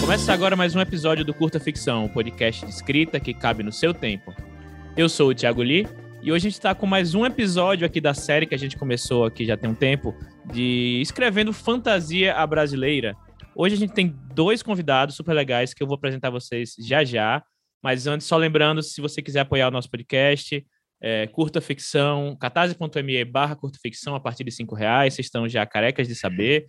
Começa agora mais um episódio do Curta Ficção, um podcast de escrita que cabe no seu tempo. Eu sou o Thiago Lee e hoje a gente está com mais um episódio aqui da série que a gente começou aqui já tem um tempo, de escrevendo fantasia à brasileira. Hoje a gente tem dois convidados super legais que eu vou apresentar a vocês já já. Mas antes, só lembrando, se você quiser apoiar o nosso podcast, é, curta ficção, catarse.me barra curta ficção a partir de cinco reais, vocês estão já carecas de saber.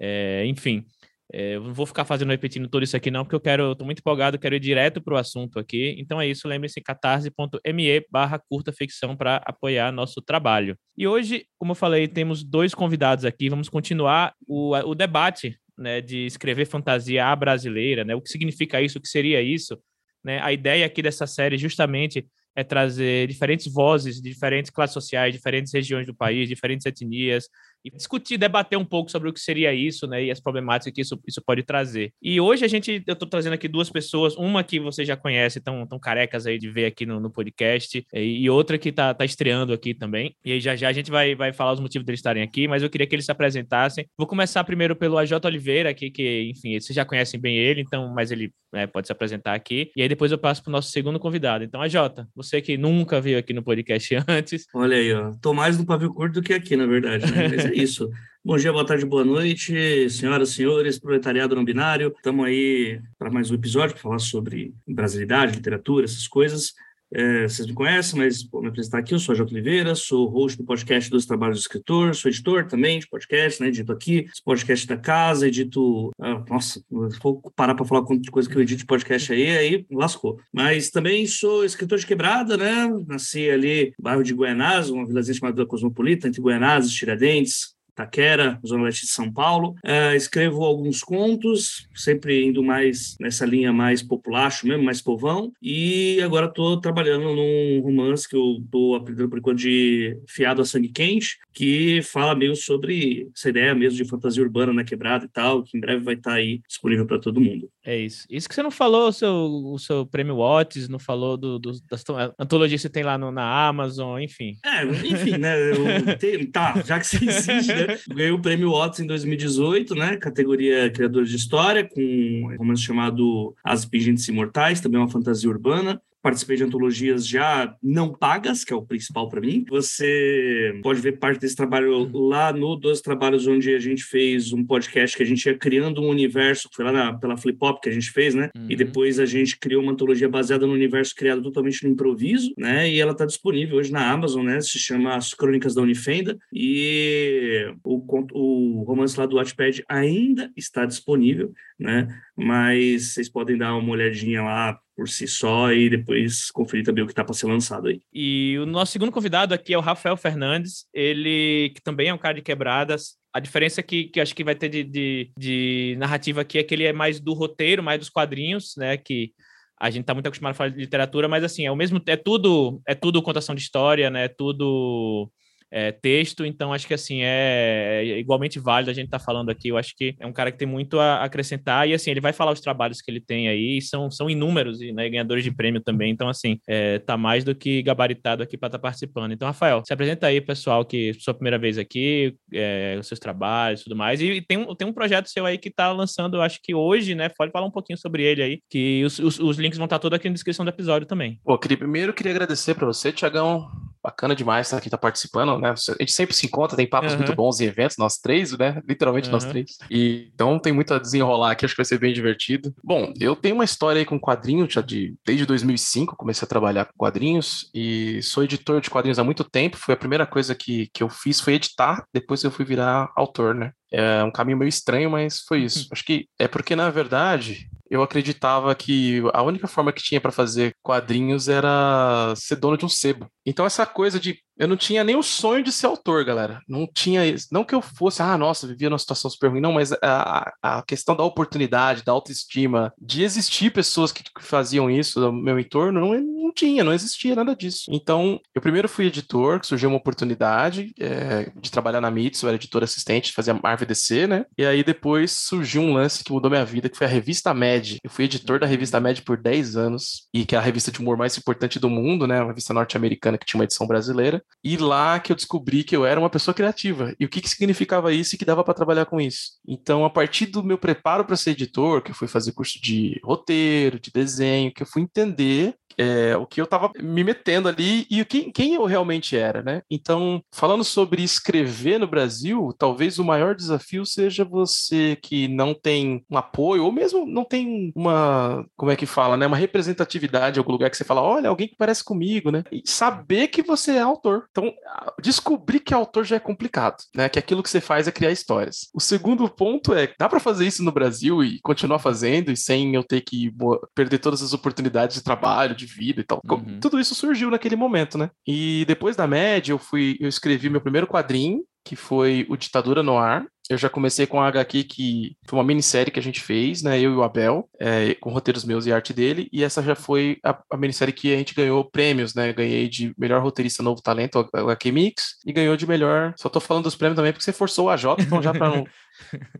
É, enfim, é, eu não vou ficar fazendo repetindo tudo isso aqui não, porque eu quero, eu tô muito empolgado, quero ir direto para o assunto aqui. Então é isso, lembre-se, catarse.me barra curta ficção para apoiar nosso trabalho. E hoje, como eu falei, temos dois convidados aqui, vamos continuar o, o debate né, de escrever fantasia à brasileira, né? O que significa isso? O que seria isso? Né? A ideia aqui dessa série justamente é trazer diferentes vozes de diferentes classes sociais, diferentes regiões do país, diferentes etnias, e discutir, debater um pouco sobre o que seria isso, né, e as problemáticas que isso, isso pode trazer. E hoje a gente, eu estou trazendo aqui duas pessoas, uma que você já conhece, tão, tão carecas aí de ver aqui no, no podcast, e, e, outra que está tá estreando aqui também. E aí já já a gente vai, vai falar os motivos deles estarem aqui, mas eu queria que eles se apresentassem. Vou começar primeiro pelo AJ Oliveira aqui, que, enfim, vocês já conhecem bem ele, então, mas ele né, pode se apresentar aqui. E aí depois eu passo para o nosso segundo convidado. Então, AJ, você que nunca veio aqui no podcast antes. Olha aí, ó. Tô mais no pavio curto do que aqui, na verdade, né? Mas isso. Bom dia, boa tarde, boa noite, senhoras senhores, proletariado não binário. Estamos aí para mais um episódio para falar sobre brasilidade, literatura, essas coisas. É, vocês me conhecem, mas vou me apresentar aqui. Eu sou a J. Oliveira, sou host do podcast dos Trabalhos do Escritor, sou editor também de podcast, né? Edito aqui, esse podcast da casa, edito. Ah, nossa, vou parar para falar quanto de coisa que eu edito de podcast aí, aí lascou. Mas também sou escritor de quebrada, né? Nasci ali no bairro de Guianazes, uma vilazinha chamada Cosmopolita, entre Guianazes e Tiradentes, Taquera, Zona Leste de São Paulo. É, escrevo alguns contos, sempre indo mais nessa linha mais populacho mesmo, mais povão. E agora estou trabalhando num romance que eu estou aprendendo por enquanto de Fiado a Sangue Quente, que fala meio sobre essa ideia mesmo de fantasia urbana na quebrada e tal, que em breve vai estar tá aí disponível para todo mundo. É isso. Isso que você não falou o seu, o seu prêmio Watts, não falou do, do, das antologias que você tem lá no, na Amazon, enfim. É, enfim, né? Eu, tem, tá, já que você insiste, né? Ganhei o prêmio Watts em 2018, né? Categoria Criador de História, com um romance chamado As Pingentes Imortais, também uma fantasia urbana participei de antologias já não pagas, que é o principal para mim. Você pode ver parte desse trabalho lá no Dois Trabalhos, onde a gente fez um podcast que a gente ia criando um universo, foi lá na, pela Flip Hop que a gente fez, né? Uhum. E depois a gente criou uma antologia baseada no universo criado totalmente no improviso, né? E ela está disponível hoje na Amazon, né? Se chama As Crônicas da Unifenda. E o, o romance lá do Watchpad ainda está disponível, né? Mas vocês podem dar uma olhadinha lá por si só e depois conferir também o que está para ser lançado aí. E o nosso segundo convidado aqui é o Rafael Fernandes, ele que também é um cara de quebradas. A diferença que, que acho que vai ter de, de, de narrativa aqui é que ele é mais do roteiro, mais dos quadrinhos, né? Que a gente está muito acostumado a falar de literatura, mas assim, é o mesmo, é tudo, é tudo contação de história, né? É tudo é, texto, então acho que assim é, é igualmente válido a gente estar tá falando aqui. Eu acho que é um cara que tem muito a acrescentar e assim ele vai falar os trabalhos que ele tem aí, são, são inúmeros e né, ganhadores de prêmio também. Então assim é, tá mais do que gabaritado aqui para estar tá participando. Então Rafael, se apresenta aí pessoal que sua primeira vez aqui, é, os seus trabalhos, tudo mais. E tem um, tem um projeto seu aí que está lançando, acho que hoje, né? Pode falar um pouquinho sobre ele aí, que os, os, os links vão estar tá todos aqui na descrição do episódio também. Pô, queria, primeiro queria agradecer para você, Tiagão. Bacana demais estar aqui, estar participando né? A gente sempre se encontra, tem papos uhum. muito bons em eventos, nós três, né? Literalmente uhum. nós três. E, então tem muito a desenrolar aqui, acho que vai ser bem divertido. Bom, eu tenho uma história aí com quadrinhos, já de, desde 2005 comecei a trabalhar com quadrinhos e sou editor de quadrinhos há muito tempo. Foi a primeira coisa que, que eu fiz foi editar, depois eu fui virar autor, né? É um caminho meio estranho, mas foi isso. Uhum. Acho que é porque, na verdade, eu acreditava que a única forma que tinha para fazer quadrinhos era ser dono de um sebo. Então essa coisa de eu não tinha nem o sonho de ser autor, galera. Não tinha, não que eu fosse, ah, nossa, vivia numa situação super ruim, não, mas a, a questão da oportunidade, da autoestima, de existir pessoas que faziam isso no meu entorno, não, não tinha, não existia nada disso. Então, eu primeiro fui editor, surgiu uma oportunidade é, de trabalhar na MITS, eu era editor assistente, fazia Marvel DC, né? E aí depois surgiu um lance que mudou minha vida, que foi a revista Mad. Eu fui editor da revista Mad por 10 anos, e que é a revista de humor mais importante do mundo, né? Uma revista norte-americana que tinha uma edição brasileira. E lá que eu descobri que eu era uma pessoa criativa. E o que, que significava isso e que dava para trabalhar com isso. Então, a partir do meu preparo para ser editor, que eu fui fazer curso de roteiro, de desenho, que eu fui entender é, o que eu estava me metendo ali e quem, quem eu realmente era, né? Então, falando sobre escrever no Brasil, talvez o maior desafio seja você que não tem um apoio, ou mesmo não tem uma, como é que fala, né? Uma representatividade em algum lugar que você fala, olha, alguém que parece comigo, né? E saber que você é autor. Então, descobrir que é autor já é complicado, né? Que aquilo que você faz é criar histórias. O segundo ponto é, dá para fazer isso no Brasil e continuar fazendo e sem eu ter que perder todas as oportunidades de trabalho, de vida e tal. Uhum. Tudo isso surgiu naquele momento, né? E depois da média, eu fui, eu escrevi meu primeiro quadrinho, que foi o Ditadura no Ar. Eu já comecei com a HQ, que foi uma minissérie que a gente fez, né? Eu e o Abel, é, com roteiros meus e arte dele. E essa já foi a, a, minissérie que a gente ganhou prêmios, né? Ganhei de melhor roteirista novo talento, a HQ Mix, e ganhou de melhor. Só tô falando dos prêmios também porque você forçou o AJ, então já para não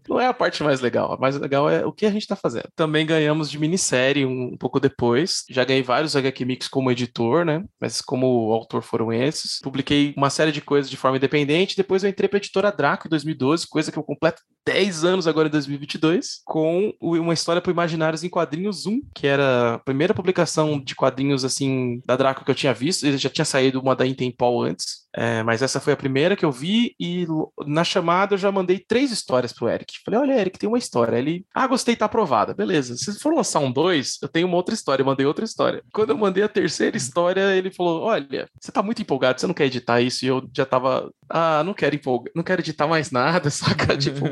Não é a parte mais legal. A mais legal é o que a gente está fazendo. Também ganhamos de minissérie um, um, pouco depois. Já ganhei vários HQ Mix como editor, né? Mas como autor foram esses. Publiquei uma série de coisas de forma independente. Depois eu entrei para a editora Draco em 2012, coisa que eu completo 10 anos agora em 2022, com uma história para Imaginários em quadrinhos 1, que era a primeira publicação de quadrinhos assim da Draco que eu tinha visto. Ele já tinha saído uma da Intempol antes. É, mas essa foi a primeira que eu vi e na chamada eu já mandei três histórias pro Eric. Falei, olha, Eric, tem uma história. Ele, ah, gostei, tá aprovada. Beleza. Se for lançar um dois, eu tenho uma outra história. Eu mandei outra história. Quando eu mandei a terceira história, ele falou, olha, você tá muito empolgado, você não quer editar isso? E eu já tava, ah, não quero empolgar, não quero editar mais nada, saca? tipo,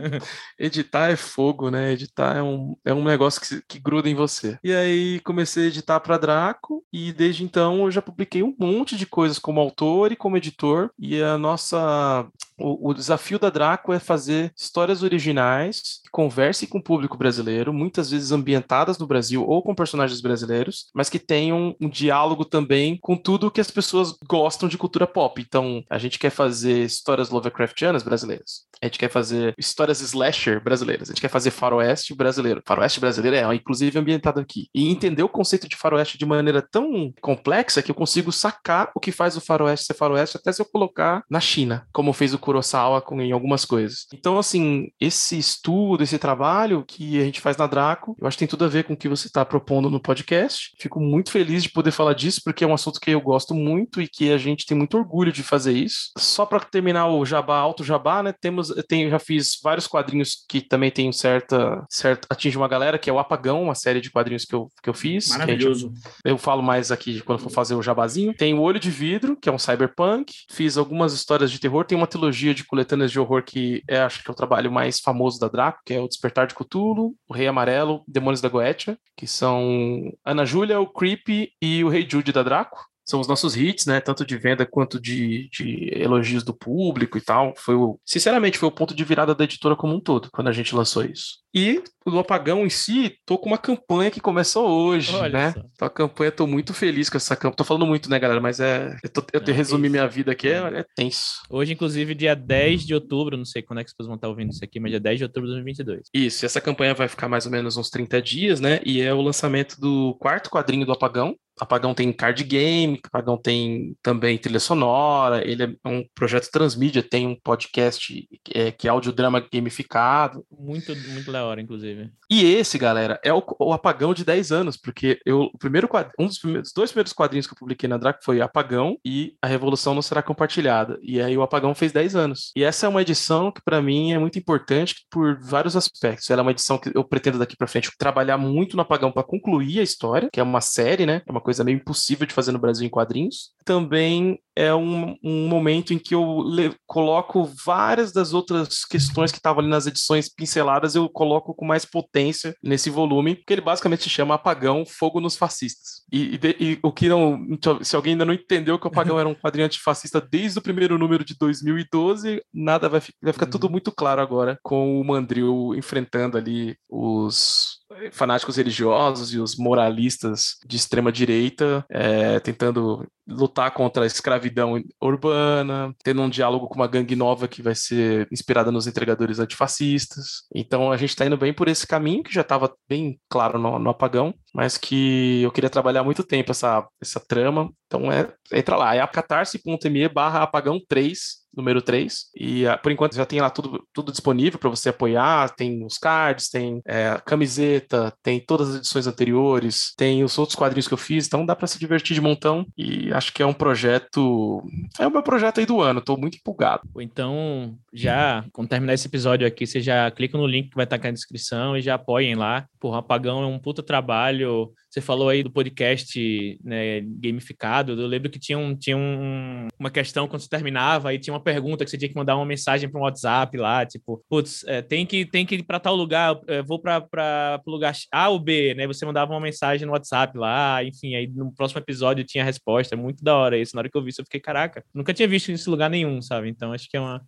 editar é fogo, né? Editar é um, é um negócio que, que gruda em você. E aí comecei a editar para Draco e desde então eu já publiquei um monte de coisas como autor e como editor. E a nossa o, o, desafio da Draco é fazer histórias originais que conversem com o público brasileiro, muitas vezes ambientadas no Brasil ou com personagens brasileiros, mas que tenham um diálogo também com tudo que as pessoas gostam de cultura pop. Então, a gente quer fazer histórias Lovecraftianas brasileiras. A gente quer fazer histórias slasher brasileiras. A gente quer fazer faroeste brasileiro. Faroeste brasileiro é, inclusive, ambientado aqui. E entender o conceito de faroeste de maneira tão complexa que eu consigo sacar o que faz o faroeste ser faroeste até se eu colocar na China, como fez o Kurosawa com, em algumas coisas. Então, assim, esse estudo, esse trabalho que a gente faz na Draco, eu acho que tem tudo a ver com o que você está propondo no podcast. Fico muito feliz de poder falar disso, porque é um assunto que eu gosto muito e que a gente tem muito orgulho de fazer isso. Só para terminar o jabá, alto jabá, né? Temos, tem, já fiz vários quadrinhos que também tem certa, certa atinge uma galera, que é o Apagão, uma série de quadrinhos que eu, que eu fiz. Maravilhoso. Eu falo mais aqui quando for fazer o jabazinho. Tem o Olho de Vidro, que é um cyberpunk. Fiz algumas histórias de terror. Tem uma trilogia trilogia de coletâneas de horror que é, acho que é o trabalho mais famoso da Draco, que é o Despertar de Cthulhu, o Rei Amarelo, Demônios da Goetia, que são Ana Júlia, o Creepy e o Rei Jude da Draco são os nossos hits, né? Tanto de venda quanto de, de, elogios do público e tal. Foi o, sinceramente, foi o ponto de virada da editora como um todo, quando a gente lançou isso. E o Apagão em si, tô com uma campanha que começou hoje, Olha né? Só. Então a campanha, tô muito feliz com essa campanha. Tô falando muito, né, galera? Mas é. Eu, tô, eu é, resumir minha vida aqui, é, é, tenso. Hoje, inclusive, dia 10 de outubro, não sei quando é que vocês vão estar ouvindo isso aqui, mas dia 10 de outubro de 2022. Isso, essa campanha vai ficar mais ou menos uns 30 dias, né? E é o lançamento do quarto quadrinho do Apagão, Apagão tem card game, Apagão tem também trilha sonora, ele é um projeto transmídia, tem um podcast é, que é audiodrama gamificado. Muito, muito da hora, inclusive. E esse, galera, é o, o Apagão de 10 anos, porque eu, o primeiro quadro, um dos primeiros, dois primeiros quadrinhos que eu publiquei na Draco foi Apagão e A Revolução Não Será Compartilhada. E aí o Apagão fez 10 anos. E essa é uma edição que para mim é muito importante por vários aspectos. Ela é uma edição que eu pretendo daqui para frente trabalhar muito no Apagão para concluir a história, que é uma série, né? É uma coisa meio impossível de fazer no Brasil em quadrinhos. Também é um, um momento em que eu coloco várias das outras questões que estavam ali nas edições pinceladas, eu coloco com mais potência nesse volume, que ele basicamente se chama Apagão, Fogo nos Fascistas. E, e, e, o que não. Se alguém ainda não entendeu que o Apagão era um quadrinho antifascista desde o primeiro número de 2012, nada vai, vai ficar tudo uhum. muito claro agora com o Mandril enfrentando ali os fanáticos religiosos e os moralistas de extrema direita, é, tentando lutar contra a escravidão urbana, tendo um diálogo com uma gangue nova que vai ser inspirada nos entregadores antifascistas. Então a gente está indo bem por esse caminho que já estava bem claro no, no, apagão, mas que eu queria trabalhar há muito tempo essa, essa trama. Então é entra lá, é catarse.me barra apagão 3 número 3. E uh, por enquanto já tem lá tudo, tudo disponível para você apoiar. Tem os cards, tem é, camiseta, tem todas as edições anteriores, tem os outros quadrinhos que eu fiz. Então dá para se divertir de montão. E acho que é um projeto. É o meu projeto aí do ano. Estou muito empolgado. Então, já, quando terminar esse episódio aqui, você já clica no link que vai estar aqui na descrição e já apoiem lá. Porra, Apagão é um puta trabalho. Você falou aí do podcast né, gamificado. Eu lembro que tinha, um, tinha um, uma questão quando você terminava, aí tinha uma pergunta que você tinha que mandar uma mensagem para um WhatsApp lá, tipo, putz, é, tem que tem que ir para tal lugar, é, vou para o lugar A ou B, né? Você mandava uma mensagem no WhatsApp lá, enfim, aí no próximo episódio tinha a resposta. É muito da hora isso. Na hora que eu vi isso, eu fiquei, caraca, nunca tinha visto isso em lugar nenhum, sabe? Então acho que é uma.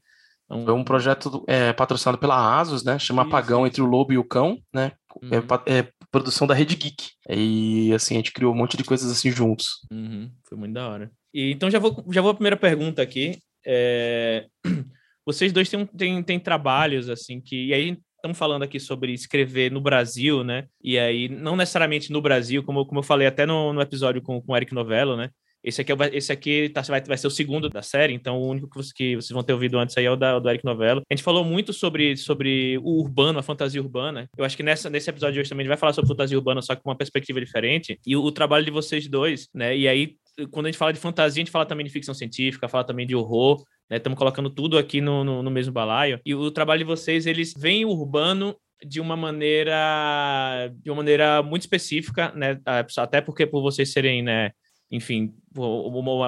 É um... Foi um projeto é, patrocinado pela Asus, né? Chama isso. Apagão entre o Lobo e o Cão, né? É uhum. É, é, produção da Rede Geek. E assim, a gente criou um monte de coisas assim juntos. Uhum. Foi muito da hora. E, então já vou, já vou a primeira pergunta aqui. É... Vocês dois têm, têm, têm trabalhos, assim, que. E aí estamos falando aqui sobre escrever no Brasil, né? E aí, não necessariamente no Brasil, como, como eu falei até no, no episódio com, com o Eric Novello, né? Esse aqui, é, esse aqui tá, vai, vai ser o segundo da série, então o único que, você, que vocês vão ter ouvido antes aí é o, da, o do Eric Novello. A gente falou muito sobre, sobre o urbano, a fantasia urbana. Eu acho que nessa, nesse episódio de hoje também a gente vai falar sobre fantasia urbana, só que com uma perspectiva diferente. E o, o trabalho de vocês dois, né? E aí, quando a gente fala de fantasia, a gente fala também de ficção científica, fala também de horror, né? Estamos colocando tudo aqui no, no, no, mesmo balaio. E o trabalho de vocês, eles veem o urbano de uma maneira de uma maneira muito específica, né? Até porque por vocês serem, né, enfim,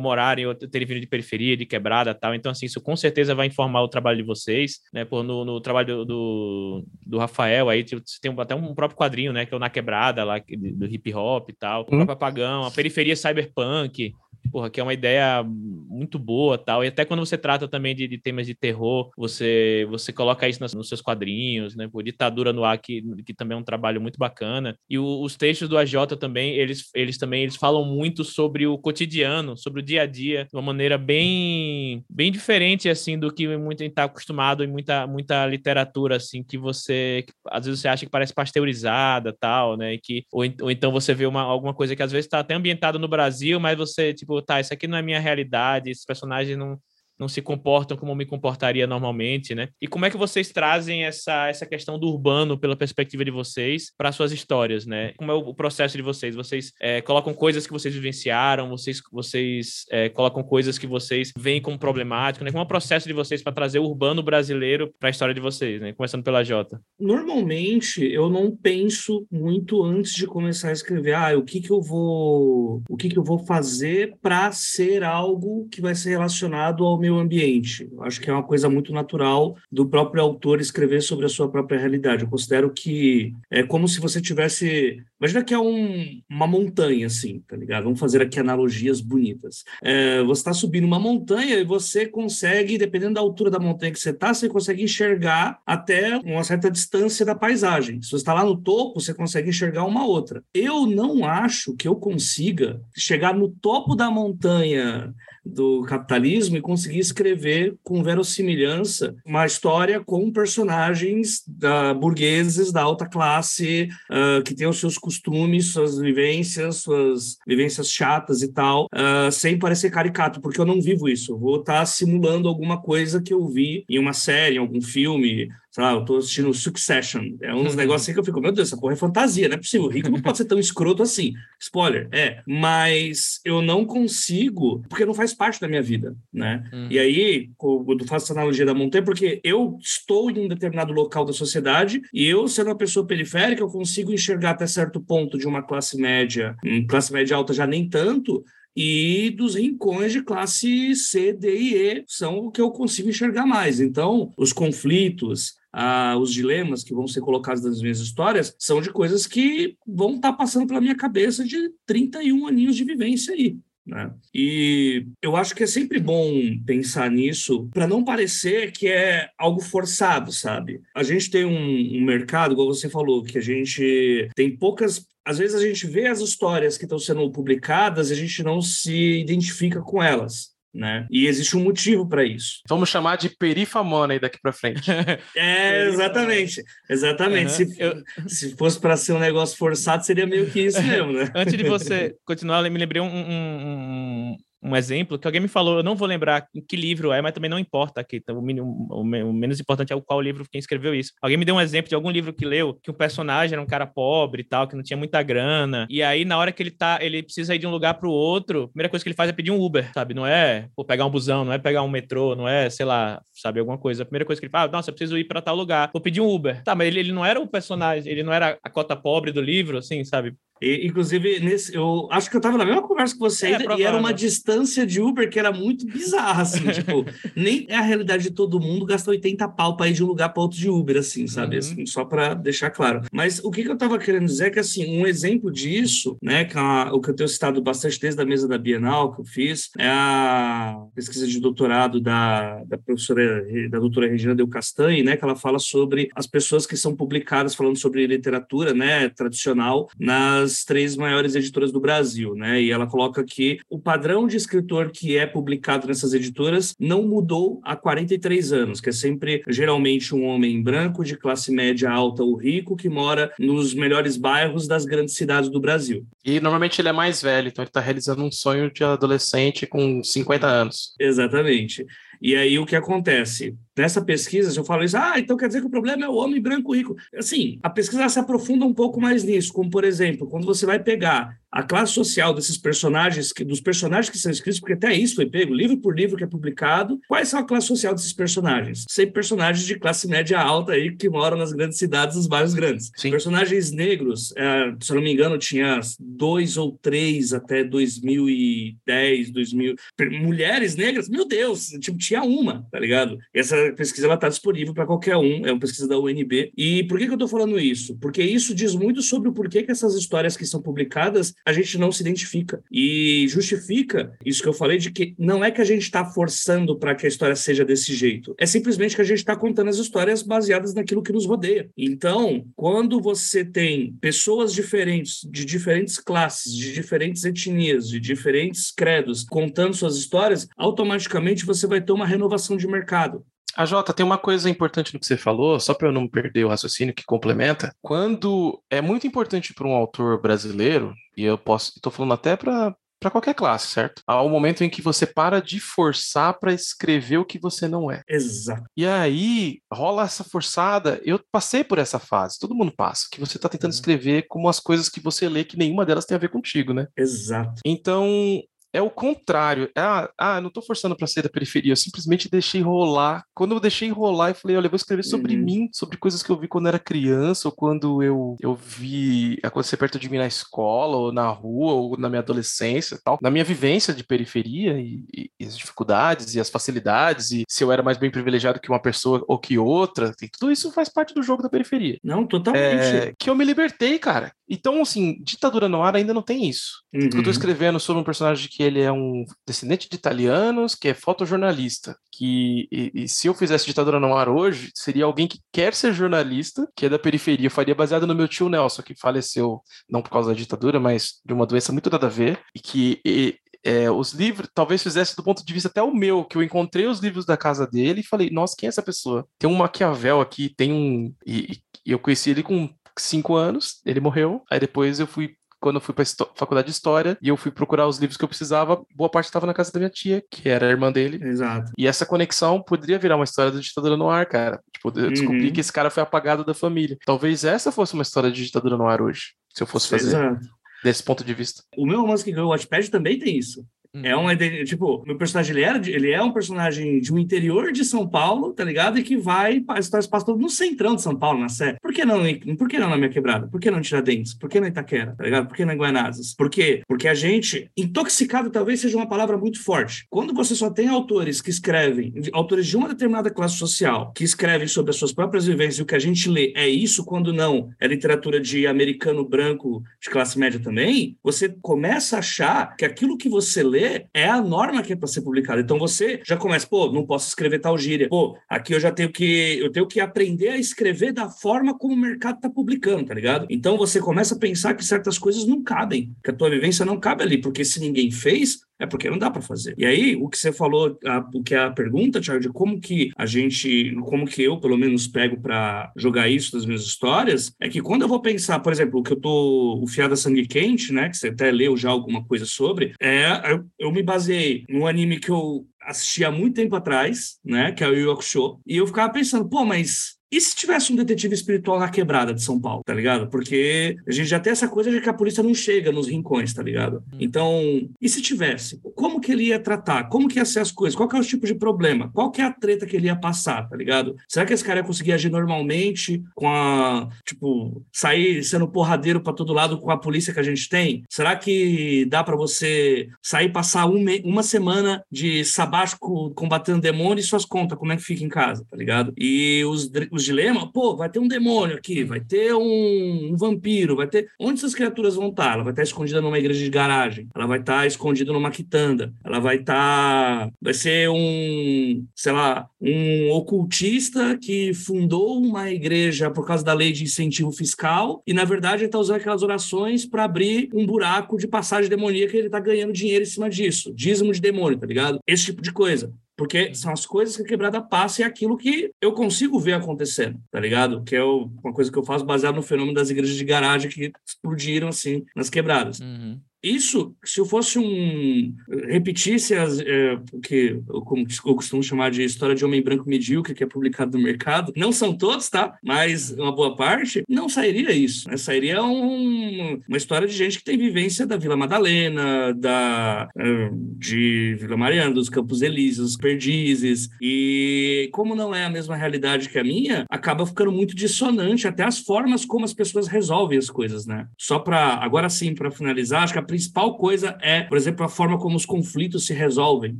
morarem ou terem vindo de periferia, de quebrada tal. Então, assim, isso com certeza vai informar o trabalho de vocês, né? Por, no, no trabalho do, do Rafael, aí tipo, tem até um próprio quadrinho, né? Que é o Na Quebrada, lá, do hip hop e tal. O próprio Apagão, a periferia cyberpunk, porra, que é uma ideia muito boa tal. E até quando você trata também de, de temas de terror, você você coloca isso nas, nos seus quadrinhos, né? Por Ditadura no Ar, que, que também é um trabalho muito bacana. E o, os textos do AJ também, eles, eles também eles falam muito sobre o cotidiano, sobre o dia a dia, de uma maneira bem, bem diferente, assim, do que muito está acostumado em muita, muita literatura, assim, que você, que, às vezes você acha que parece pasteurizada tal, né? E que, ou, ou então você vê uma, alguma coisa que às vezes está até ambientada no Brasil, mas você, tipo, tá, isso aqui não é minha realidade, esse personagem não, não se comportam como me comportaria normalmente, né? E como é que vocês trazem essa, essa questão do urbano pela perspectiva de vocês para suas histórias, né? Como é o processo de vocês? Vocês é, colocam coisas que vocês vivenciaram, vocês, vocês é, colocam coisas que vocês veem como problemático, né? Como é o processo de vocês para trazer o urbano brasileiro para a história de vocês, né? Começando pela Jota. Normalmente eu não penso muito antes de começar a escrever, ah, o que que eu vou, o que que eu vou fazer para ser algo que vai ser relacionado ao meu ambiente. Eu acho que é uma coisa muito natural do próprio autor escrever sobre a sua própria realidade. Eu considero que é como se você tivesse. Imagina que é um, uma montanha, assim, tá ligado? Vamos fazer aqui analogias bonitas. É, você está subindo uma montanha e você consegue, dependendo da altura da montanha que você está, você consegue enxergar até uma certa distância da paisagem. Se você está lá no topo, você consegue enxergar uma outra. Eu não acho que eu consiga chegar no topo da montanha do capitalismo e conseguir escrever com verossimilhança uma história com personagens da, burgueses da alta classe uh, que têm os seus costumes, suas vivências, suas vivências chatas e tal, uh, sem parecer caricato, porque eu não vivo isso. Eu vou estar tá simulando alguma coisa que eu vi em uma série, em algum filme, sei lá, eu tô assistindo Succession. É uns negócios que eu fico, meu Deus, essa porra é fantasia, não é possível. O rico não pode ser tão escroto assim. Spoiler, é. Mas eu não consigo, porque não faz parte da minha vida, né? Uhum. E aí, eu faço essa analogia da montanha, porque eu estou em um determinado local da sociedade e eu, sendo uma pessoa periférica, eu consigo enxergar até certo ponto de uma classe média, classe média alta já nem tanto, e dos rincões de classe C, D e E são o que eu consigo enxergar mais. Então, os conflitos, ah, os dilemas que vão ser colocados nas minhas histórias são de coisas que vão estar tá passando pela minha cabeça de 31 aninhos de vivência aí. Né? E eu acho que é sempre bom pensar nisso para não parecer que é algo forçado, sabe? A gente tem um, um mercado, igual você falou, que a gente tem poucas às vezes a gente vê as histórias que estão sendo publicadas e a gente não se identifica com elas né? E existe um motivo para isso. Vamos chamar de perifamoney daqui para frente. é, exatamente. Exatamente. Uhum. Se, eu... se fosse para ser um negócio forçado, seria meio que isso mesmo, né? Antes de você continuar, eu me lembrei um, um, um exemplo que alguém me falou, eu não vou lembrar em que livro é, mas também não importa aqui. Então, o, mínimo, o, menos importante é o qual livro quem escreveu isso. Alguém me deu um exemplo de algum livro que leu que um personagem era um cara pobre e tal, que não tinha muita grana. E aí, na hora que ele tá, ele precisa ir de um lugar para o outro, a primeira coisa que ele faz é pedir um Uber, sabe? Não é pô, pegar um busão, não é pegar um metrô, não é, sei lá, sabe, alguma coisa. A primeira coisa que ele fala, nossa, eu preciso ir para tal lugar, vou pedir um Uber. Tá, mas ele, ele não era o personagem, ele não era a cota pobre do livro, assim, sabe? E, inclusive, nesse, eu acho que eu estava na mesma conversa com você é, e era uma distância de Uber que era muito bizarra, assim, tipo, nem é a realidade de todo mundo gastar 80 pau para ir de um lugar para outro de Uber, assim, sabe? Uhum. Assim, só para deixar claro. Mas o que, que eu estava querendo dizer é que, assim, um exemplo disso, né, que a, o que eu tenho citado bastante desde a mesa da Bienal que eu fiz, é a pesquisa de doutorado da, da professora, da doutora Regina Del Castanhe, né, que ela fala sobre as pessoas que são publicadas falando sobre literatura, né, tradicional, nas três maiores editoras do Brasil, né? E ela coloca que o padrão de escritor que é publicado nessas editoras não mudou há 43 anos, que é sempre geralmente um homem branco de classe média alta ou rico que mora nos melhores bairros das grandes cidades do Brasil. E normalmente ele é mais velho, então ele está realizando um sonho de adolescente com 50 anos. Exatamente. E aí o que acontece? Nessa pesquisa, se eu falo isso, ah, então quer dizer que o problema é o homem branco rico. Assim, a pesquisa se aprofunda um pouco mais nisso, como por exemplo, quando você vai pegar a classe social desses personagens, dos personagens que são escritos, porque até isso foi pego, livro por livro que é publicado, quais são a classe social desses personagens? Sempre personagens de classe média alta aí que moram nas grandes cidades, nos bairros grandes. Sim. Personagens negros, é, se eu não me engano, tinha dois ou três até 2010, 2000. Mulheres negras, meu Deus, tipo, tinha uma, tá ligado? Essa pesquisa ela tá disponível para qualquer um, é uma pesquisa da UNB. E por que, que eu tô falando isso? Porque isso diz muito sobre o porquê que essas histórias que são publicadas a gente não se identifica. E justifica isso que eu falei de que não é que a gente está forçando para que a história seja desse jeito, é simplesmente que a gente está contando as histórias baseadas naquilo que nos rodeia. Então, quando você tem pessoas diferentes, de diferentes classes, de diferentes etnias, de diferentes credos, contando suas histórias, automaticamente você vai ter uma renovação de mercado. A Jota, tem uma coisa importante no que você falou, só para eu não perder o raciocínio que complementa. Quando é muito importante para um autor brasileiro, e eu posso, estou falando até para para qualquer classe, certo? Há um momento em que você para de forçar para escrever o que você não é. Exato. E aí rola essa forçada. Eu passei por essa fase, todo mundo passa, que você está tentando uhum. escrever como as coisas que você lê, que nenhuma delas tem a ver contigo, né? Exato. Então, é o contrário. É, ah, ah, não estou forçando para ser da periferia, eu simplesmente deixei rolar. Quando eu deixei rolar, eu falei, olha, eu vou escrever sobre uhum. mim, sobre coisas que eu vi quando era criança, ou quando eu, eu vi acontecer perto de mim na escola, ou na rua, ou na minha adolescência tal. Na minha vivência de periferia e, e, e, as dificuldades e as facilidades, e se eu era mais bem privilegiado que uma pessoa ou que outra, tudo isso faz parte do jogo da periferia. Não, totalmente. É, que eu me libertei, cara. Então, assim, ditadura no ar ainda não tem isso. Uhum. Eu tô escrevendo sobre um personagem que ele é um descendente de italianos, que é fotojornalista. Que, e, e, se eu fizesse ditadura no ar hoje, seria alguém que quer ser jornalista, que é da periferia. Eu faria baseado no meu tio Nelson, que faleceu não por causa da ditadura, mas de uma doença muito nada a ver, e que e, é, os livros, talvez fizesse do ponto de vista até o meu, que eu encontrei os livros da casa dele e falei, nossa, quem é essa pessoa? Tem um Maquiavel aqui, tem um. E, e eu conheci ele com cinco anos, ele morreu. Aí depois eu fui quando eu fui para faculdade de história e eu fui procurar os livros que eu precisava, boa parte estava na casa da minha tia, que era a irmã dele. Exato. E essa conexão poderia virar uma história da ditadura no ar, cara. Tipo, eu descobri uhum. que esse cara foi apagado da família. Talvez essa fosse uma história de ditadura no ar hoje, se eu fosse fazer. Exato. Desse ponto de vista. O meu romance que ganhou o Watchpad também tem isso. Uhum. É uma tipo, meu personagem ele, era, ele é um personagem de um interior de São Paulo, tá ligado? E que vai estar espaço todo no centrão de São Paulo, na Sé. Por que não, por que não na minha quebrada? Por que não em Tiradentes? Por que não em Itaquera, tá ligado? Por que não em Guanazes? Por quê? Porque a gente, intoxicado talvez seja uma palavra muito forte. Quando você só tem autores que escrevem, autores de uma determinada classe social, que escrevem sobre as suas próprias vivências e o que a gente lê é isso, quando não é literatura de americano branco de classe média também, você começa a achar que aquilo que você lê é a norma que é para ser publicada. Então você já começa, pô, não posso escrever tal gíria. Pô, aqui eu já tenho que eu tenho que aprender a escrever da forma como o mercado está publicando, tá ligado? Então você começa a pensar que certas coisas não cabem, que a tua vivência não cabe ali, porque se ninguém fez, é porque não dá para fazer. E aí, o que você falou, a, o que é a pergunta, Thiago, de como que a gente, como que eu, pelo menos, pego para jogar isso das minhas histórias, é que quando eu vou pensar, por exemplo, o que eu tô, o Fiada Sangue Quente, né, que você até leu já alguma coisa sobre, é, eu, eu me baseei num anime que eu assisti há muito tempo atrás, né, que é o Yu Hakusho, e eu ficava pensando, pô, mas e se tivesse um detetive espiritual na quebrada de São Paulo, tá ligado? Porque a gente já tem essa coisa de que a polícia não chega nos rincões, tá ligado? Hum. Então, e se tivesse? Como que ele ia tratar? Como que ia ser as coisas? Qual que é o tipo de problema? Qual que é a treta que ele ia passar, tá ligado? Será que esse cara ia conseguir agir normalmente com a, tipo, sair sendo porradeiro para todo lado com a polícia que a gente tem? Será que dá para você sair passar um uma semana de sabático combatendo demônio e suas contas, como é que fica em casa, tá ligado? E os os dilemas, pô, vai ter um demônio aqui, vai ter um, um, vampiro, vai ter. Onde essas criaturas vão estar? Ela vai estar escondida numa igreja de garagem, ela vai estar escondida numa quitanda, ela vai estar. Vai ser um, sei lá, um ocultista que fundou uma igreja por causa da lei de incentivo fiscal e, na verdade, ele está usando aquelas orações para abrir um buraco de passagem demoníaca e ele está ganhando dinheiro em cima disso. Dízimo de demônio, tá ligado? Esse tipo de coisa. Porque são as coisas que a quebrada passa e é aquilo que eu consigo ver acontecendo, tá ligado? Que é uma coisa que eu faço baseado no fenômeno das igrejas de garagem que explodiram, assim, nas quebradas. Uhum. Isso, se eu fosse um. repetisse as, é, que como eu costumo chamar de história de homem branco medíocre, que é publicado no mercado, não são todos, tá? Mas uma boa parte, não sairia isso. Né? Sairia um, uma história de gente que tem vivência da Vila Madalena, da, é, de Vila Mariana, dos Campos Elíseos, Perdizes. E como não é a mesma realidade que a minha, acaba ficando muito dissonante até as formas como as pessoas resolvem as coisas, né? Só para agora sim, para finalizar, acho que a principal coisa é, por exemplo, a forma como os conflitos se resolvem,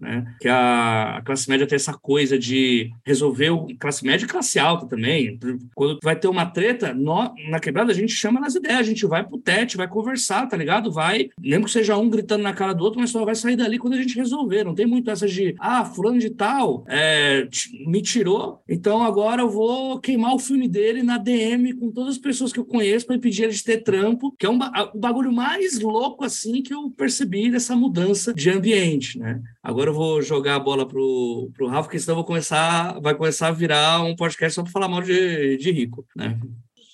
né? Que a, a classe média tem essa coisa de resolver o classe média e classe alta também. Quando vai ter uma treta, na quebrada a gente chama nas ideias, a gente vai pro tete, vai conversar, tá ligado? Vai, mesmo que seja um gritando na cara do outro, mas só vai sair dali quando a gente resolver. Não tem muito essa de, ah, fulano de tal é, me tirou, então agora eu vou queimar o filme dele na DM com todas as pessoas que eu conheço para impedir ele de ter trampo, que é um, o bagulho mais louco assim que eu percebi dessa mudança de ambiente, né? Agora eu vou jogar a bola pro, pro Rafa, porque senão vou começar, vai começar a virar um podcast só para falar mal de, de rico, né?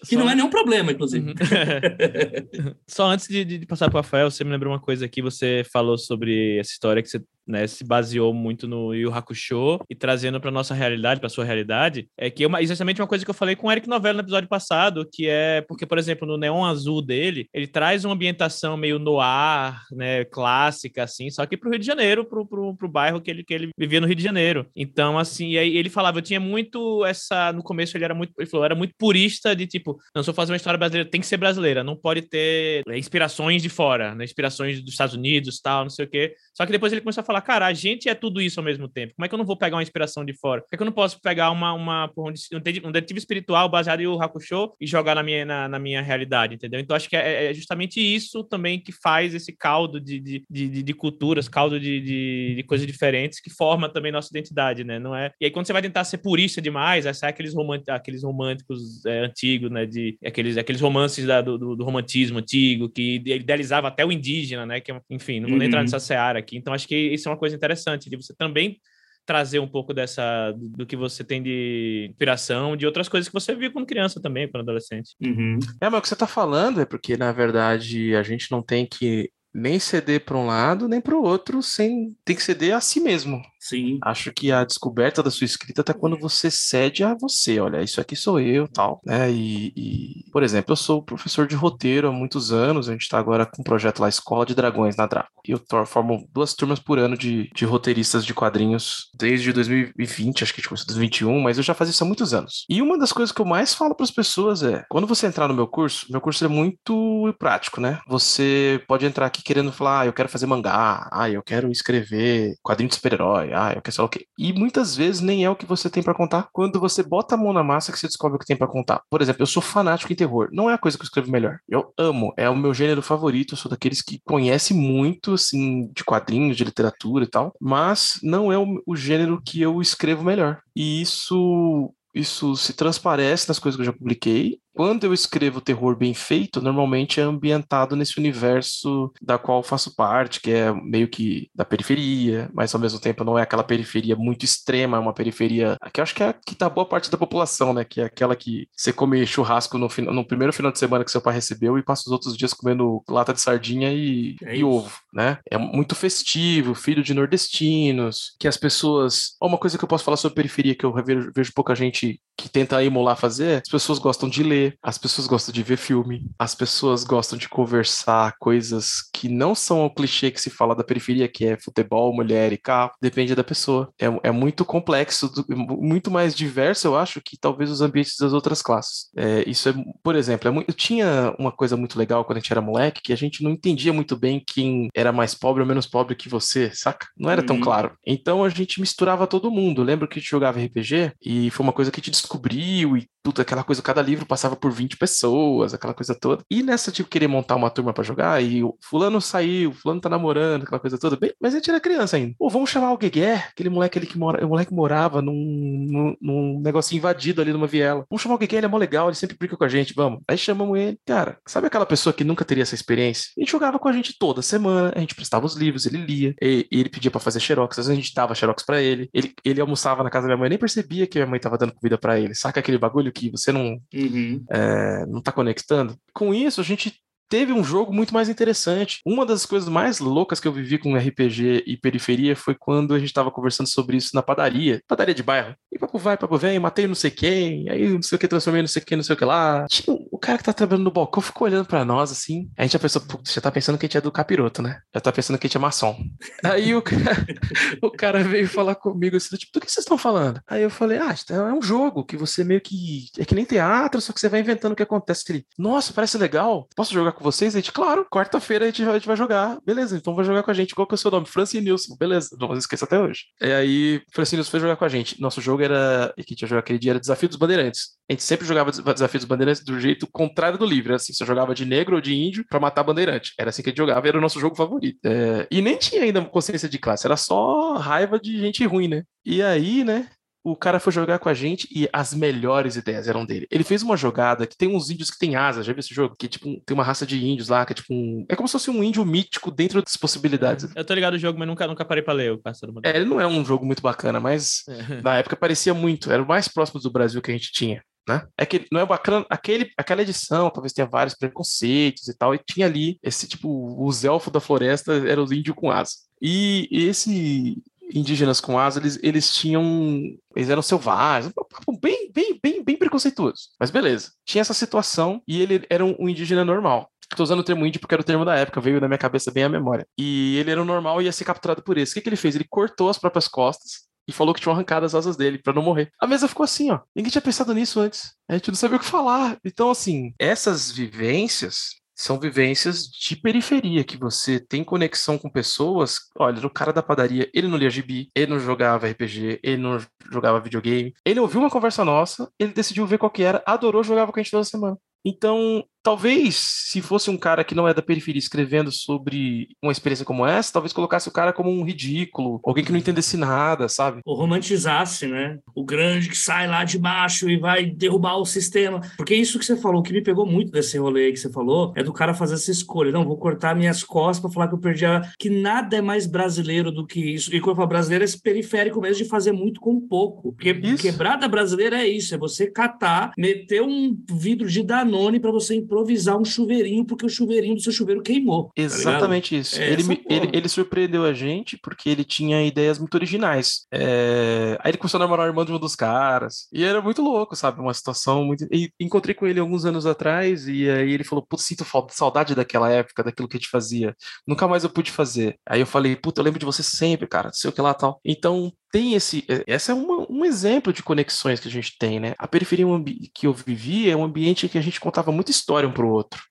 Que Só... não é nenhum problema, inclusive. Uhum. Só antes de, de passar para o Rafael, você me lembrou uma coisa que você falou sobre essa história que você né, se baseou muito no Yu Hakusho e trazendo para nossa realidade, para sua realidade, é que é uma, exatamente uma coisa que eu falei com o Eric Novello no episódio passado, que é porque, por exemplo, no Neon Azul dele, ele traz uma ambientação meio noir, né, clássica, assim, só que pro Rio de Janeiro, pro, pro, pro bairro que ele, que ele vivia no Rio de Janeiro. Então, assim, aí ele falava, eu tinha muito essa, no começo ele era muito, ele falou, era muito purista de tipo, não, se eu fazer uma história brasileira, tem que ser brasileira, não pode ter inspirações de fora, né, inspirações dos Estados Unidos, tal, não sei o quê. Só que depois ele começou a falar, cara, a gente é tudo isso ao mesmo tempo. Como é que eu não vou pegar uma inspiração de fora? Por que, eu não posso pegar uma, uma um, detetive espiritual baseado em o Hakusho e jogar na minha, na, na minha realidade, entendeu? Então acho que é, é, justamente isso também que faz esse caldo de, de, de, de culturas, caldo de, de, de, coisas diferentes que forma também nossa identidade, né? Não é? E aí quando você vai tentar ser purista demais, aí sai aqueles, romant, aqueles românticos é, antigos, né? De, aqueles, aqueles romances da, do, do, romantismo antigo que idealizava até o indígena, né? Que, enfim, não vou uhum. nem entrar nessa seara aqui. Então acho que é uma coisa interessante, de você também trazer um pouco dessa do que você tem de inspiração, de outras coisas que você viu quando criança também, quando adolescente. Uhum. É, mas o que você está falando é porque, na verdade, a gente não tem que nem ceder para um lado nem para o outro, sem tem que ceder a si mesmo. Sim. Acho que a descoberta da sua escrita tá quando você cede a você, olha, isso aqui sou eu, tal, né? E, e, por exemplo, eu sou professor de roteiro há muitos anos, a gente tá agora com um projeto lá, Escola de Dragões, na Draco. E eu formo duas turmas por ano de, de roteiristas de quadrinhos desde 2020, acho que a gente começou em 2021, mas eu já fazia isso há muitos anos. E uma das coisas que eu mais falo para as pessoas é, quando você entrar no meu curso, meu curso é muito prático, né? Você pode entrar aqui querendo falar, ah, eu quero fazer mangá, ah, eu quero escrever quadrinho de super-herói, ah, eu quero sei lá o quê. E muitas vezes nem é o que você tem para contar. Quando você bota a mão na massa que você descobre o que tem para contar. Por exemplo, eu sou fanático em terror. Não é a coisa que eu escrevo melhor. Eu amo, é o meu gênero favorito, eu sou daqueles que conhece muito assim de quadrinhos, de literatura e tal, mas não é o, o gênero que eu escrevo melhor. E isso isso se transparece nas coisas que eu já publiquei quando eu escrevo terror bem feito, normalmente é ambientado nesse universo da qual faço parte, que é meio que da periferia, mas ao mesmo tempo não é aquela periferia muito extrema, é uma periferia que eu acho que é que tá boa parte da população, né? Que é aquela que você come churrasco no, no primeiro final de semana que seu pai recebeu e passa os outros dias comendo lata de sardinha e, é e ovo, né? É muito festivo, filho de nordestinos, que as pessoas. Uma coisa que eu posso falar sobre periferia que eu vejo pouca gente que tenta emular fazer, as pessoas gostam de ler, as pessoas gostam de ver filme, as pessoas gostam de conversar coisas que não são o clichê que se fala da periferia, que é futebol, mulher e carro, depende da pessoa. É, é muito complexo, muito mais diverso, eu acho, que talvez os ambientes das outras classes. É, isso é, por exemplo, é muito, eu tinha uma coisa muito legal quando a gente era moleque, que a gente não entendia muito bem quem era mais pobre ou menos pobre que você, saca? Não era tão uhum. claro. Então a gente misturava todo mundo. Lembro que a gente jogava RPG e foi uma coisa que a gente descobriu e tudo, aquela coisa, cada livro passava por 20 pessoas, aquela coisa toda. E nessa, tipo, querer montar uma turma para jogar, e o fulano saiu, fulano tá namorando, aquela coisa toda, bem, mas a gente era criança ainda. Pô, vamos chamar o Guegué, aquele moleque ali que mora, o moleque morava num, num, num negocinho invadido ali numa viela. Vamos chamar o Guegué, ele é mó legal, ele sempre brinca com a gente, vamos. Aí chamamos ele. Cara, sabe aquela pessoa que nunca teria essa experiência? Ele jogava com a gente toda semana, a gente prestava os livros, ele lia, e, e ele pedia para fazer xerox, às vezes a gente dava xerox para ele. ele. Ele almoçava na casa da minha mãe, nem percebia que minha mãe tava dando comida para ele. Saca aquele bagulho que você não uhum. É, não está conectando. Com isso, a gente teve um jogo muito mais interessante. Uma das coisas mais loucas que eu vivi com RPG e periferia foi quando a gente estava conversando sobre isso na padaria, padaria de bairro. E papo vai, papo vem, matei não sei quem, aí não sei o que, transformei não sei o que, não sei o que lá. Tinha o cara que tá trabalhando no balcão ficou olhando para nós assim. A gente já pensou, já tá pensando que a gente é do capiroto, né? Já tá pensando que a gente é maçom. Aí o cara, o cara veio falar comigo assim, tipo, do que vocês estão falando? Aí eu falei, ah, é um jogo que você meio que. É que nem teatro, só que você vai inventando o que acontece. Ele, nossa, parece legal. Posso jogar com vocês? A gente, claro, quarta-feira a, a gente, vai jogar. Beleza, então vai jogar com a gente. Qual que é o seu nome? Francis Nilson. Beleza, não esqueça até hoje. E aí, Francis Nilson foi jogar com a gente. Nosso jogo era, que tinha jogado aquele dia, era Desafio dos Bandeirantes. A gente sempre jogava Desafio dos Bandeirantes do jeito contrário do livro. Era assim, você jogava de negro ou de índio para matar bandeirante. Era assim que a gente jogava, era o nosso jogo favorito. É... E nem tinha ainda consciência de classe, era só raiva de gente ruim, né? E aí, né, o cara foi jogar com a gente e as melhores ideias eram dele. Ele fez uma jogada que tem uns índios que tem asas, já viu esse jogo? Que tipo, tem uma raça de índios lá, que é tipo um... É como se fosse um índio mítico dentro das possibilidades. Eu tô ligado no jogo, mas nunca, nunca parei pra ler o Pássaro É, ele não é um jogo muito bacana, mas é. na época parecia muito. Era o mais próximo do Brasil que a gente tinha. Né? É que não é bacana, aquele, aquela edição talvez tenha vários preconceitos e tal, e tinha ali esse tipo, os elfos da floresta eram os índios com asa. E esse indígenas com asa, eles, eles tinham. Eles eram selvagens, bem, bem, bem, bem preconceituosos. Mas beleza. Tinha essa situação e ele era um indígena normal. Estou usando o termo índio porque era o termo da época, veio na minha cabeça bem a memória. E ele era um normal e ia ser capturado por isso. O que, que ele fez? Ele cortou as próprias costas e falou que tinham arrancado as asas dele para não morrer. A mesa ficou assim, ó. Ninguém tinha pensado nisso antes. A gente não sabia o que falar. Então, assim, essas vivências são vivências de periferia, que você tem conexão com pessoas. Olha, o cara da padaria, ele não lia gibi, ele não jogava RPG, ele não jogava videogame. Ele ouviu uma conversa nossa, ele decidiu ver qual que era, adorou, jogava com a gente toda semana. Então, talvez, se fosse um cara que não é da periferia escrevendo sobre uma experiência como essa, talvez colocasse o cara como um ridículo, alguém que não entendesse nada, sabe? Ou romantizasse, né? O grande que sai lá de baixo e vai derrubar o sistema. Porque isso que você falou, o que me pegou muito desse rolê aí que você falou, é do cara fazer essa escolha. Não, vou cortar minhas costas para falar que eu perdi a... Que nada é mais brasileiro do que isso. E quando eu falo brasileiro, é esse periférico mesmo de fazer muito com pouco. Porque isso. quebrada brasileira é isso, é você catar, meter um vidro de Danone para você impor improvisar um chuveirinho porque o chuveirinho do seu chuveiro queimou. Tá Exatamente isso. É ele, me- ele, ele surpreendeu a gente porque ele tinha ideias muito originais. É, Aí ele começou a namorar a irmã de um dos caras. E era muito louco, sabe? Uma situação muito. E encontrei com ele alguns anos atrás e aí ele falou: Putz, sinto falta, saudade daquela época, daquilo que a gente fazia. Nunca mais eu pude fazer. Aí eu falei: Puta, eu lembro de você sempre, cara, sei o que lá tal. Então. Tem esse. Essa é uma- um exemplo de conexões que a gente tem, né? A periferia é que eu vivi é um ambiente que a gente contava muita história um pro outro.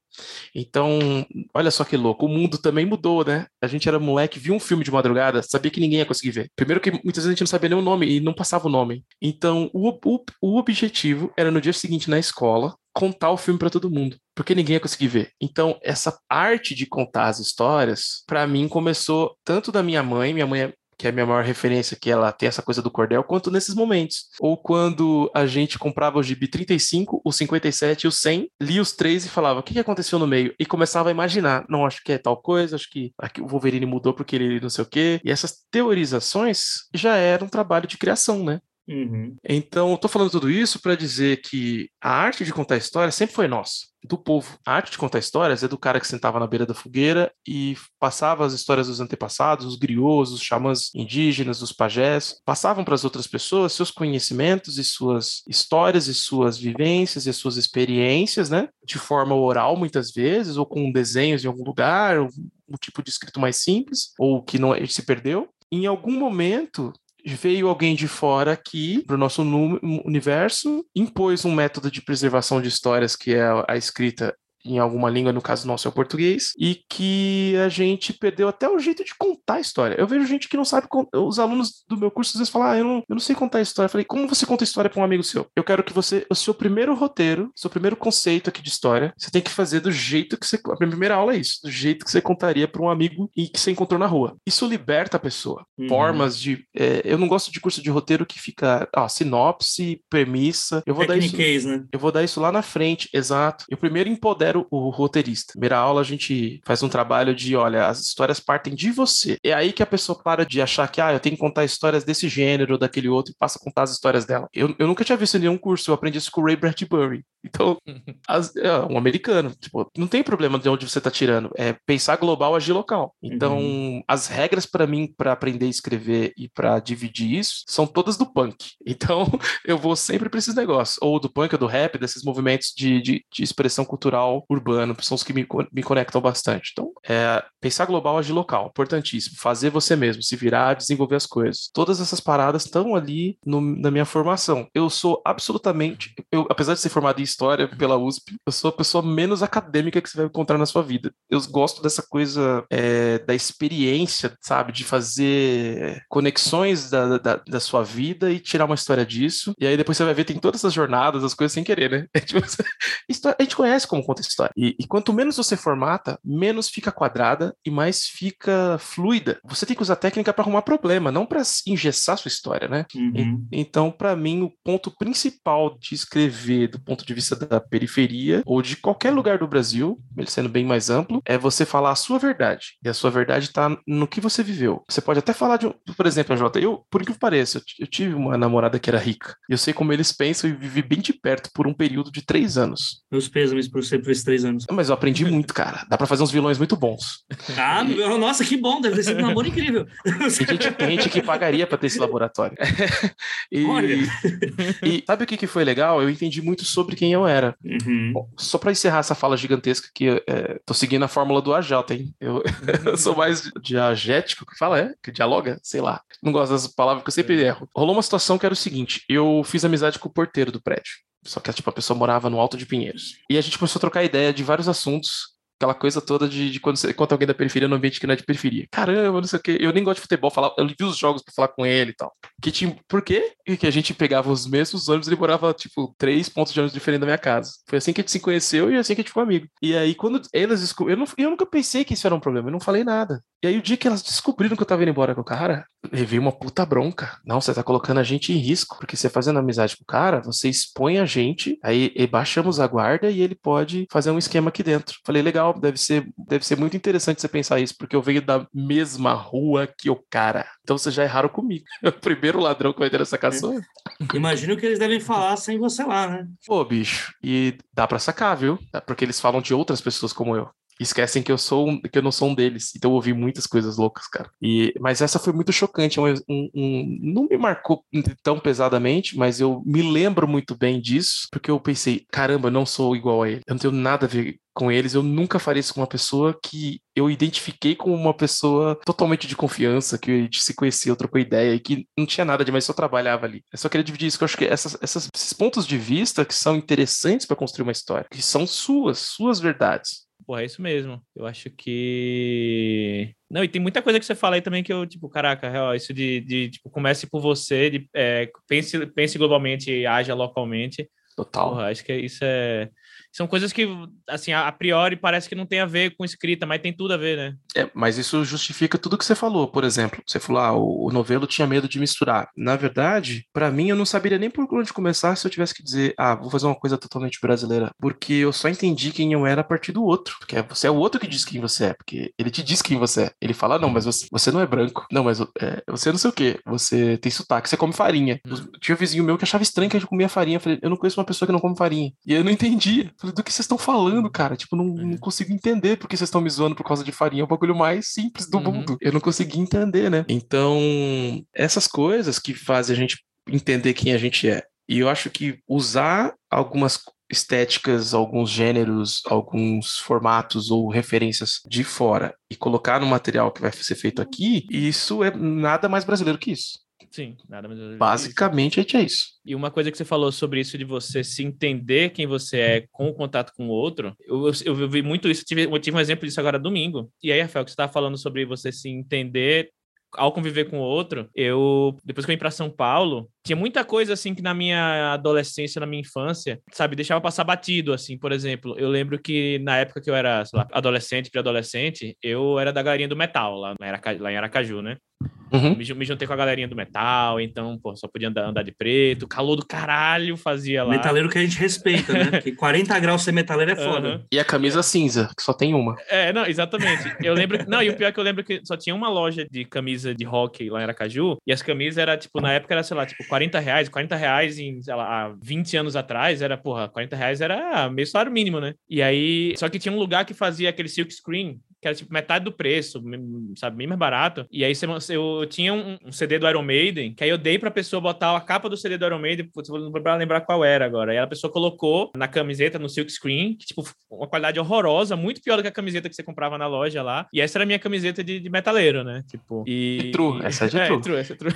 Então, olha só que louco, o mundo também mudou, né? A gente era moleque, viu um filme de madrugada, sabia que ninguém ia conseguir ver. Primeiro que muitas vezes a gente não sabia nem o nome e não passava o nome. Então, o, o, o objetivo era no dia seguinte na escola contar o filme para todo mundo, porque ninguém ia conseguir ver. Então, essa arte de contar as histórias, para mim começou tanto da minha mãe, minha mãe é que é a minha maior referência, que ela tem essa coisa do cordel, quanto nesses momentos. Ou quando a gente comprava o gibi 35, o 57 e o 100, lia os três e falava, o que que aconteceu no meio? E começava a imaginar, não, acho que é tal coisa, acho que aqui o Wolverine mudou porque ele não sei o quê. E essas teorizações já eram um trabalho de criação, né? Uhum. Então, eu tô falando tudo isso para dizer que a arte de contar história sempre foi nossa, do povo. A arte de contar histórias é do cara que sentava na beira da fogueira e passava as histórias dos antepassados, os griots, os xamãs indígenas, os pajés, passavam para as outras pessoas seus conhecimentos e suas histórias e suas vivências e as suas experiências, né? De forma oral, muitas vezes, ou com desenhos em algum lugar, um tipo de escrito mais simples, ou que não se perdeu. Em algum momento, veio alguém de fora aqui para o nosso universo, impôs um método de preservação de histórias que é a escrita em alguma língua, no caso nosso é o português, e que a gente perdeu até o jeito de contar a história. Eu vejo gente que não sabe, os alunos do meu curso às vezes falam, ah, eu não, eu não sei contar a história. Eu falei, como você conta a história para um amigo seu? Eu quero que você, o seu primeiro roteiro, seu primeiro conceito aqui de história, você tem que fazer do jeito que você, a primeira aula é isso, do jeito que você contaria para um amigo e que você encontrou na rua. Isso liberta a pessoa Uhum. formas de. é, eu não gosto de curso de roteiro que fica, ó, sinopse, premissa. Eu vou dar isso. Né? Eu vou dar isso lá na frente, exato. Eu primeiro empodero o roteirista. Primeira aula a gente faz um trabalho de, olha, as histórias partem de você. É aí que a pessoa para de achar que, ah, eu tenho que contar histórias desse gênero ou daquele outro e passa a contar as histórias dela. Eu, eu nunca tinha visto em nenhum curso, eu aprendi isso com o Ray Bradbury. Então, as- é, um americano, tipo, não tem problema de onde você tá tirando. É pensar global, agir local. Então, as regras para mim para aprender a escrever e para dividir isso são todas do punk. Então, eu vou sempre para esses negócios, ou do punk ou do rap, desses movimentos de, de, de expressão cultural urbano, são os que me, me conectam bastante. Então, é, pensar global, agir local, importantíssimo. Fazer você mesmo, se virar, desenvolver as coisas. Todas essas paradas estão ali no- na minha formação. Eu sou absolutamente, eu, apesar de ser formado em história pela USP, eu sou a pessoa menos acadêmica que você vai encontrar na sua vida. Eu gosto dessa coisa é, da experiência, sabe? De fazer conexões da, da, da sua vida e tirar uma história disso. E aí depois você vai ver, tem todas essas jornadas, as coisas sem querer, né? É tipo, história- a gente conhece como conta história. E, e quanto menos você formata, menos fica quadrada e mais fica fluida. Você tem que usar técnica para arrumar problema, não para engessar sua história, né? Uhum. Então, para mim, o ponto principal de escrever do ponto de vista da periferia ou de qualquer lugar do Brasil, ele sendo bem mais amplo, é você falar a sua verdade. E a sua verdade está no que você viveu. Você pode até falar de, um, por exemplo, Jota, eu, por incrível que pareça, eu, eu tive uma namorada que era rica. E eu sei como eles pensam e vivi bem de perto por um período de três anos. Meus pêsames por você por três anos. Mas eu aprendi muito, cara. Dá para fazer uns vilões muito bons. Ah, meu- nossa, que bom, deve ter sido um namoro incrível. Tem gente, que pagaria para ter esse laboratório. e, Olha. e sabe o que, que foi legal? Eu entendi muito sobre quem eu era. Uhum. Bom, só para encerrar essa fala gigantesca, que é, tô seguindo a fórmula do Agelta, hein? Eu, eu sou mais diagético, que fala, é? Que dialoga? Sei lá. Não gosto dessas palavras que eu sempre erro. Rolou uma situação que era o seguinte: eu fiz amizade com o porteiro do prédio. Só que tipo, a pessoa morava no Alto de Pinheiros. E a gente começou a trocar ideia de vários assuntos. Aquela coisa toda de, de quando você conta alguém da periferia no ambiente que não é de periferia. Caramba, não sei o quê. Eu nem gosto de futebol, falar, eu vi os jogos pra falar com ele e tal. Que por quê? Que a gente pegava os mesmos ônibus ele morava, tipo, três pontos de ônibus diferentes da minha casa. Foi assim que a gente se conheceu e assim que a gente ficou amigo. E aí, quando elas descobriram, eu, eu nunca pensei que isso era um problema, eu não falei nada. E aí, o dia que elas descobriram que eu tava indo embora com o cara, levei uma puta bronca. Não, você tá colocando a gente em risco, porque você fazendo amizade com o cara, você expõe a gente, aí baixamos a guarda e ele pode fazer um esquema aqui dentro. Falei, legal, deve ser, deve ser muito interessante você pensar isso, porque eu venho da mesma rua que o cara. Então vocês já erraram comigo. É o primeiro ladrão que vai ter essa caçamba. Imagino que eles devem falar sem você lá, né? Pô, bicho, e dá pra sacar, viu? É porque eles falam de outras pessoas como eu esquecem que eu sou um, que eu não sou um deles. Então eu ouvi muitas coisas loucas, cara. E, mas essa foi muito chocante. Um, um, um, não me marcou tão pesadamente, mas eu me lembro muito bem disso, porque eu pensei, caramba, eu não sou igual a ele. Eu não tenho nada a ver com eles. Eu nunca faria isso com uma pessoa que eu identifiquei como uma pessoa totalmente de confiança, que a gente se conhecia, trocou ideia e que não tinha nada demais, só trabalhava ali. Eu só queria dividir isso, que eu acho que essas, essas esses pontos de vista que são interessantes para construir uma história, que são suas, suas verdades. Porra, é isso mesmo. Eu acho que. Não, e tem muita coisa que você fala aí também que eu, tipo, caraca, real, isso de, de tipo, comece por você, de, é, pense, pense globalmente e haja localmente. Total. Porra, acho que isso é são coisas que, assim, a, priori parece que não tem a ver com escrita, mas tem tudo a ver, né? É, mas isso justifica tudo que você falou. Por exemplo, você falou, ah, o, novelo tinha medo de misturar. Na verdade, para mim, eu não saberia nem por onde começar se eu tivesse que dizer, ah, vou fazer uma coisa totalmente brasileira. Porque eu só entendi quem eu era a partir do outro. Porque é, você é o outro que diz quem você é. Porque ele te diz quem você é. Ele fala, não, mas você, você não é branco. Não, mas é, você não sei o quê. Você tem sotaque, você come farinha. Hum. Tinha um vizinho meu que achava estranho que a gente comia farinha. Eu falei, eu não conheço uma pessoa que não come farinha. E eu não entendia. Falei, do que vocês estão falando, cara? Tipo, não, não uhum. consigo entender porque vocês estão me zoando por causa de farinha. É o bagulho mais simples do uhum. mundo. Eu não consegui entender, né? Então, essas coisas que fazem a gente entender quem a gente é. E eu acho que usar algumas estéticas, alguns gêneros, alguns formatos ou referências de fora e colocar no material que vai ser feito aqui, isso é nada mais brasileiro que isso. Sim, nada mais. Basicamente é isso. E uma coisa que você falou sobre isso de você se entender quem você é com o contato com o outro, eu, eu, eu vi muito isso, tive, eu tive um exemplo disso agora domingo. E aí, Rafael, que você estava falando sobre você se entender ao conviver com o outro, eu, depois que eu vim para São Paulo, tinha muita coisa assim que na minha adolescência, na minha infância, sabe, deixava passar batido, assim, por exemplo, eu lembro que na época que eu era, sei lá, adolescente, pré-adolescente, eu era da galerinha do metal, lá, lá em Aracaju, né? Uhum. Me, me, juntei com a galerinha do metal, então, pô, só podia andar, andar de preto, calor do caralho fazia lá. Metaleiro que a gente respeita, né? Porque 40 graus ser metaleiro é foda. Uhum. E a camisa cinza, que só tem uma. É, não, exatamente. Eu lembro. não, e o pior é que eu lembro que só tinha uma loja de camisa de rock lá em Aracaju, e as camisas era, tipo, na época era, sei lá, tipo, 40 reais, 40 reais em, sei lá, há 20 anos atrás, era, porra, 40 reais era meio salário mínimo, né? E aí, só que tinha um lugar que fazia aquele silk screen, que era tipo metade do preço, sabe, bem mais barato. E aí eu tinha um, um, CD do Iron Maiden, que aí eu dei pra pessoa botar a capa do CD do Iron Maiden, vou lembrar qual era agora. Aí a pessoa colocou na camiseta, no silk screen, que tipo, uma qualidade horrorosa, muito pior do que a camiseta que você comprava na loja lá. E essa era a minha camiseta de, de metaleiro, né? Tipo, e... true, essa é de é, true. Essa é true.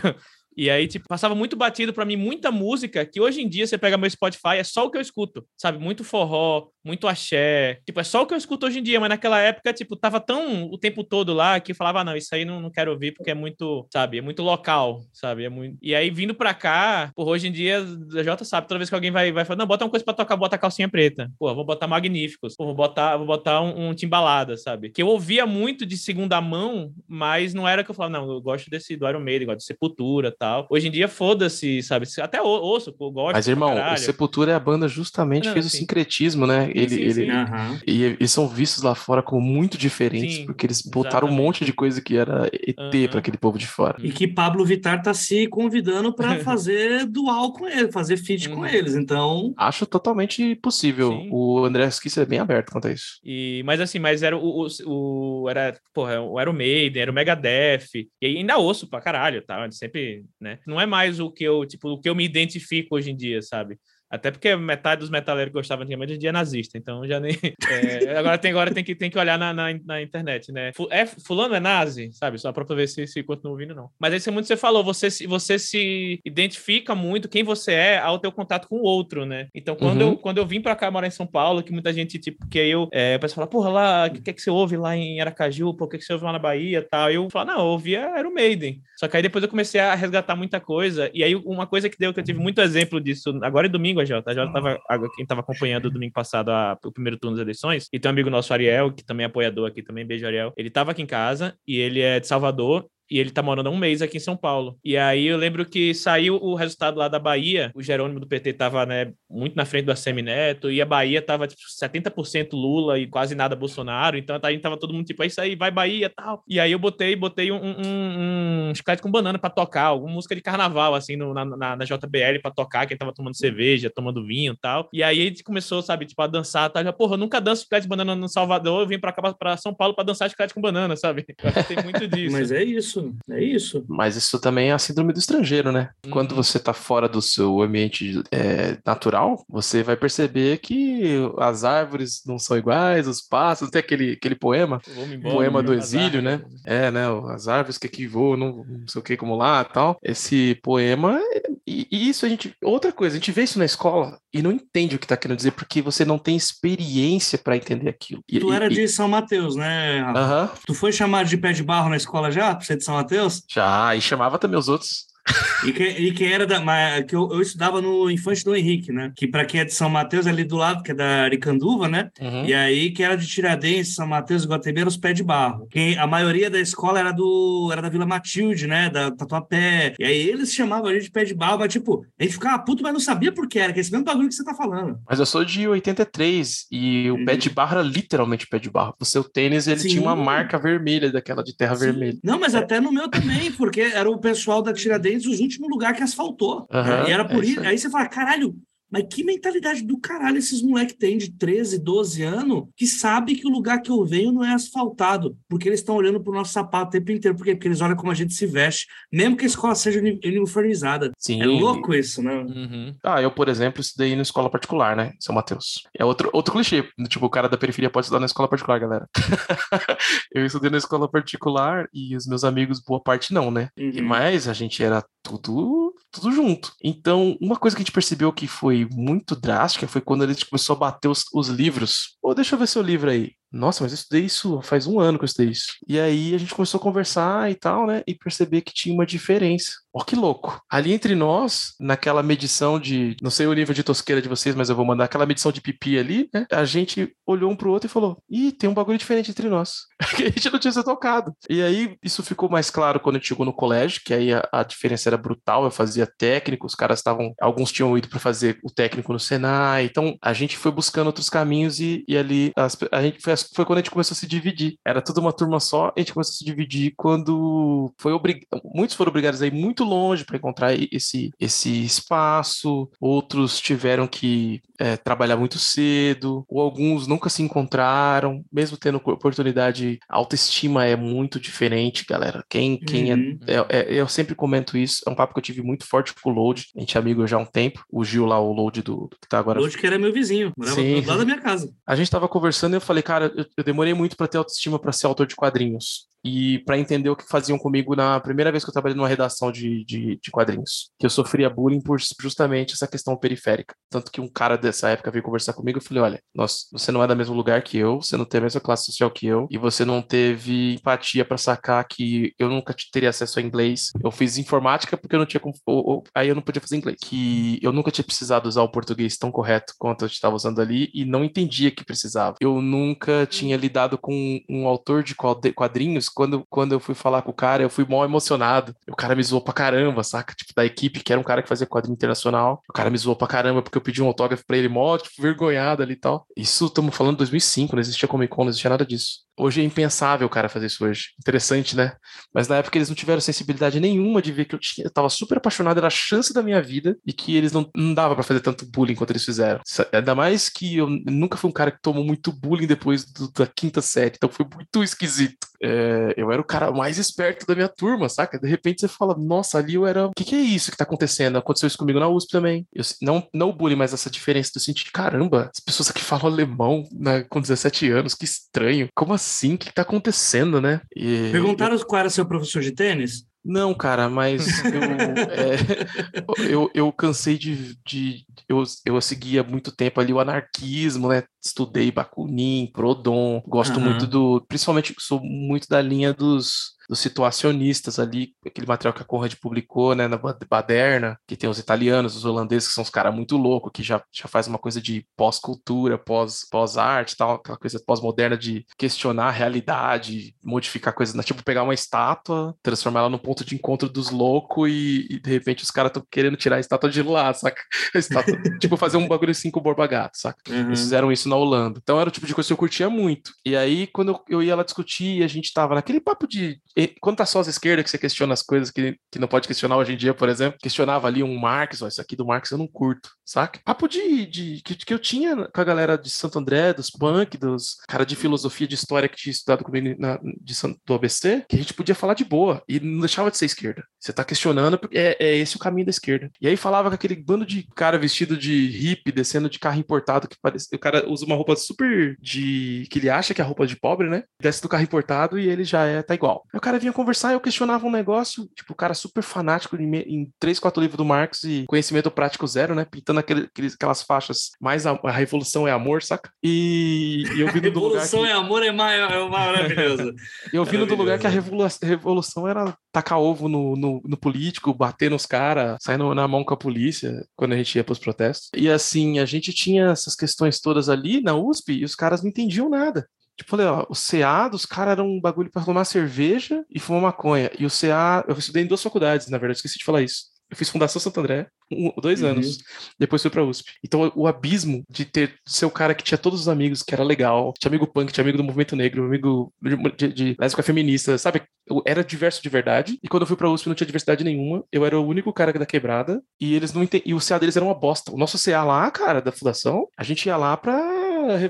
E aí, tipo, passava muito batido para mim muita música que hoje em dia você pega meu Spotify, é só o que eu escuto, sabe? Muito forró, muito axé. Tipo, é só o que eu escuto hoje em dia, mas naquela época, tipo, tava tão o tempo todo lá que eu falava, ah, não, isso aí não, não quero ouvir porque é muito, sabe? É muito local, sabe? É muito... E aí, vindo pra cá, por hoje em dia, a Jota sabe, toda vez que alguém vai, vai falar, não, bota uma coisa pra tocar, bota calcinha preta. Pô, vou botar Magníficos. Pô, vou botar, vou botar um, um timbalada, sabe? Que eu ouvia muito de segunda mão, mas não era que eu falava, não, eu gosto desse do Iron Maiden, gosto de Sepultura tal. Hoje em dia, foda-se, sabe? Até ouço, eu gosto. Mas, irmão, o Sepultura é a banda justamente não, fez sim. o sincretismo, né? Sim, ele, sim, ele, uhum. E eles são vistos lá fora como muito diferentes, porque eles botaram exatamente. um monte de coisa que era ET uhum. para aquele povo de fora. E que Pablo Vittar tá se convidando para fazer dual com ele, fazer feat uhum. com eles, então... Acho totalmente possível. O André Esquisse é bem aberto quanto a isso. E, mas assim, mas era o, o, o era, porra, era o Maiden, era o Megadeth, e ainda ouço pra caralho, tá? Sempre, né? Não é mais o que eu, tipo, o que eu me identifico hoje em dia, sabe? Até porque metade dos metaleiros que gostavam antigamente de é nazista, então já nem. É, agora tem, agora tem, que, tem que olhar na, na, na, internet, né? É, fulano é nazi, sabe? Só para ver se, se continua ouvindo, não. Mas isso é muito que você falou, você, você se identifica muito quem você é ao ter o contato com o outro, né? Então, quando, uhum. eu, quando eu vim para cá morar em São Paulo, que muita gente, tipo, que aí eu. É, a pessoa fala, porra, lá, o que, que é que você ouve lá em Aracaju? Por que, que você ouve lá na Bahia tal? Eu falo, não, eu ouvia era o Maiden. Só que aí depois eu comecei a resgatar muita coisa. E aí uma coisa que deu, que eu tive muito exemplo disso, agora é domingo, a Jota. A Jota tava, quem tava acompanhando domingo passado a, o primeiro turno das eleições, e tem um amigo nosso, Ariel, que também é apoiador aqui também, beijo Ariel. Ele tava aqui em casa e ele é de Salvador E ele tá morando há um mês aqui em São Paulo. E aí eu lembro que saiu o resultado lá da Bahia, o Jerônimo do PT tava, né, muito na frente do Assemineto, e a Bahia tava, tipo, 70% Lula e quase nada Bolsonaro, então a gente tava todo mundo, tipo, é isso aí, vai Bahia e tal. E aí eu botei, botei um, um, um chiclete com banana para tocar, alguma música de carnaval, assim, no, na, na, na, JBL para tocar, quem tava tomando cerveja, tomando vinho e tal. E aí a gente começou, sabe, tipo, a dançar, tá? Já, porra, eu nunca danço chiclete de banana no Salvador, eu vim pra cá, pra São Paulo para dançar chiclete com banana, sabe? Eu acho que tem muito disso. Mas é isso, é isso. Mas isso também é a síndrome do estrangeiro, né? Uhum. Quando você tá fora do seu ambiente é, natural, você vai perceber que as árvores não são iguais, os pássaros, tem aquele, aquele poema, embora, poema do exílio, né? É, né? As árvores que aqui voam, não, não sei o que, como lá tal. Esse poema, e, e, isso a gente. Outra coisa, a gente vê isso na escola e não entende o que tá querendo dizer, porque você não tem experiência para entender aquilo. E, tu era de São Mateus, né? Aham. Uh -huh. Tu foi chamado de pé de barro na escola já, pra ser de São Mateus? Já, e chamava também os outros. E que, e que era da. Que eu, eu estudava no Infante do Henrique, né? Que para quem é de São Mateus, ali do lado, que é da Aricanduva, né? Uhum. E aí que era de Tiradentes, São Mateus, Guatemala, os pés de barro. Quem, a maioria da escola era do era da Vila Matilde, né? Da Tatuapé. E aí eles chamavam a gente de pé de barro, mas tipo, a gente ficava puto, mas não sabia por que era, que é esse mesmo bagulho que você tá falando. Mas eu sou de 83 e o uhum. pé de barro era literalmente pé de barro. O seu tênis, ele Sim. tinha uma marca vermelha, daquela de terra Sim. vermelha. Não, mas é. até no meu também, porque era o pessoal da Tiradentes, os último lugar que asfaltou. Uhum, e era por é isso. Aí você fala, caralho, mas que mentalidade do caralho esses moleques têm de 13, 12 anos que sabe que o lugar que eu venho não é asfaltado, porque eles estão olhando pro nosso sapato o tempo inteiro, porque, porque eles olham como a gente se veste, mesmo que a escola seja uniformizada. Sim. É louco isso, né? Uhum. Ah, eu, por exemplo, estudei na escola particular, né? São Mateus. É outro, outro clichê. Tipo, o cara da periferia pode estudar na escola particular, galera. eu estudei na escola particular e os meus amigos, boa parte não, né? Uhum. Mas a gente era tudo, tudo junto. Então, uma coisa que a gente percebeu que foi muito drástica foi quando a gente começou a bater os, os livros. Pô, deixa eu ver seu livro aí. Nossa, mas eu estudei isso faz um ano que eu estudei isso. E aí a gente começou a conversar e tal, né? E perceber que tinha uma diferença. Ó, que louco. Ali entre nós, naquela medição de. Não sei o nível de tosqueira de vocês, mas eu vou mandar aquela medição de pipi ali, né? A gente olhou um pro outro e falou: Ih, tem um bagulho diferente entre nós. que a gente não tinha se tocado. E aí isso ficou mais claro quando a gente chegou no colégio, que aí a, a diferença era brutal. Eu fazia técnico, os caras estavam. Alguns tinham ido para fazer o técnico no Senai. Então a gente foi buscando outros caminhos e, e ali as, a gente foi foi quando a gente começou a se dividir. Era tudo uma turma só, a gente começou a se dividir quando foi obrig... muitos foram obrigados a ir muito longe para encontrar esse, esse espaço, outros tiveram que é, trabalhar muito cedo, ou alguns nunca se encontraram, mesmo tendo oportunidade, a autoestima é muito diferente, galera. Quem, quem é, uhum. é, é, Eu sempre comento isso, é um papo que eu tive muito forte com o Load, a gente é amigo já há um tempo, o Gil lá, o Load do, do que tá agora. Load que era meu vizinho, morava Sim. do lado da minha casa. A gente tava conversando e eu falei, cara, eu, eu demorei muito para ter autoestima para ser autor de quadrinhos e para entender o que faziam comigo na primeira vez que eu trabalhei numa redação de, de, de, quadrinhos, que eu sofria bullying por justamente essa questão periférica. Tanto que um cara dessa época veio conversar comigo e falei: olha, você não é do mesmo lugar que eu, você não tem a mesma classe social que eu, e você não teve empatia para sacar que eu nunca teria acesso a inglês. Eu fiz informática porque eu não tinha. Ou, ou, aí eu não podia fazer inglês. Que eu nunca tinha precisado usar o português tão correto quanto eu estava usando ali e não entendia que precisava. Eu nunca tinha lidado com um autor de quadrinhos quando, quando eu fui falar com o cara, eu fui mal emocionado. O cara me zoou pra caramba, saca? Tipo, da equipe, que era um cara que fazia quadrinho internacional. O cara me zoou pra caramba porque eu pedi um autógrafo pra ele, mó, tipo, vergonhado ali e tal. Isso estamos falando de 2005, não existia Comic Con, não existia nada disso. Hoje é impensável o cara fazer isso hoje. Interessante, né? Mas na época eles não tiveram sensibilidade nenhuma de ver que eu, tinha, eu tava super apaixonado, era a chance da minha vida e que eles não, não dava para fazer tanto bullying quanto eles fizeram. Ainda mais que eu nunca fui um cara que tomou muito bullying depois do, da quinta série, então foi muito esquisito. É, eu era o cara mais esperto da minha turma, saca? De repente você fala, nossa, ali eu era. O que, que, é isso que tá acontecendo? Aconteceu isso comigo na USP também. Eu, não, não o bullying, mas essa diferença do sentido, caramba, as pessoas aqui falam alemão né, com 17 anos, que estranho. Como assim? O que, que tá acontecendo, né? E, Perguntaram eu... qual era seu professor de tênis? Não, cara, mas eu, é, eu, eu, cansei de. de eu, eu seguia muito tempo ali o anarquismo, né? Estudei Bakunin, Prodon, gosto uhum. muito do, principalmente sou muito da linha dos dos situacionistas ali, aquele material que a Conrad publicou, né, na Baderna, que tem os italianos, os holandeses, que são os caras muito loucos, que já, já faz uma coisa de pós-cultura, pós, pós-arte tal, aquela coisa pós-moderna de questionar a realidade, modificar coisas, né, tipo pegar uma estátua, transformar ela no ponto de encontro dos loucos e, e de repente os caras estão querendo tirar a estátua de lá, saca? Estátua, tipo fazer um bagulho assim com o Borba Gato, saca? Uhum. Eles fizeram isso na Holanda. Então era o tipo de coisa que eu curtia muito. E aí, quando eu, eu ia lá discutir, a gente tava naquele papo de quando tá só as esquerdas que você questiona as coisas que, que não pode questionar hoje em dia, por exemplo, questionava ali um Marx, ó, isso aqui do Marx eu não curto, saca? Papo de, de que, que eu tinha com a galera de Santo André, dos punk, dos cara de filosofia, de história que tinha estudado comigo na, de, do ABC, que a gente podia falar de boa e não deixava de ser esquerda. Você tá questionando, é, é esse o caminho da esquerda. E aí falava com aquele bando de cara vestido de hippie, descendo de carro importado, que parece. O cara usa uma roupa super de. que ele acha que é roupa de pobre, né? Desce do carro importado e ele já é, tá igual. Aí o cara vinha conversar e eu questionava um negócio, tipo, o cara super fanático em, em três, quatro livros do Marx e conhecimento prático zero, né? Pintando aquele, aquelas faixas, mais a, a revolução é amor, saca? E, e eu vindo do lugar. Revolução é amor é, maior, é maravilhoso. eu vindo do lugar que a revolução, revolução era tacar ovo no, no, no político, bater nos caras, saindo na mão com a polícia quando a gente ia pros protestos. E assim, a gente tinha essas questões todas ali na USP e os caras não entendiam nada. Tipo, falei, ó, o CA dos caras era um bagulho para tomar cerveja e fumar maconha. E o CA, eu estudei em duas faculdades, na verdade, esqueci de falar isso. Eu fiz Fundação Santo André, um, dois uhum. anos. Depois fui pra USP. Então, o abismo de ter ser o cara que tinha todos os amigos, que era legal, tinha amigo punk, tinha amigo do movimento negro, amigo de, de, de lésbica feminista, sabe? Eu era diverso de verdade. E quando eu fui pra USP, não tinha diversidade nenhuma. Eu era o único cara da quebrada. E eles não entendiam. E o CA deles era uma bosta. O nosso CA lá, cara, da fundação, a gente ia lá pra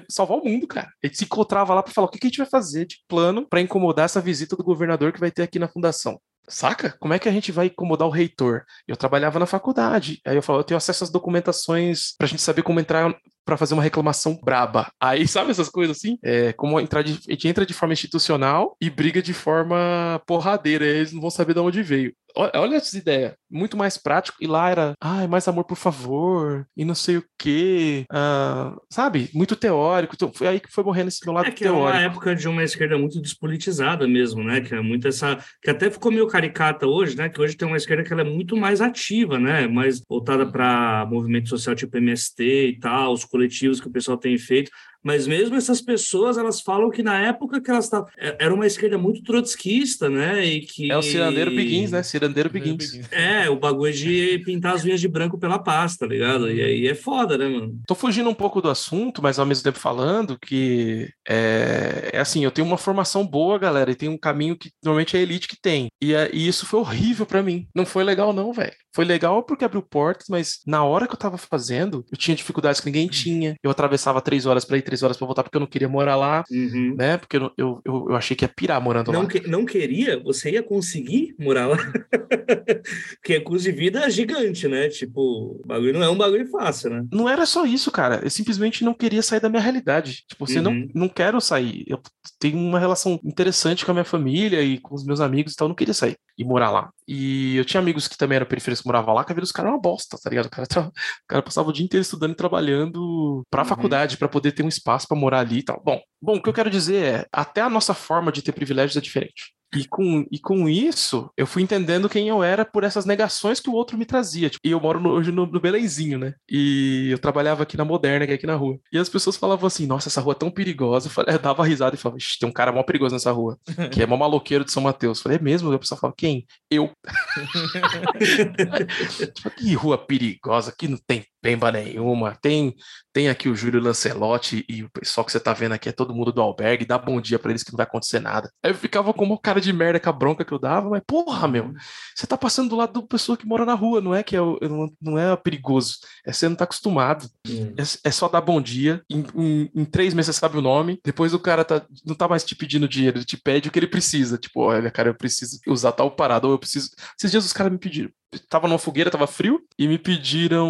salvar o mundo, cara. Gente se encontrava lá para falar o que, que a gente vai fazer de plano para incomodar essa visita do governador que vai ter aqui na fundação. Saca? Como é que a gente vai incomodar o reitor? Eu trabalhava na faculdade. Aí eu falo, eu tenho acesso às documentações pra gente saber como entrar para fazer uma reclamação braba. Aí, sabe essas coisas assim? É, como entrar de, a gente entra de forma institucional e briga de forma porradeira. eles não vão saber de onde veio. Olha essa ideia, muito mais prático. E lá era, ai, mais amor, por favor, e não sei o quê. Uh, sabe? Muito teórico. Então, foi aí que foi morrendo esse meu lado é que teórico. É uma época de uma esquerda muito despolitizada mesmo, né? Que é muito essa. Que até ficou meio caricata hoje, né? Que hoje tem uma esquerda que ela é muito mais ativa, né? Mais voltada para movimento social tipo MST e tal, os coletivos que o pessoal tem feito. Mas mesmo essas pessoas, elas falam que na época que elas estavam. É, era uma esquerda muito trotskista, né? E que... É o cirandeiro Biguins, né? Cirandeiro Biguins. É, o bagulho de pintar as unhas de branco pela paz, tá ligado? E aí é foda, né, mano? Tô fugindo um pouco do assunto, mas ao mesmo tempo falando que é, é assim, eu tenho uma formação boa, galera, e tem um caminho que normalmente é a elite que tem. E, é, e isso foi horrível para mim. Não foi legal, não, velho. Foi legal porque abriu portas, mas na hora que eu tava fazendo, eu tinha dificuldades que ninguém tinha. Eu atravessava três horas para ir, três horas para voltar, porque eu não queria morar lá, uhum. né? Porque eu, eu, eu, achei que ia pirar morando não lá. Que, não queria? Você ia conseguir morar lá? porque custo de vida é gigante, né? Tipo, o bagulho não é um bagulho fácil, né? Não era só isso, cara. Eu simplesmente não queria sair da minha realidade. Tipo, você uhum. não, não quero sair. Eu tenho uma relação interessante com a minha família e com os meus amigos, então eu não queria sair e morar lá. E eu tinha amigos que também eram periféricos que moravam lá, que a vida dos caras era uma bosta, tá ligado? O cara, tra... o cara passava o dia inteiro estudando e trabalhando pra uhum. faculdade, para poder ter um espaço para morar ali e tal. Bom, bom, o que eu quero dizer é, até a nossa forma de ter privilégios é diferente. E com, e com isso, eu fui entendendo quem eu era por essas negações que o outro me trazia. Tipo, e eu moro no, hoje no, no Belenzinho, né? E eu trabalhava aqui na Moderna, que é aqui na rua. E as pessoas falavam assim: nossa, essa rua é tão perigosa. Eu, falei, eu dava risada e falava: tem um cara mó perigoso nessa rua, que é mó maloqueiro de São Mateus. Eu falei: é mesmo? E a pessoa falava: quem? Eu. tipo, que rua perigosa, aqui não tem pemba nenhuma. Tem tem aqui o Júlio Lancelotti e o pessoal que você tá vendo aqui é todo mundo do albergue, dá bom dia para eles que não vai acontecer nada. Aí eu ficava como cara de merda com a bronca que eu dava, mas porra, meu, uhum. você tá passando do lado da pessoa que mora na rua, não é que é, não é perigoso, é você não tá acostumado. É, é, só dar bom dia, em, em, em, três meses você sabe o nome, depois o cara tá, não tá mais te pedindo dinheiro, ele te pede o que ele precisa. Tipo, olha, cara, eu preciso usar tal parada, ou eu preciso. Esses dias os caras me pediram, tava numa fogueira, tava frio, e me pediram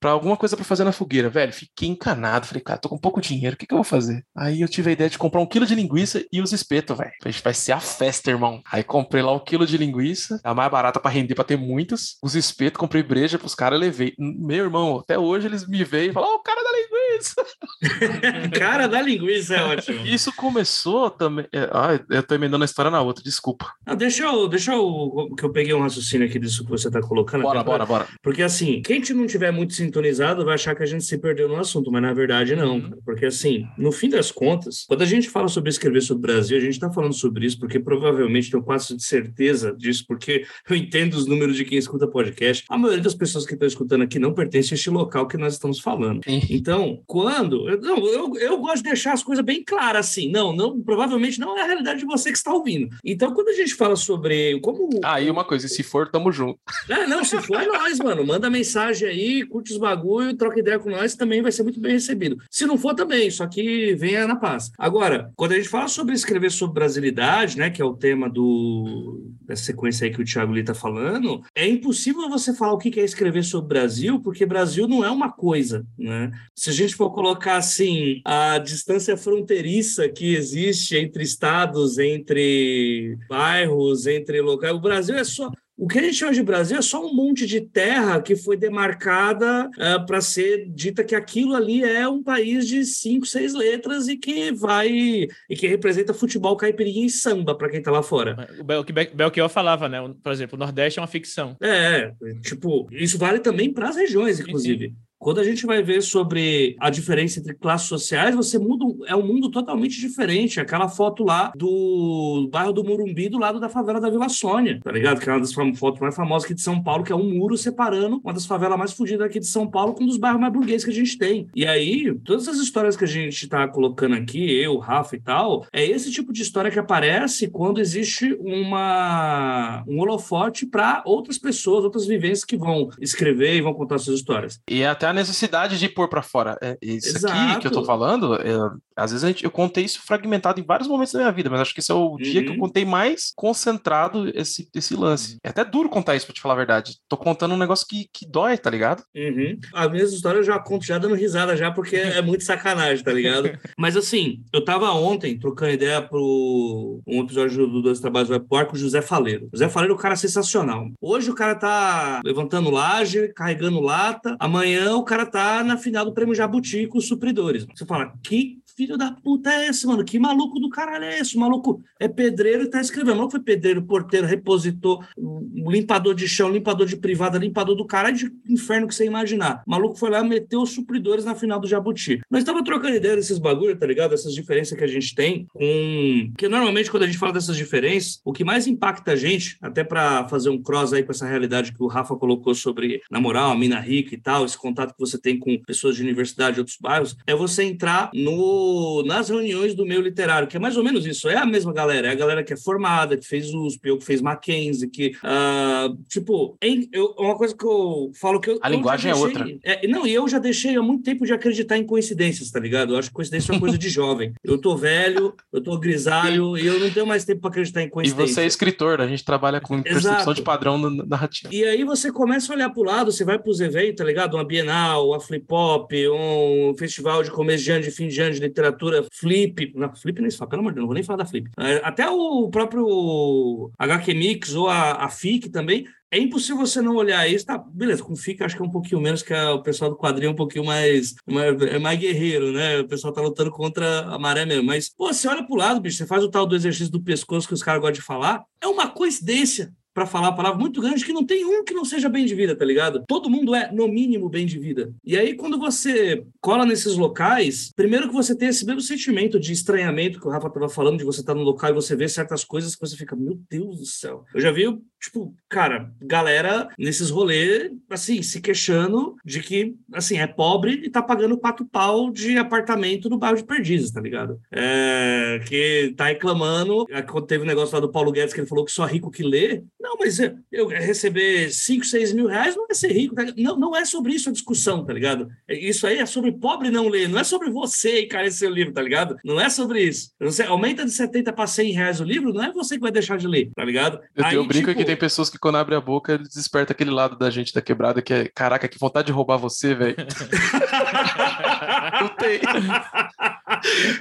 pra alguma coisa para fazer na fogueira. Velho, fiquei encanado. Falei, cara, tô com pouco dinheiro, o que, que eu vou fazer? Aí eu tive a ideia de comprar um quilo de linguiça e os espetos, velho. Vai ser a festa, irmão. Aí comprei lá um quilo de linguiça, a mais barata para render, pra ter muitas. Os espetos, comprei breja pros caras, levei. Meu irmão, até hoje eles me veem e falam, ó, oh, o cara da linguiça linguiça. cara da linguiça é ótimo. Isso começou também. É, ah, eu tô emendando a história na outra, desculpa. Não, deixa eu, deixa eu, que eu peguei um raciocínio aqui disso que você tá colocando. Bora, bora, bora. Porque assim, quem não tiver muito sintonizado vai achar que a gente se perdeu no assunto, mas na verdade não. Uhum. Porque assim, no fim das contas, quando a gente fala sobre escrever sobre o Brasil, a gente tá falando sobre isso porque provavelmente tenho quase certeza disso, porque eu entendo os números de quem escuta podcast. A maioria das pessoas que estão escutando aqui não pertence a este local que nós estamos falando. Então, quando. Eu, não, eu, eu gosto de deixar as coisas bem claras assim. Não, não, provavelmente não é a realidade de você que está ouvindo. Então, quando a gente fala sobre como. Ah, e uma coisa, se for, tamo junto. É, não, se for, é nós, mano. Manda mensagem aí, curte os bagulho, troca ideia com nós, também vai ser muito bem recebido. Se não for, também, só que venha na paz. Agora, quando a gente fala sobre escrever sobre brasilidade, né, que é o tema do, dessa sequência aí que o Thiago Lee tá falando, é impossível você falar o que é escrever sobre Brasil, porque Brasil não é uma coisa, né? Se a gente for colocar assim, a distância fronteiriça que existe entre estados, entre bairros, entre locais, o Brasil é só o que a gente chama de Brasil é só um monte de terra que foi demarcada uh, é, para ser dita que aquilo ali é um país de cinco, seis letras e que vai e que representa futebol, caipirinha e samba para quem está lá fora. O que Belchior falava, né? Por exemplo, o Nordeste é uma ficção. É, tipo, isso vale também para as regiões, inclusive. Sim, sim. Quando a gente vai ver sobre a diferença entre classes sociais, você muda, é um mundo totalmente diferente. Aquela foto lá do bairro do Murumbi, do lado da favela da Vila Sônia, tá ligado? Que é uma das fotos mais famosas aqui de São Paulo, que é um muro separando uma das favelas mais fodidas aqui de São Paulo com um dos bairros mais burgueses que a gente tem. E aí, todas as histórias que a gente tá colocando aqui, eu, Rafa e tal, é esse tipo de história que aparece quando existe uma um holofote para outras pessoas, outras vivências que vão escrever e vão contar suas histórias. E é até a necessidade de pôr para fora. É, isso Exato. aqui que eu tô falando, é, às vezes gente, eu contei isso fragmentado em vários momentos da minha vida, mas acho que esse é o uhum. dia que eu uhum. contei mais concentrado esse, esse lance. Uhum. É até duro contar isso, pra te falar a verdade. Tô contando um negócio que, que dói, tá ligado? Uhum. As minhas histórias eu já conto já dando risada já, porque é muito sacanagem, tá ligado? mas assim, eu tava ontem trocando ideia pro um episódio do Dois Trabalhos do Report com o José Faleiro. José Faleiro é um cara sensacional. Hoje o cara tá levantando laje, carregando lata. Amanhã o cara tá na final do Prêmio Jabuti com os supridores. Você fala, que filho da puta é esse, mano? Que maluco do caralho é esse? O maluco é pedreiro e tá escrevendo. O maluco foi pedreiro, porteiro, repositor, limpador de chão, limpador de privada, limpador do caralho de inferno que você imaginar. O maluco foi lá meteu os supridores na final do Jabuti. Nós estamos trocando ideia desses bagulho, tá ligado? Essas diferenças que a gente tem com... Porque normalmente quando a gente fala dessas diferenças, o que mais impacta a gente, até para fazer um cross aí com essa realidade que o Rafa colocou sobre, na moral, a mina rica e tal, esse contato que você tem com pessoas de universidade e outros bairros, é você entrar no nas reuniões do meio literário, que é mais ou menos isso, é a mesma galera, é a galera que é formada, que fez USP, ou que fez Mackenzie, que, uh, tipo, em, eu, uma coisa que eu falo que eu... A eu linguagem é deixei, é outra. É, não, e eu já deixei há muito tempo de acreditar em coincidências, tá ligado? Eu acho que coincidência é uma coisa de jovem. Eu tô velho, eu tô grisalho, e eu não tenho mais tempo para acreditar em coincidência. E você é escritor, a gente trabalha com percepção Exato. de padrão narrativo. E aí você começa a olhar pro lado, você vai pros eventos, tá ligado? Uma Bienal, a Flip Hop, um festival de começo de ano, de fim de ano de literatura Flip, não, Flip nem fala, pelo amor de Deus, não vou nem falar da Flip. É, até o próprio HQ Mix ou a, a FIC também, é impossível você não olhar isso, tá? Beleza, com FIC acho que é um pouquinho menos, que o pessoal do quadrinho é um pouquinho mais, mais, é mais guerreiro, né? O pessoal tá lutando contra a maré mesmo. Mas, pô, você olha pro lado, bicho, você faz o tal do exercício do pescoço que os caras gostam de falar, é uma coincidência para falar a palavra muito grande que não tem um que não seja bem de vida, tá ligado? Todo mundo é, no mínimo, bem de vida. E aí, quando você cola nesses locais, primeiro que você tem esse mesmo sentimento de estranhamento que o Rafa tava falando, de você estar tá no local e você ver certas coisas que você fica, meu Deus do céu. Eu já vi, tipo, cara, galera nesses rolês, assim, se queixando de que, assim, é pobre e tá pagando quatro pau de apartamento no bairro de Perdizes, tá ligado? É, que tá reclamando, quando teve o um negócio lá do Paulo Guedes que ele falou que só rico que lê, não, mas eu receber 5, 6 mil reais não é ser rico. Tá? Não, não é sobre isso a discussão, tá ligado? Isso aí é sobre pobre não ler, não é sobre você encarecer seu livro, tá ligado? Não é sobre isso. Você aumenta de 70 para 100 reais o livro, não é você que vai deixar de ler, tá ligado? Eu, aí, eu brinco tipo... que tem pessoas que quando abre a boca, desperta aquele lado da gente da quebrada que é, caraca, que vontade de roubar você, velho. não tem.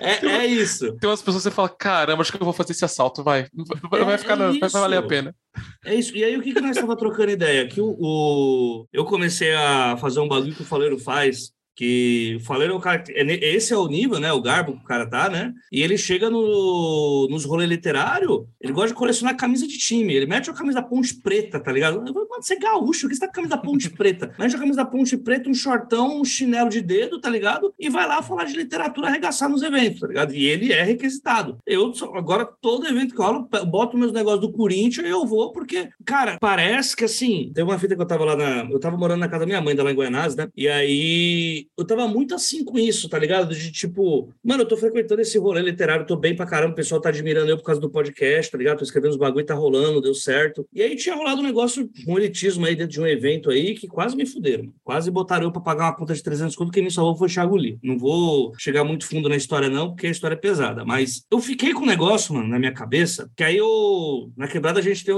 É, é, isso. Tem umas pessoas que você fala, caramba, acho que eu vou fazer esse assalto, vai. Vai, vai ficar, é vai valer a pena. É isso. E aí, o que, que nós estávamos trocando ideia? Que o, o, eu comecei a fazer um bagulho que o Faleiro faz, Que o Faleiro é o cara. É esse é o nível, né? O garbo que o cara tá, né? E ele chega no, nos rolês literários, ele gosta de colecionar camisa de time. Ele mete a camisa da ponte preta, tá ligado? Mano, você é gaúcho, que você tá com a camisa da ponte preta? Mete a camisa da ponte preta, um shortão, um chinelo de dedo, tá ligado? E vai lá falar de literatura, arregaçar nos eventos, tá ligado? E ele é requisitado. Eu, agora, todo evento que eu rolo, boto meus negócios do Corinthians e eu vou, porque, cara, parece que assim, tem uma fita que eu tava lá na. Eu tava morando na casa da minha mãe, lá em Guianás, né? E aí eu tava muito assim com isso, tá ligado? De tipo, mano, eu tô frequentando esse rolê literário, tô bem pra caramba, o pessoal tá admirando eu por causa do podcast, tá ligado? Tô escrevendo os bagulho, tá rolando, deu certo. E aí tinha rolado um negócio, um elitismo aí dentro de um evento aí que quase me fuderam. Quase botaram eu pra pagar uma conta de 300 conto, quem me salvou foi o Thiago Lee. Não vou chegar muito fundo na história, não, porque a história é pesada. Mas eu fiquei com um negócio, mano, na minha cabeça, que aí eu. Na quebrada a gente tem,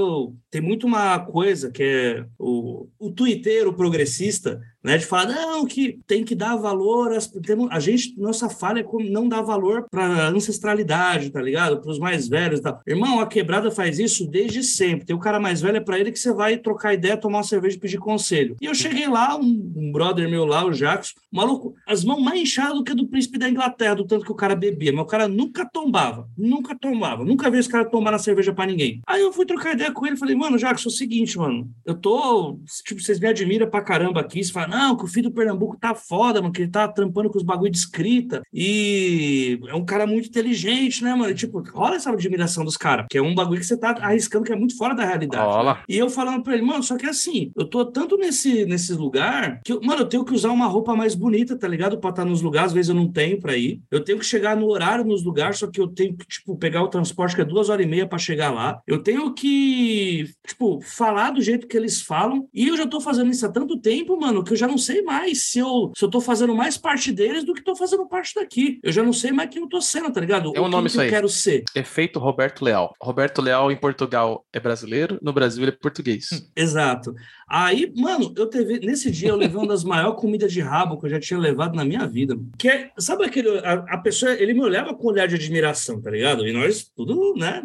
tem muito uma coisa que é o, o twitteiro progressista né? De falar, não, que tem que dar valor, às, a gente, nossa falha é como não dar valor para ancestralidade, tá ligado? Para os mais velhos e tal. Irmão, a quebrada faz isso desde sempre. Tem o cara mais velho, é para ele que você vai trocar ideia, tomar uma cerveja e pedir conselho. E eu cheguei lá, um, um brother meu lá, o Jacques, maluco, as mãos mais inchadas do que do príncipe da Inglaterra, do tanto que o cara bebia, mas o cara nunca tombava, nunca tombava, nunca vi esse cara tomar na cerveja para ninguém. Aí eu fui trocar ideia com ele, falei, mano, Jacques, é o seguinte, mano, eu tô, tipo, vocês me admiram pra caramba aqui, você fala, não, que o filho do Pernambuco tá foda, mano, que ele tá trampando com os bagulho de escrita. E é um cara muito inteligente, né, mano? E, tipo, rola essa admiração dos caras, que é um bagulho que você tá arriscando que é muito fora da realidade. Rola. Né? E eu falando pra ele, mano, só que assim, eu tô tanto nesse, nesse lugar que, mano, eu tenho que usar uma roupa mais bonita, tá ligado? Pra estar tá nos lugares, às vezes eu não tenho pra ir. Eu tenho que chegar no horário nos lugares, só que eu tenho que, tipo, pegar o transporte que é duas horas e meia pra chegar lá. Eu tenho que, tipo, falar do jeito que eles falam. E eu já tô fazendo isso há tanto tempo, mano, que eu já não sei mais se eu, se eu tô fazendo mais parte deles do que tô fazendo parte daqui. Eu já não sei mais quem eu tô sendo, tá ligado? É um nome que isso eu quero ser. Efeito Roberto Leal. Roberto Leal em Portugal é brasileiro, no Brasil ele é português. Hum, exato. Aí, mano, eu teve, nesse dia eu levei uma das maiores comidas de rabo que eu já tinha levado na minha vida. Que é, sabe aquele. A, a, pessoa, ele me olhava com um olhar de admiração, tá ligado? E nós, tudo, né?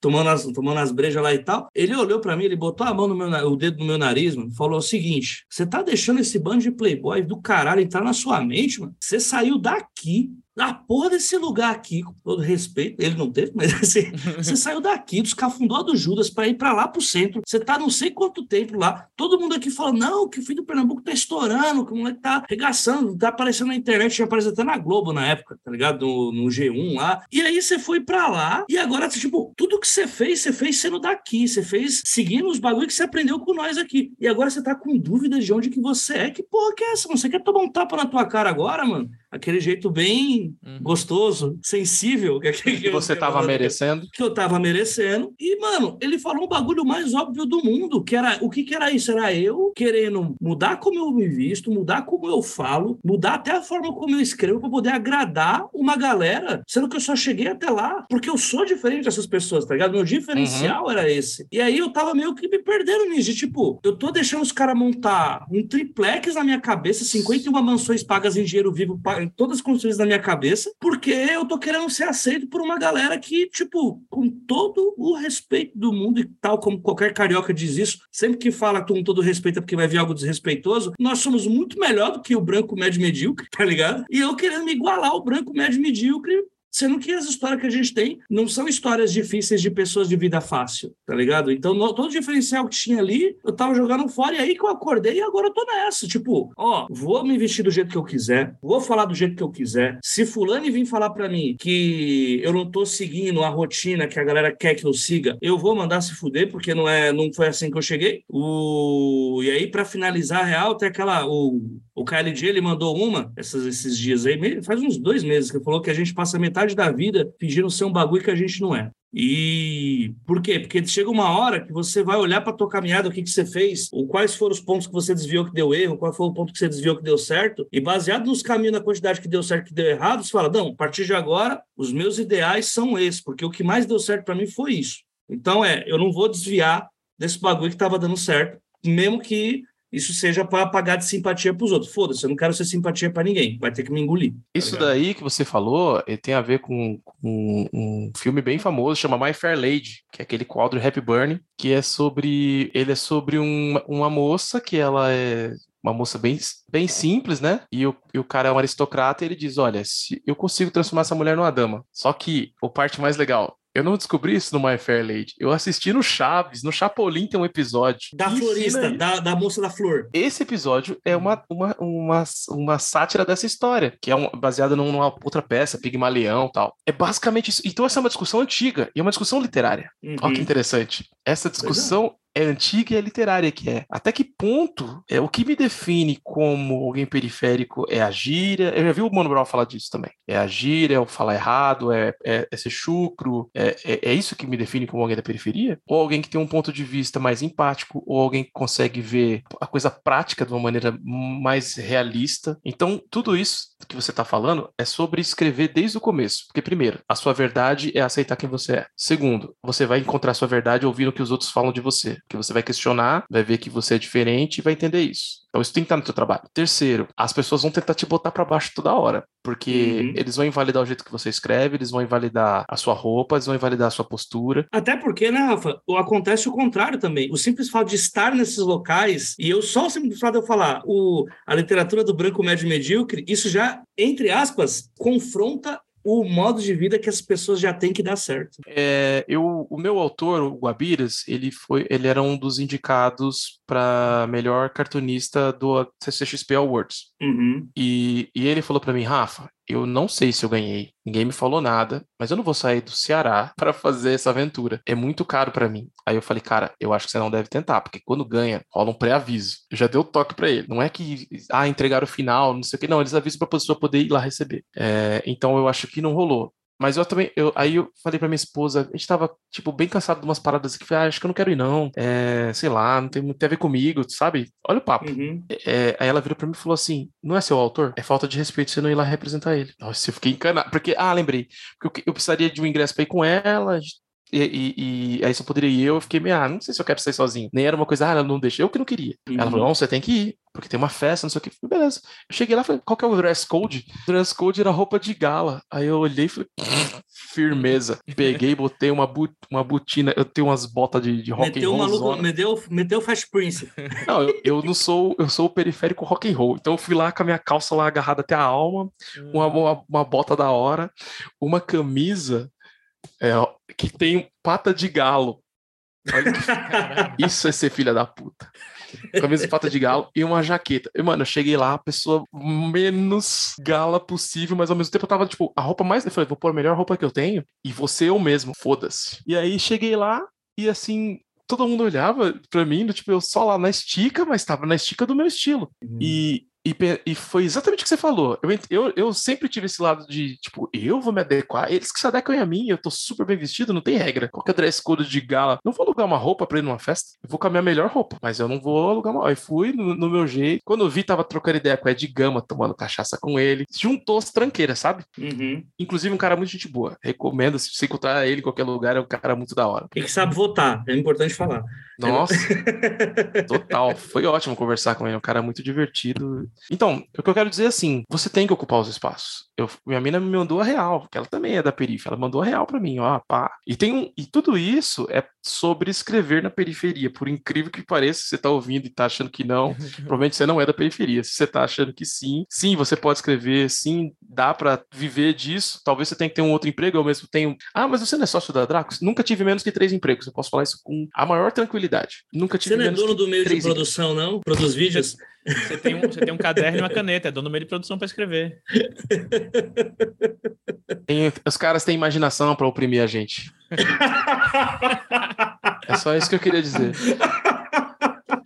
Tomando as, tomando as brejas lá e tal. Ele olhou para mim, ele botou a mão no meu, o dedo no meu nariz, mano, falou o seguinte: você tá deixando esse bando de playboy do caralho entrar na sua mente, mano? Você saiu daqui a porra desse lugar aqui, com todo respeito, ele não teve, mas assim, você saiu daqui, dos cafundó do Judas, para ir para lá pro centro, você tá não sei quanto tempo lá, todo mundo aqui fala, não, que o filho do Pernambuco tá estourando, que o moleque tá arregaçando, tá aparecendo na internet, tinha aparecido até na Globo na época, tá ligado? No, no G1 lá, e aí você foi para lá, e agora, tipo, tudo que você fez, você fez sendo daqui, você fez seguindo os bagulhos que você aprendeu com nós aqui, e agora você tá com dúvida de onde que você é, que porra que é essa? Você quer tomar um tapa na tua cara agora, mano? Aquele jeito bem uhum. gostoso, sensível. Que, que, que você estava merecendo. Que eu estava merecendo. E, mano, ele falou um bagulho mais óbvio do mundo, que era o que, que era isso? Era eu querendo mudar como eu me visto, mudar como eu falo, mudar até a forma como eu escrevo para poder agradar uma galera, sendo que eu só cheguei até lá porque eu sou diferente dessas pessoas, tá ligado? Meu diferencial uhum. era esse. E aí eu tava meio que me perdendo nisso, de tipo, eu tô deixando os caras montar um triplex na minha cabeça, 51 mansões pagas em dinheiro vivo, todas construídas na minha cabeça, porque eu tô querendo ser aceito por uma galera que, tipo, com todo o respeito do mundo, e tal como qualquer carioca diz isso, sempre que fala com todo respeito é porque vai vir algo desrespeitoso, nós somos muito melhor do que o branco médio medíocre, tá ligado? E eu querendo me igualar ao branco médio medíocre Sendo que as histórias que a gente tem não são histórias difíceis de pessoas de vida fácil, tá ligado? Então, no, todo diferencial que tinha ali, eu tava jogando fora, e aí que eu acordei e agora eu tô nessa. Tipo, ó, vou me vestir do jeito que eu quiser, vou falar do jeito que eu quiser. Se fulano vir falar para mim que eu não tô seguindo a rotina que a galera quer que eu siga, eu vou mandar se fuder, porque não é, não foi assim que eu cheguei. O... E aí, para finalizar a real, tem aquela. O, o KLG ele mandou uma essas, esses dias aí, faz uns dois meses, que falou que a gente passa metade da vida fingindo ser um bagulho que a gente não é. E por quê? Porque chega uma hora que você vai olhar para a tua caminhada, o que, que você fez, ou quais foram os pontos que você desviou que deu erro, qual foi o ponto que você desviou que deu certo, e baseado nos caminhos, na quantidade que deu certo que deu errado, você fala: não, a partir de agora, os meus ideais são esses, porque o que mais deu certo para mim foi isso. Então, é, eu não vou desviar desse bagulho que estava dando certo, mesmo que isso seja para pagar de simpatia para os outros. Foda-se, eu não quero ser simpatia para ninguém, vai ter que me engolir. Tá isso daí que você falou tem a ver com, com, um filme bem famoso, chama My Fair Lady, que é aquele quadro Happy Burning, que é sobre. Ele é sobre um, uma moça que ela é uma moça bem, bem simples, né? E o, e o cara é um aristocrata e ele diz: Olha, se eu consigo transformar essa mulher numa dama. Só que o parte mais legal, eu não descobri isso no My Fair Lady. Eu assisti no Chaves, no Chapolin tem um episódio. Da florista, da, da moça da flor. Esse episódio é uma, uma, uma, uma sátira dessa história, que é um, baseada numa outra peça, Pigmalião e tal. É basicamente isso. Então essa é uma discussão antiga e é uma discussão literária. Uhum. Olha que interessante. Essa discussão é antiga e é literária que é. Até que ponto é o que me define como alguém periférico é a gíria? Eu já vi o Mano Brown falar disso também. É a gíria, é o falar errado, é, é, é ser chucro. É, é, é, isso que me define como alguém da periferia? Ou alguém que tem um ponto de vista mais empático, ou alguém que consegue ver a coisa prática de uma maneira mais realista. Então, tudo isso que você está falando é sobre escrever desde o começo. Porque, primeiro, a sua verdade é aceitar quem você é. Segundo, você vai encontrar a sua verdade ouvindo o que os outros falam de você que você vai questionar, vai ver que você é diferente e vai entender isso. Então isso tem que estar no seu trabalho. Terceiro, as pessoas vão tentar te botar para baixo toda hora, porque uhum. eles vão invalidar o jeito que você escreve, eles vão invalidar a sua roupa, eles vão invalidar a sua postura. Até porque, né, Rafa, acontece o contrário também. O simples fato de estar nesses locais, e eu só o simples fato de eu falar, o, a literatura do branco médio medíocre, isso já, entre aspas, confronta o modo de vida que as pessoas já têm que dar certo. É, eu, o meu autor, o Guabiras, ele foi, ele era um dos indicados para melhor cartunista do CCXP Awards. Uhum. E, e ele falou para mim, Rafa, eu não sei se eu ganhei, ninguém me falou nada, mas eu não vou sair do Ceará para fazer essa aventura. É muito caro para mim. Aí eu falei, cara, eu acho que você não deve tentar, porque quando ganha, rola um pré-aviso. Já dei o toque para ele. Não é que, ah, entregaram o final, não sei o que, não, eles avisam para a pessoa poder ir lá receber. É, então eu acho que não rolou. Mas eu também, eu, aí eu falei pra minha esposa, a gente tava, tipo, bem cansado de umas paradas que ah, acho que eu não quero ir, não. É, sei lá, não tem muito a ver comigo, sabe? Olha o papo. Uhum. É, aí ela virou pra mim e falou assim: não é seu autor? É falta de respeito você não ir lá representar ele. Nossa, eu fiquei encanado. Porque, ah, lembrei. Porque eu, eu precisaria de um ingresso pra ir com ela, e, e, e, aí só poderia ir eu, eu fiquei meio, ah, não sei se eu quero sair sozinho. Nem era uma coisa, ah, ela não deixa, eu que não queria. Uhum. Ela falou, não, você tem que ir, porque tem uma festa, não sei o que. Falei, beleza. Eu cheguei lá, falei, qual que é o dress code? O dress code era roupa de gala. Aí eu olhei e falei, firmeza. Peguei, botei uma, uma botina, eu tenho umas botas de, de rock meteu and roll. Maluco, meteu, meteu Fast Prince. Não, eu, eu não sou, eu sou o periférico rock and roll. Então eu fui lá com a minha calça lá agarrada até a alma, uma, hum. uma, uma bota da hora, uma camisa é, que tem pata de galo. Olha que... Isso é ser filha da puta. Camisa de pata de galo e uma jaqueta. E, mano, eu cheguei lá, a pessoa menos gala possível, mas ao mesmo tempo eu tava, tipo, a roupa mais. Eu falei, vou pôr a melhor roupa que eu tenho e você eu mesmo, foda-se. E aí cheguei lá e assim, todo mundo olhava pra mim, tipo, eu só lá na estica, mas tava na estica do meu estilo. Uhum. E, e, e, foi exatamente o que você falou. Eu, eu, eu sempre tive esse lado de, tipo, eu vou me adequar. Eles que se adequam a mim, eu tô super bem vestido, não tem regra. Qualquer dress code de gala. Não vou alugar uma roupa pra ir numa festa. Eu vou com a minha melhor roupa, mas eu não vou alugar uma. Aí fui no, no meu jeito. Quando eu vi, tava trocando ideia com o Ed Gama, tomando cachaça com ele. Juntou as tranqueiras, sabe? Uhum. Inclusive, um cara muito gente boa. Recomendo, se você encontrar ele em qualquer lugar, é um cara muito da hora. E que sabe votar, é importante falar. Nossa, total. Foi ótimo conversar com ele, um cara muito divertido. Então, o que eu quero dizer é assim: você tem que ocupar os espaços. Eu, minha mina me mandou a real, que ela também é da periferia, ela mandou a real para mim, ó, pá. E tem um, e tudo isso é sobre escrever na periferia. Por incrível que pareça, você tá ouvindo e tá achando que não, provavelmente você não é da periferia. Se você tá achando que sim, sim, você pode escrever, sim, dá para viver disso. Talvez você tenha que ter um outro emprego, eu mesmo tenho. Ah, mas você não é sócio da Dracos? Nunca tive menos que três empregos. Eu posso falar isso com a maior tranquilidade. Nunca tive Você não é dono do meio de produção, não? Produz vídeos? Você tem, um, você tem um caderno e uma caneta, é dono do meio de produção para escrever. Tem, os caras têm imaginação para oprimir a gente. é só isso que eu queria dizer.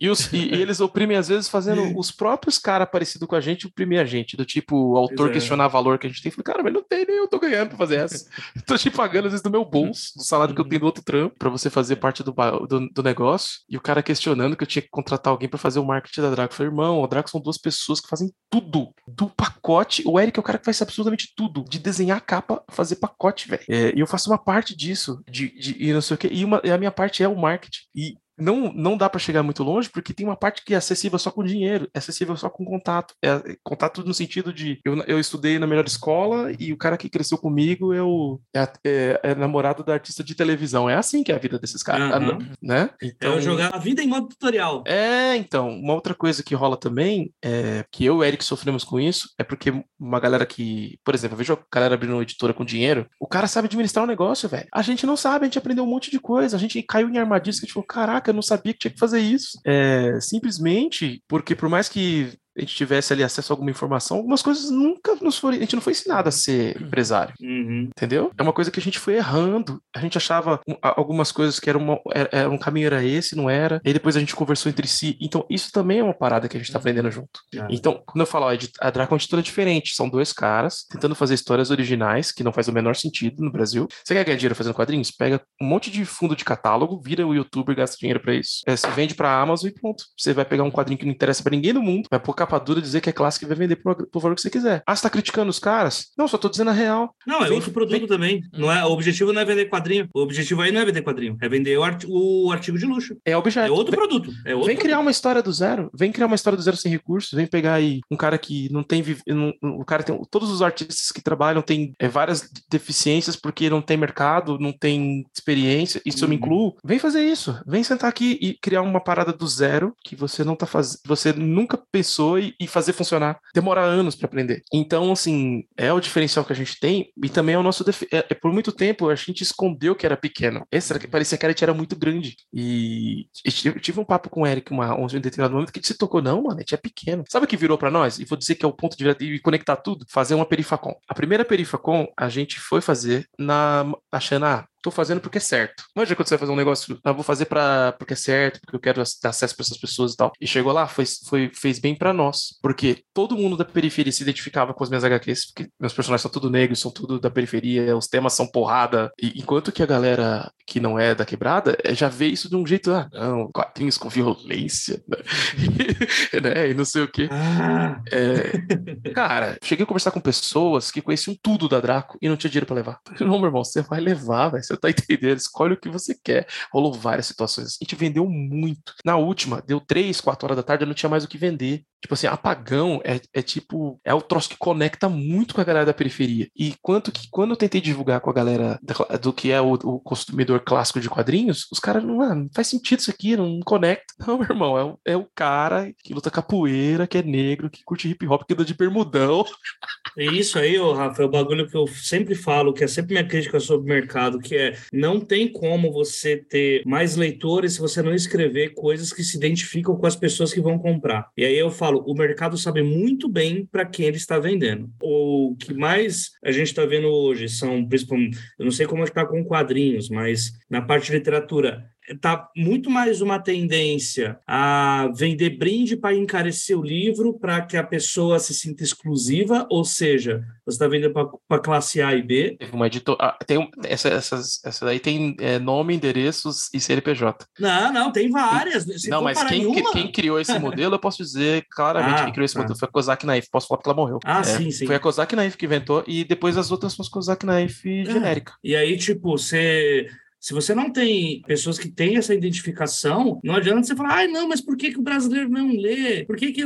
E, os, e, e, eles oprimem, às vezes, fazendo os próprios caras parecidos com a gente oprimir a gente. Do tipo, o autor é. questionar valor que a gente tem. Falei, cara, mas não tem nem eu tô ganhando pra fazer essa. tô te pagando, às vezes, do meu bolso, do salário que eu tenho do outro trampo, pra você fazer parte do, do, do, negócio. E o cara questionando que eu tinha que contratar alguém pra fazer o marketing da Draco. Eu falei, irmão, a Draco são duas pessoas que fazem tudo. Do pacote. O Eric é o cara que faz absolutamente tudo. De desenhar a capa, fazer pacote, velho. É, e eu faço uma parte disso. De, de, e não sei o quê. E, uma, e a minha parte é o marketing. E não, não dá para chegar muito longe, porque tem uma parte que é acessível só com dinheiro, é acessível só com contato. É, contato no sentido de eu, eu estudei na melhor escola e o cara que cresceu comigo é, o, é, é, é namorado da artista de televisão. É assim que é a vida desses caras, uhum. né? Então, é eu jogar a vida em modo tutorial. É, então, uma outra coisa que rola também, é que eu e o Eric sofremos com isso, é porque uma galera que, por exemplo, eu vejo a galera abrindo uma editora com dinheiro, o cara sabe administrar um negócio, velho. A gente não sabe, a gente aprendeu um monte de coisa, a gente caiu em armadilhas que a gente falou, caraca, não sabia que tinha que fazer isso. É, simplesmente porque por mais que a gente tivesse ali acesso a alguma informação, algumas coisas nunca nos foram. A gente não foi ensinado a ser empresário. Uhum. Entendeu? É uma coisa que a gente foi errando. A gente achava algumas coisas que era, uma, era, um caminho era esse, não era. E depois a gente conversou entre si. Então, isso também é uma parada que a gente tá aprendendo junto. Ah. Então, quando eu falo, ó, a Draco é uma diferente. São dois caras tentando fazer histórias originais, que não faz o menor sentido no Brasil. Você quer ganhar dinheiro fazendo quadrinhos? Pega um monte de fundo de catálogo, vira o youtuber, gasta dinheiro para isso. É, você vende pra Amazon e pronto. Você vai pegar um quadrinho que não interessa para ninguém no mundo, vai pôr capa dura dizer que é clássico e vai vender pro valor que você quiser. Ah, você tá criticando os caras? Não, só tô dizendo a real. Não, é outro produto vem... também. Não é, o objetivo não é vender quadrinho. O objetivo aí não é vender quadrinho, é vender o, art, o artigo de luxo. É objeto. É outro vem, produto. É outro vem produto. criar uma história do zero. Vem criar uma história do zero sem recursos. Vem pegar aí um cara que não tem. Não, o cara tem. Todos os artistas que trabalham têm é, várias deficiências porque não tem mercado, não tem experiência. Isso uhum. eu me uhum. incluo. Vem fazer isso. Vem sentar aqui e criar uma parada do zero que você não tá fazendo. Você nunca pensou e, fazer funcionar. Demora anos para aprender. Então, assim, é o diferencial que a gente tem e também é o nosso. É, é, por muito tempo a gente escondeu que era pequeno. Esse era, parecia que a era muito grande. E eu tive um papo com o Eric uma, um determinado momento que ele se tocou, não, mano, a gente é pequeno. Sabe o que virou para nós? E vou dizer que é o ponto de e conectar tudo? Fazer uma perifacom. A primeira perifacom a gente foi fazer na achando, ah, tô fazendo porque é certo. Imagina quando você vai fazer um negócio, ah, vou fazer para porque é certo, porque eu quero dar acesso para essas pessoas e tal. E chegou lá, foi, foi, fez bem para nós, porque todo mundo da periferia se identificava com as minhas HQs, porque meus personagens são tudo negros, são tudo da periferia, os temas são porrada. E enquanto que a galera que não é da quebrada eh, já vê isso de um jeito, ah, não, quadrinhos com violência, né? né? E não sei o quê. Ah. É, cara, cheguei a conversar com pessoas que conheciam tudo da Draco e não tinha dinheiro para levar. Não, meu irmão, você vai levar, vai você tá entendendo? Escolhe o que você quer. Rolou várias situações. A gente vendeu muito. Na última, deu três, quatro horas da tarde, eu não tinha mais o que vender. Tipo assim, apagão é, é tipo, é o troço que conecta muito com a galera da periferia. E quanto que, quando eu tentei divulgar com a galera do que é o, o consumidor clássico de quadrinhos, os caras, não, ah, não faz sentido isso aqui, não conecta. Não, meu irmão, é o, é o cara que luta capoeira, que é negro, que curte hip hop, que anda de bermudão. É isso aí, ô, Rafa, é o bagulho que eu sempre falo, que é sempre minha crítica sobre o mercado, que é não tem como você ter mais leitores se você não escrever coisas que se identificam com as pessoas que vão comprar. E aí eu falo, o mercado sabe muito bem para quem ele está vendendo. O que mais a gente está vendo hoje são, principalmente, eu não sei como é está com quadrinhos, mas na parte de literatura, tá muito mais uma tendência a vender brinde para encarecer o livro para que a pessoa se sinta exclusiva, ou seja, você está vendendo para classe A e B. Uma editor... Ah, tem essa, essas, essa daí tem é, nome, endereços e CNPJ. Não, não, tem várias. Se não, mas quem, quem, criou esse modelo, eu posso dizer claramente ah, quem criou esse ah. modelo foi a Kozak Naif. Posso falar que ela morreu. Ah, é, sim, sim. Foi a Kozak Naif que inventou e depois as outras são as Kozak Naif é. genérica. E aí, tipo, você se você não tem pessoas que têm essa identificação, não adianta você falar, ai, não, mas por que, que o brasileiro não lê? Por que que...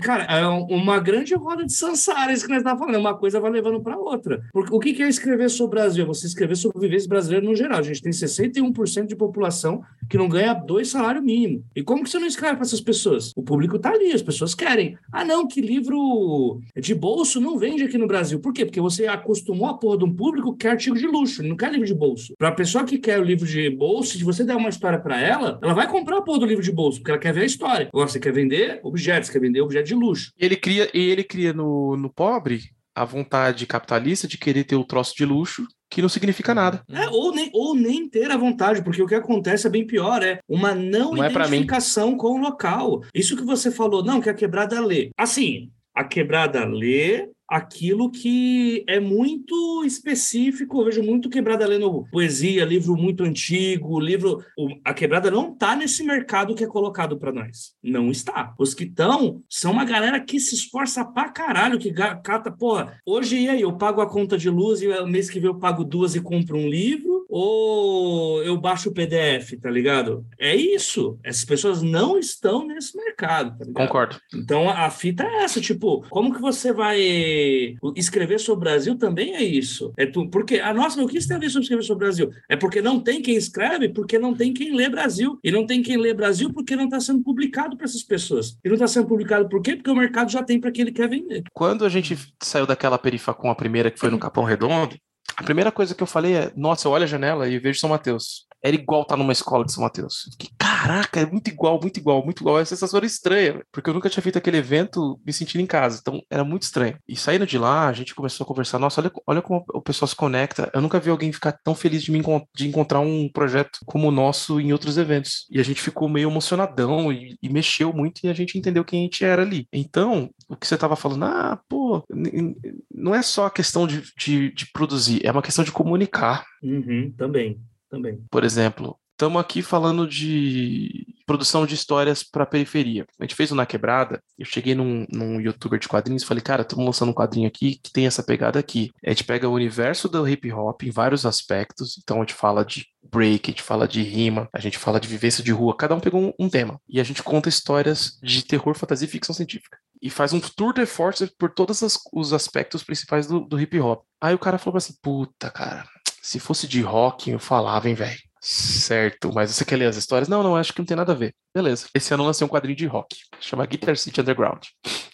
Cara, é uma grande roda de Sansara isso que nós estamos falando, uma coisa vai levando para outra. Porque o que, que é escrever sobre o Brasil? Você escrever sobre o vivência brasileiro no geral. A gente tem 61% de população que não ganha dois salários mínimos. E como que você não escreve para essas pessoas? O público está ali, as pessoas querem. Ah, não, que livro de bolso não vende aqui no Brasil. Por quê? Porque você acostumou a porra de um público que quer artigo de luxo, não quer livro de bolso. Para a pessoa que quer quer o livro de bolso, se você der uma história para ela, ela vai comprar a porra do livro de bolso, porque ela quer ver a história. Agora, você quer vender objetos, quer vender objeto de luxo. Ele cria, e ele cria no, no pobre a vontade capitalista de querer ter o troço de luxo que não significa nada. É, ou, nem, ou nem ter a vontade, porque o que acontece é bem pior, é uma não, não é identificação é com o local. Isso que você falou, não, que a quebrada lê. Assim, a quebrada lê, aquilo que é muito específico. Eu vejo muito Quebrada lendo poesia, livro muito antigo, livro. A Quebrada não está nesse mercado que é colocado para nós. Não está. Os que estão são uma galera que se esforça pra caralho, que cata, porra, hoje e aí, eu pago a conta de luz e mês que vem eu pago duas e compro um livro, ou eu baixo o PDF, tá ligado? É isso. Essas pessoas não estão nesse mercado, tá Concordo. Então a fita é essa, tipo, como que você vai escrever sobre o Brasil também é isso. É tu, porque a nossa, o que você tem a ver sobre escrever sobre o Brasil? É porque não tem quem escreve, porque não tem quem lê Brasil. E não tem quem lê Brasil porque não está sendo publicado para essas pessoas. E não está sendo publicado por quê? Porque o mercado já tem para quem ele quer vender. Quando a gente saiu daquela perifa com a primeira que foi no Capão Redondo, a primeira coisa que eu falei é: nossa, eu olho a janela e vejo São Mateus era igual estar tá numa escola de São Mateus. Que caraca, é muito igual, muito igual, muito igual. A sensação era estranha, porque eu nunca tinha feito aquele evento me sentindo em casa, então era muito estranho. E saindo de lá, a gente começou a conversar, nossa, olha, olha como o pessoal se conecta. Eu nunca vi alguém ficar tão feliz de, me de encontrar um projeto como o nosso em outros eventos. E a gente ficou meio emocionadão e, e mexeu muito e a gente entendeu quem a gente era ali. Então, o que você estava falando, ah, pô, não é só a questão de, de, de produzir, é uma questão de comunicar. Uhum, também também. Por exemplo, estamos aqui falando de produção de histórias para periferia. A gente fez o Na Quebrada, eu cheguei num, num youtuber de quadrinhos e falei, cara, estamos lançando um quadrinho aqui que tem essa pegada aqui. A gente pega o universo do hip hop em vários aspectos, então a gente fala de break, a gente fala de rima, a gente fala de vivência de rua, cada um pegou um, um tema. E a gente conta histórias de terror, fantasia e ficção científica. E faz um tour de force por todos os aspectos principais do, do hip hop. Aí o cara falou assim, puta, cara, se fosse de rock, eu falava, hein, velho. Certo, mas você quer ler as histórias? Não, não, acho que não tem nada a ver. Beleza. Esse ano eu lancei um quadrinho de rock. Chama Guitar City Underground.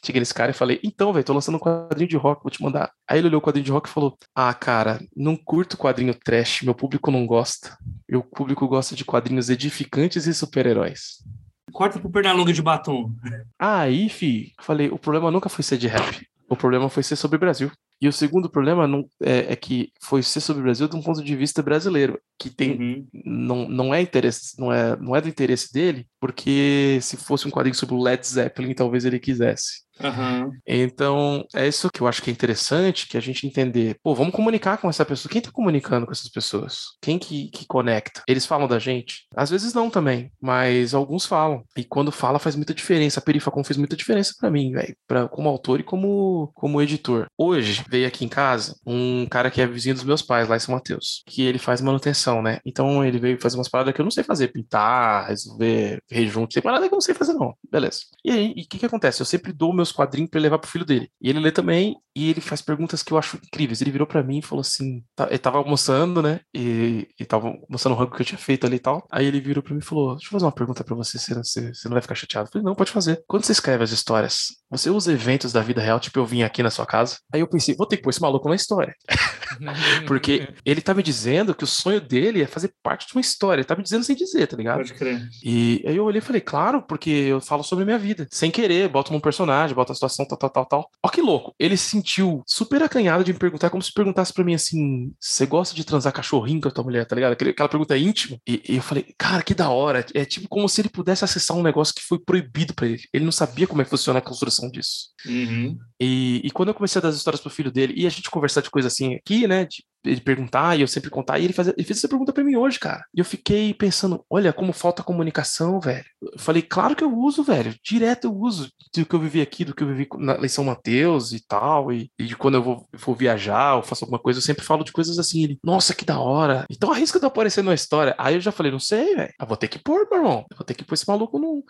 Cheguei nesse cara e falei, então, velho, tô lançando um quadrinho de rock, vou te mandar. Aí ele olhou o quadrinho de rock e falou: Ah, cara, não curto quadrinho trash, meu público não gosta. Meu público gosta de quadrinhos edificantes e super-heróis. Corta pro Pernalonga de batom. Aí, fi, falei, o problema nunca foi ser de rap. O problema foi ser sobre o Brasil. E o segundo problema não, é, é, que foi ser sobre o Brasil de um ponto de vista brasileiro, que tem uhum. não, não é interesse, não é, não é do interesse dele, porque se fosse um quadrinho sobre o Led Zeppelin, talvez ele quisesse. Uhum. Então, é isso que eu acho que é interessante, que a gente entender, pô, vamos comunicar com essa pessoa. Quem tá comunicando com essas pessoas? Quem que, que conecta? Eles falam da gente? Às vezes não também, mas alguns falam. E quando fala faz muita diferença. A Perifacom fez muita diferença para mim, velho, como autor e como, como editor. Hoje, veio aqui em casa um cara que é vizinho dos meus pais, lá em São Mateus, que ele faz manutenção, né? Então ele veio fazer umas paradas que eu não sei fazer, pintar, resolver rejunte, tem parada que eu não sei fazer não. Beleza. E aí, o que que acontece? Eu sempre dou meus meus quadrinhos para levar pro filho dele. E ele lê também, e ele faz perguntas que eu acho incríveis. Ele virou para mim e falou assim: tá, ele tava almoçando, né? E, e tava almoçando o rango que eu tinha feito ali e tal. Aí ele virou para mim e falou: Deixa eu fazer uma pergunta para você, você, você, você não vai ficar chateado. Eu falei: Não, pode fazer. Quando você escreve as histórias, você usa eventos da vida real, tipo eu vim aqui na sua casa. Aí eu pensei: Vou ter que pôr esse maluco na história. Porque ele tá me dizendo que o sonho dele é fazer parte de uma história. Ele tá me dizendo sem dizer, tá ligado? Pode crer. E aí eu olhei e falei: Claro, porque eu falo sobre a minha vida. Sem querer, boto num personagem, boto a situação, tal, tal, tal, tal. Ó que louco. Ele se sentiu super acanhado de me perguntar, como se perguntasse para mim assim: você gosta de transar cachorrinho com a tua mulher, tá ligado? Aquela pergunta íntima. E, e, eu falei, cara, que da hora. É tipo como se ele pudesse acessar um negócio que foi proibido para ele. Ele não sabia como é que funciona a construção disso. Uhum. E, e quando eu comecei a dar as histórias pro filho dele, e a gente conversar de coisa assim aqui, né? De, ele perguntar e eu sempre contar. E ele, fazia, ele fez essa pergunta para mim hoje, cara. E eu fiquei pensando, olha como falta comunicação, velho. Eu falei, claro que eu uso, velho. Direto eu uso do que eu vivi aqui, do que eu vivi na em São Mateus e tal. E, e quando eu vou, vou viajar ou faço alguma coisa, eu sempre falo de coisas assim. Ele, nossa, que da hora. Então arrisca de aparecer na história. Aí eu já falei, não sei, velho. Eu vou ter que pôr, meu irmão. Eu vou ter que pôr esse maluco num,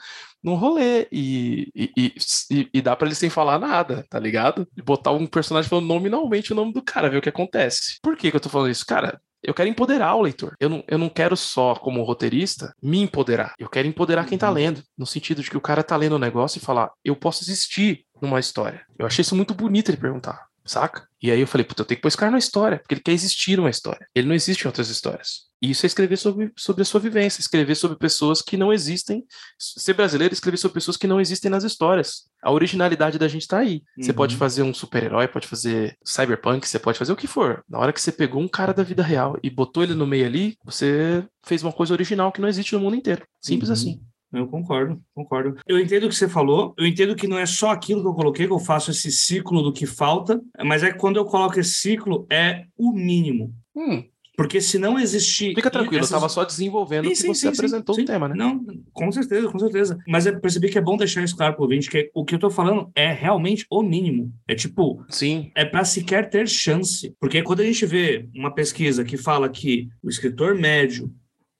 num rolê. E, e, e, e dá para ele sem falar nada, tá ligado? E botar um personagem falando nominalmente o nome do cara, ver o que acontece. Por que, que eu tô falando isso? Cara, eu quero empoderar o leitor. Eu não, eu não quero só, como roteirista, me empoderar. Eu quero empoderar quem tá uhum. lendo. No sentido de que o cara tá lendo o um negócio e falar, eu posso existir numa história. Eu achei isso muito bonito ele perguntar, saca? E aí eu falei, puta, eu tenho que pôr esse cara na história, porque ele quer existir numa história. Ele não existe em outras histórias. E isso é escrever sobre, sobre a sua vivência, escrever sobre pessoas que não existem. Ser brasileiro é escrever sobre pessoas que não existem nas histórias. A originalidade da gente está aí. Uhum. Você pode fazer um super-herói, pode fazer cyberpunk, você pode fazer o que for. Na hora que você pegou um cara da vida real e botou ele no meio ali, você fez uma coisa original que não existe no mundo inteiro. Simples uhum. assim. Eu concordo, concordo. Eu entendo o que você falou, eu entendo que não é só aquilo que eu coloquei, que eu faço esse ciclo do que falta, mas é que quando eu coloco esse ciclo, é o mínimo. Hum. Porque se não existir. Fica tranquilo, essas... eu estava só desenvolvendo sim, que sim, você sim, apresentou o tema, né? Não, com certeza, com certeza. Mas eu percebi que é bom deixar isso claro pro ouvinte, que o que eu tô falando é realmente o mínimo. É tipo. Sim. É para sequer ter chance. Porque quando a gente vê uma pesquisa que fala que o escritor médio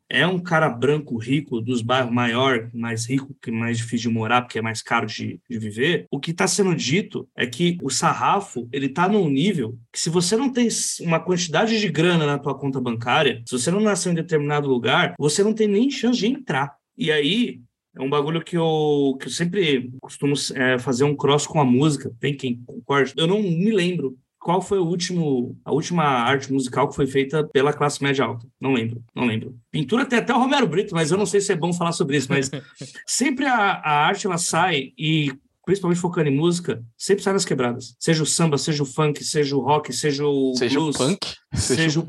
é um cara branco rico dos bairros maior, mais rico, que é mais difícil de morar, porque é mais caro de, de viver, o que está sendo dito é que o sarrafo ele está num nível que se você não tem uma quantidade de grana na tua conta bancária, se você não nasceu em determinado lugar, você não tem nem chance de entrar. E aí é um bagulho que eu, que eu sempre costumo é, fazer um cross com a música. Tem quem concorde? Eu não me lembro qual foi o último, a última arte musical que foi feita pela classe média alta? Não lembro, não lembro. Pintura tem até o Romero Brito, mas eu não sei se é bom falar sobre isso, mas sempre a, a arte ela sai e principalmente focando em música, sempre sai nas quebradas. Seja o samba, seja o funk, seja o rock, seja o seja blues, o punk, seja, seja o, o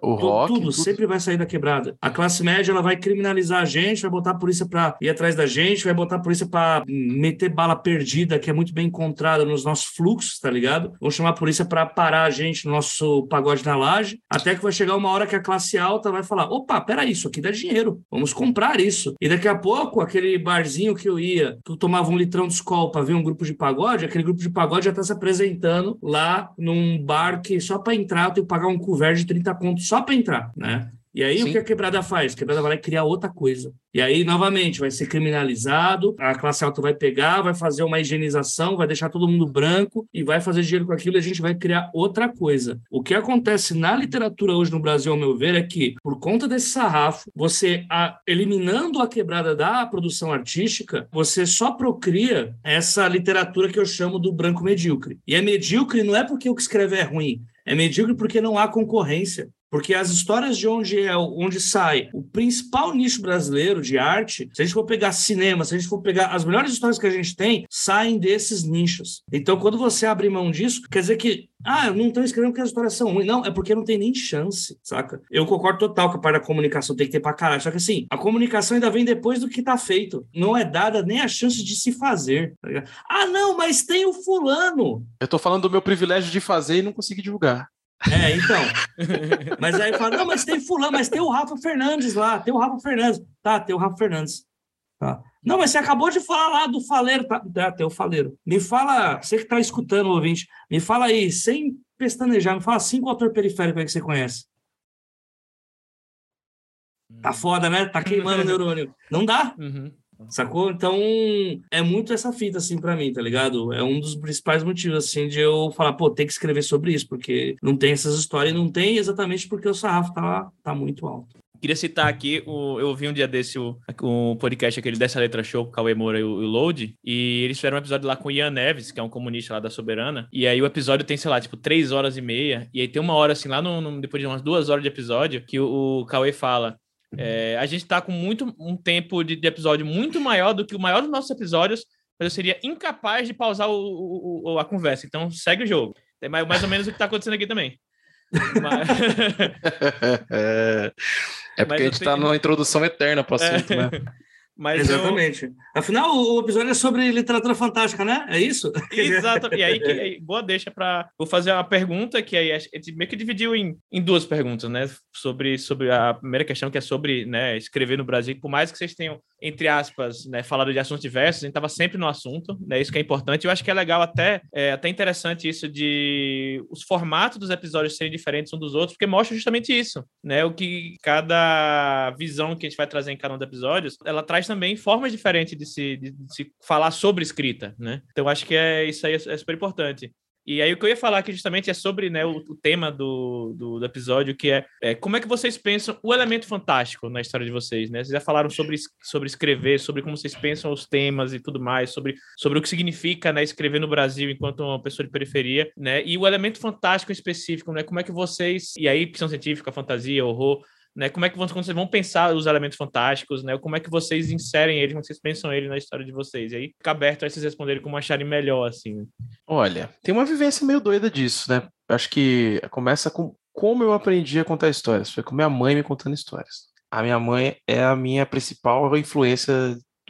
o rock, tudo, tudo, sempre vai sair da quebrada. A classe média ela vai criminalizar a gente, vai botar a polícia para ir atrás da gente, vai botar a polícia para meter bala perdida, que é muito bem encontrada nos nossos fluxos, tá ligado? Vão chamar a polícia para parar a gente no nosso pagode na laje, até que vai chegar uma hora que a classe alta vai falar: opa, peraí, isso aqui dá dinheiro, vamos comprar isso. E daqui a pouco, aquele barzinho que eu ia, que eu tomava um litrão de escola para ver um grupo de pagode, aquele grupo de pagode já tá se apresentando lá num bar que só para entrar eu tenho que pagar um couvert de 30 contos só para entrar, né? E aí Sim. o que a quebrada faz? A quebrada vai criar outra coisa. E aí, novamente, vai ser criminalizado, a classe alta vai pegar, vai fazer uma higienização, vai deixar todo mundo branco e vai fazer dinheiro com aquilo e a gente vai criar outra coisa. O que acontece na literatura hoje no Brasil, ao meu ver, é que, por conta desse sarrafo, você, a, eliminando a quebrada da produção artística, você só procria essa literatura que eu chamo do branco medíocre. E é medíocre não é porque o que escreve é ruim, é medíocre porque não há concorrência. Porque as histórias de onde é onde sai o principal nicho brasileiro de arte, se a gente for pegar cinema, se a gente for pegar as melhores histórias que a gente tem, saem desses nichos. Então, quando você abre mão disso, quer dizer que ah, eu não estou escrevendo porque as histórias são ruins. Não, é porque não tem nem chance, saca? Eu concordo total que a parte da comunicação tem que ter pra caralho. Só que assim, a comunicação ainda vem depois do que tá feito. Não é dada nem a chance de se fazer. Tá ah, não, mas tem o fulano. Eu tô falando do meu privilégio de fazer e não conseguir divulgar. É, então. mas aí fala, não, mas tem fulano, mas tem o Rafa Fernandes lá, tem o Rafa Fernandes. Tá, tem o Rafa Fernandes. Tá. Não, mas você acabou de falar lá do faleiro. Tá, tá tem o faleiro. Me fala, você que está escutando, ouvinte, me fala aí, sem pestanejar, me fala cinco autor periférico aí que você conhece. Tá foda, né? Tá queimando o neurônio. Não dá. Uhum. Sacou? Então, é muito essa fita, assim, para mim, tá ligado? É um dos principais motivos, assim, de eu falar, pô, tem que escrever sobre isso, porque não tem essas histórias, não tem exatamente porque o sarrafo tá, tá muito alto. Queria citar aqui, o, eu ouvi um dia desse o, o podcast aquele dessa letra show com o Cauê Moura e o, o Load, e eles fizeram um episódio lá com o Ian Neves, que é um comunista lá da Soberana, e aí o episódio tem, sei lá, tipo, três horas e meia, e aí tem uma hora, assim, lá no, no depois de umas duas horas de episódio, que o, o Cauê fala, é, a gente está com muito um tempo de, de, episódio muito maior do que o maior dos nossos episódios, mas eu seria incapaz de pausar o, o, a conversa. Então segue o jogo. É mais, mais ou menos o que está acontecendo aqui também. Mas... é, é porque a gente está tenho... numa introdução eterna para o assunto, é. né? Mas Exatamente. Eu... Afinal, o episódio é sobre literatura fantástica, né? É isso? Exato. E aí, que, boa deixa para. Vou fazer uma pergunta que aí a gente meio que dividiu em, em duas perguntas, né? Sobre, sobre a primeira questão, que é sobre né, escrever no Brasil. Por mais que vocês tenham, entre aspas, né, falado de assuntos diversos, a gente estava sempre no assunto, né? Isso que é importante. Eu acho que é legal até, é, até interessante isso de os formatos dos episódios serem diferentes um dos outros, porque mostra justamente isso, né? O que cada visão que a gente vai trazer em cada um dos episódios, ela traz também formas diferentes de se, de, de se falar sobre escrita, né? Então acho que é isso aí é, é super importante. E aí o que eu ia falar aqui justamente é sobre né, o, o tema do, do, do, episódio, que é, é, como é que vocês pensam o elemento fantástico na história de vocês, né? Vocês já falaram sobre, sobre escrever, sobre como vocês pensam os temas e tudo mais, sobre, sobre o que significa né, escrever no Brasil enquanto uma pessoa de periferia, né? E o elemento fantástico específico, né? Como é que vocês, e aí ficção científica, fantasia, horror, né? Como é que vocês vão pensar os elementos fantásticos, né? Como é que vocês inserem eles, como vocês pensam ele na história de vocês? E aí fica aberto a vocês responderem como acharem melhor, assim. Olha, tem uma vivência meio doida disso, né? Acho que começa com como eu aprendi a contar histórias. Foi com minha mãe me contando histórias. A minha mãe é a minha principal influência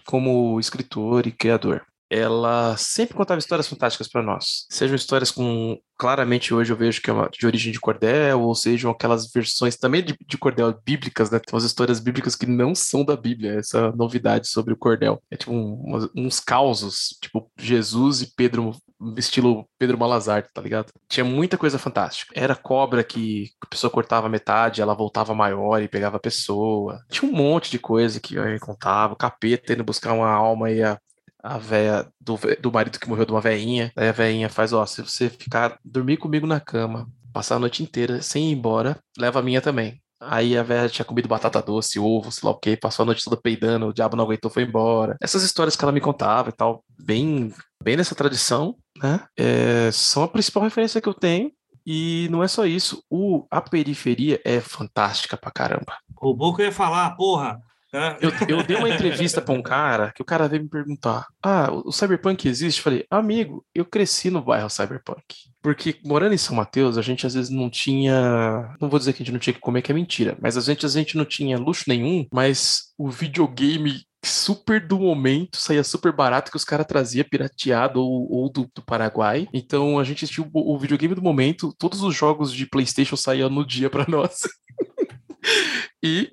como escritor e criador. Ela sempre contava histórias fantásticas para nós. Sejam histórias com. Claramente hoje eu vejo que é uma, de origem de cordel, ou sejam aquelas versões também de, de cordel bíblicas, né? Tem umas histórias bíblicas que não são da Bíblia, essa novidade sobre o cordel. É tipo um, uns causos, tipo Jesus e Pedro estilo Pedro Malazarte, tá ligado? Tinha muita coisa fantástica. Era cobra que a pessoa cortava metade, ela voltava maior e pegava a pessoa. Tinha um monte de coisa que eu contava. O capeta indo buscar uma alma e a a véia do, do marido que morreu de uma veinha. Aí a veinha faz, ó, se você ficar, dormir comigo na cama, passar a noite inteira sem ir embora, leva a minha também. Aí a velha tinha comido batata doce, ovo, sei lá o que, passou a noite toda peidando, o diabo não aguentou, foi embora. Essas histórias que ela me contava e tal, bem, bem nessa tradição, né? É, são a principal referência que eu tenho. E não é só isso, o, a periferia é fantástica pra caramba. O que eu ia falar, porra. É. Eu, eu dei uma entrevista para um cara que o cara veio me perguntar: Ah, o Cyberpunk existe? Eu falei, amigo, eu cresci no bairro Cyberpunk. Porque morando em São Mateus, a gente às vezes não tinha. Não vou dizer que a gente não tinha que comer, que é mentira, mas a gente, a gente não tinha luxo nenhum, mas o videogame super do momento, saía super barato que os caras traziam pirateado ou, ou do, do, Paraguai. Então a gente tinha o, o, videogame do momento, todos os jogos de PlayStation saíam no dia para nós. e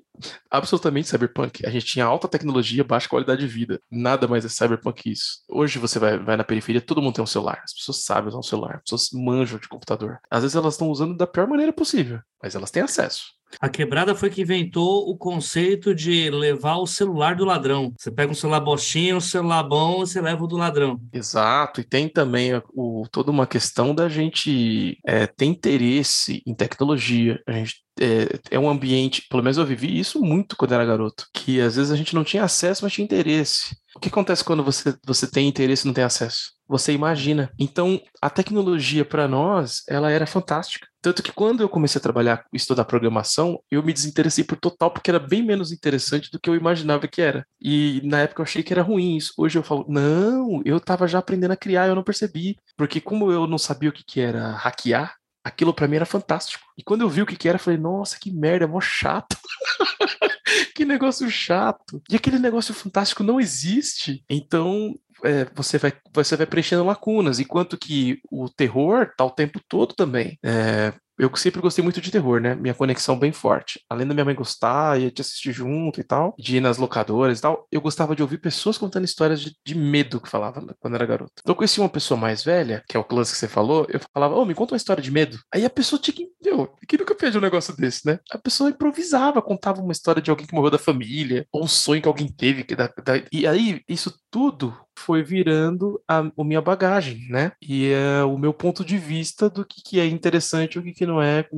absolutamente cyberpunk. A gente tinha alta tecnologia, baixa qualidade de vida. Nada mais é cyberpunk que isso. Hoje você vai, vai na periferia, todo mundo tem um celular. As pessoas sabem usar um celular, as pessoas manjam de computador. Às vezes elas estão usando da pior maneira possível, mas elas têm acesso. A quebrada foi que inventou o conceito de levar o celular do ladrão. Você pega um celular bostinho, um celular bom, você leva o do ladrão. Exato, e tem também o, toda uma questão da gente é, ter interesse em tecnologia. A gente é, é, um ambiente, pelo menos eu vivi isso muito quando era garoto, que às vezes a gente não tinha acesso, mas tinha interesse. O que acontece quando você, você tem interesse e não tem acesso? Você imagina. Então, a tecnologia para nós, ela era fantástica. Tanto que quando eu comecei a trabalhar, estudar programação, eu me desinteressei por total, porque era bem menos interessante do que eu imaginava que era. E na época eu achei que era ruim isso. Hoje eu falo, não, eu estava já aprendendo a criar, eu não percebi. Porque como eu não sabia o que, que era hackear, aquilo para mim era fantástico. E quando eu vi o que, que era, eu falei, nossa, que merda, é mó chato. que negócio chato. E aquele negócio fantástico não existe. Então, é, você, vai, você vai preenchendo lacunas, enquanto que o terror tá o tempo todo também. É, eu sempre gostei muito de terror, né? Minha conexão bem forte. Além da minha mãe gostar e de assistir junto e tal, de ir nas locadoras e tal, eu gostava de ouvir pessoas contando histórias de, de medo que falava quando era garoto. Então eu conheci uma pessoa mais velha, que é o lance que você falou, eu falava, ô, oh, me conta uma história de medo. Aí a pessoa tinha que, meu, que nunca fez um negócio desse, né? A pessoa improvisava, contava uma história de alguém que morreu da família, ou um sonho que alguém teve. Que da, da... E aí, isso tudo foi virando a, a minha bagagem, né? E é o meu ponto de vista do que, que é interessante e o que, que não é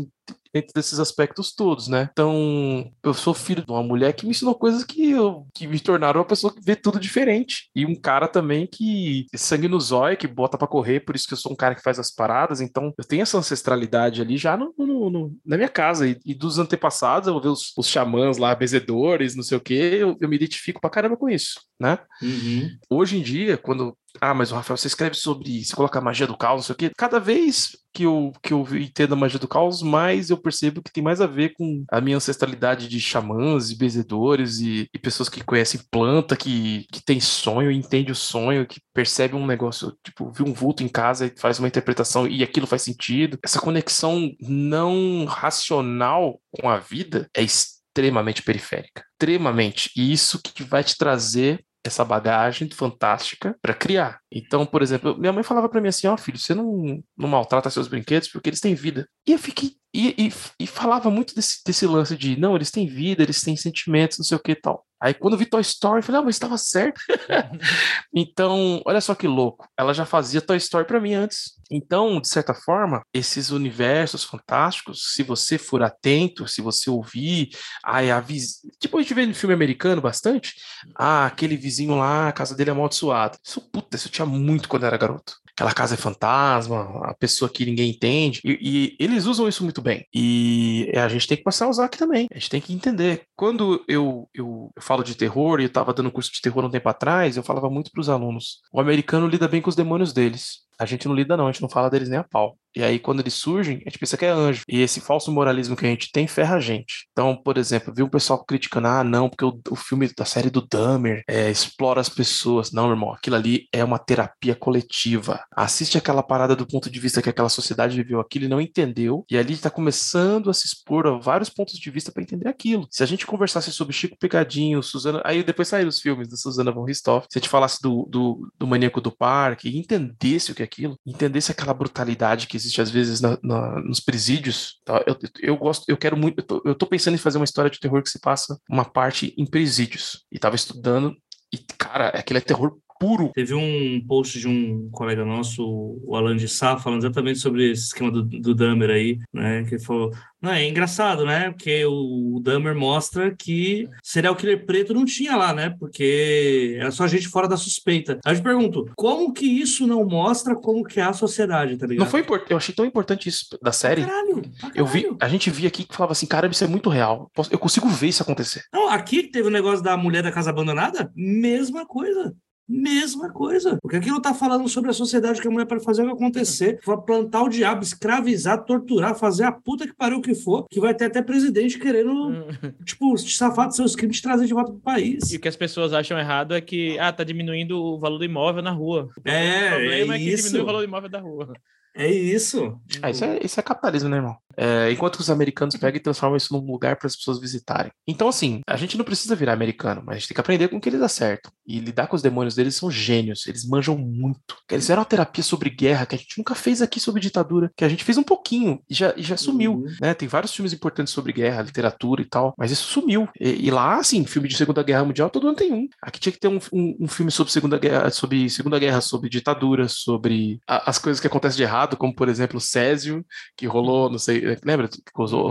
dentro desses aspectos todos, né? Então, eu sou filho de uma mulher que me ensinou coisas que, eu, que me tornaram uma pessoa que vê tudo diferente. E um cara também que sangue no zóio, que bota para correr, por isso que eu sou um cara que faz as paradas. Então, eu tenho essa ancestralidade ali já no, no, no na minha casa. E, e, dos antepassados, eu vou ver os, os xamãs lá, bezedores, não sei o quê, eu, eu me identifico pra caramba com isso, né? Uhum. Hoje em dia, quando ah, mas o Rafael, você escreve sobre. Você coloca a magia do caos, não sei o quê. Cada vez que eu, que eu entendo a magia do caos, mais eu percebo que tem mais a ver com a minha ancestralidade de xamãs e benzedores e, e, pessoas que conhecem planta, que, que tem sonho, entende o sonho, que percebe um negócio, tipo, viu um vulto em casa e faz uma interpretação e aquilo faz sentido. Essa conexão não racional com a vida é extremamente periférica. Extremamente. E isso que vai te trazer essa bagagem fantástica para criar. Então, por exemplo, minha mãe falava para mim assim: ó, oh, filho, você não, não maltrata seus brinquedos porque eles têm vida. E eu fiquei. E, e, e, falava muito desse, desse lance de não, eles têm vida, eles têm sentimentos, não sei o que e tal. Aí quando vi Toy Story, eu falei, ah, mas estava certo. então, olha só que louco. Ela já fazia Toy Story para mim antes. Então, de certa forma, esses universos fantásticos, se você for atento, se você ouvir, ai, a vis... tipo a gente vê no filme americano bastante, ah, aquele vizinho lá, a casa dele é amaldiçoada. Isso, puta, isso eu tinha muito quando eu era garoto aquela casa é fantasma, a pessoa que ninguém entende. E, e, eles usam isso muito bem. E a gente tem que passar a usar aqui também. A gente tem que entender. Quando eu, eu, eu falo de terror, e eu estava dando curso de terror um tempo atrás, eu falava muito para os alunos: o americano lida bem com os demônios deles. A gente não lida não, a gente não fala deles nem a pau. E aí, quando eles surgem, a gente pensa que é anjo. E esse falso moralismo que a gente tem ferra a gente. Então, por exemplo, viu o pessoal criticando, ah, não, porque o, o filme da série do Dahmer é, explora as pessoas. Não, irmão, aquilo ali é uma terapia coletiva. Assiste aquela parada do ponto de vista que aquela sociedade viveu aquilo e não entendeu. E ali está começando a se expor a vários pontos de vista para entender aquilo. Se a gente conversasse sobre Chico Pegadinho, Suzana. Aí depois saíram os filmes da Suzana von Ristoff. Se a gente falasse do, do, do Maníaco do Parque e entendesse o que aquilo, entendesse aquela brutalidade que existe às vezes na, na, nos presídios. Tá? Eu, eu gosto, eu quero muito. Eu tô, eu tô pensando em fazer uma história de terror que se passa uma parte em presídios. E tava estudando. E, cara, aquele é terror puro. Teve um post de um colega nosso, o Alan de Sá, falando exatamente sobre esse esquema do, do Dahmer aí, né? Que ele falou: não, é engraçado, né? Porque o, Dahmer mostra que serial killer preto não tinha lá, né? Porque era só gente fora da suspeita. Aí eu te pergunto, como que isso não mostra como que é a sociedade, tá ligado? Não foi importante, eu achei tão importante isso da série. Caralho, caralho. Eu vi, a gente via aqui que falava assim, cara, isso é muito real. Eu consigo ver isso acontecer. Não, aqui teve o um negócio da mulher da casa abandonada, mesma coisa. Mesma coisa. Porque aqui não está falando sobre a sociedade que a mulher pode fazer o que acontecer, vai plantar o diabo, escravizar, torturar, fazer a puta que pariu o que for, que vai ter até presidente querendo, hum. tipo, te safar dos seus crimes e trazer de volta pro país. E o que as pessoas acham errado é que, ah, tá diminuindo o valor do imóvel na rua. O é, o problema é, é que isso. diminui o valor do imóvel da rua. É isso. Ah, isso, é, isso é capitalismo, né, irmão? É, enquanto os americanos pegam e transformam isso num lugar para as pessoas visitarem. Então, assim, a gente não precisa virar americano, mas a gente tem que aprender com o que eles acertam. E lidar com os demônios deles são gênios, eles manjam muito. Eles fizeram uma terapia sobre guerra que a gente nunca fez aqui sobre ditadura, que a gente fez um pouquinho e já, e já sumiu. Uhum. Né? Tem vários filmes importantes sobre guerra, literatura e tal, mas isso sumiu. E, e, lá, assim, filme de Segunda Guerra Mundial, todo ano tem um. Aqui tinha que ter um, um, um filme sobre Segunda Guerra, sobre Segunda Guerra, sobre ditadura, sobre a, as coisas que acontecem de errado, como por exemplo Césio, que rolou, não sei, lembra? Que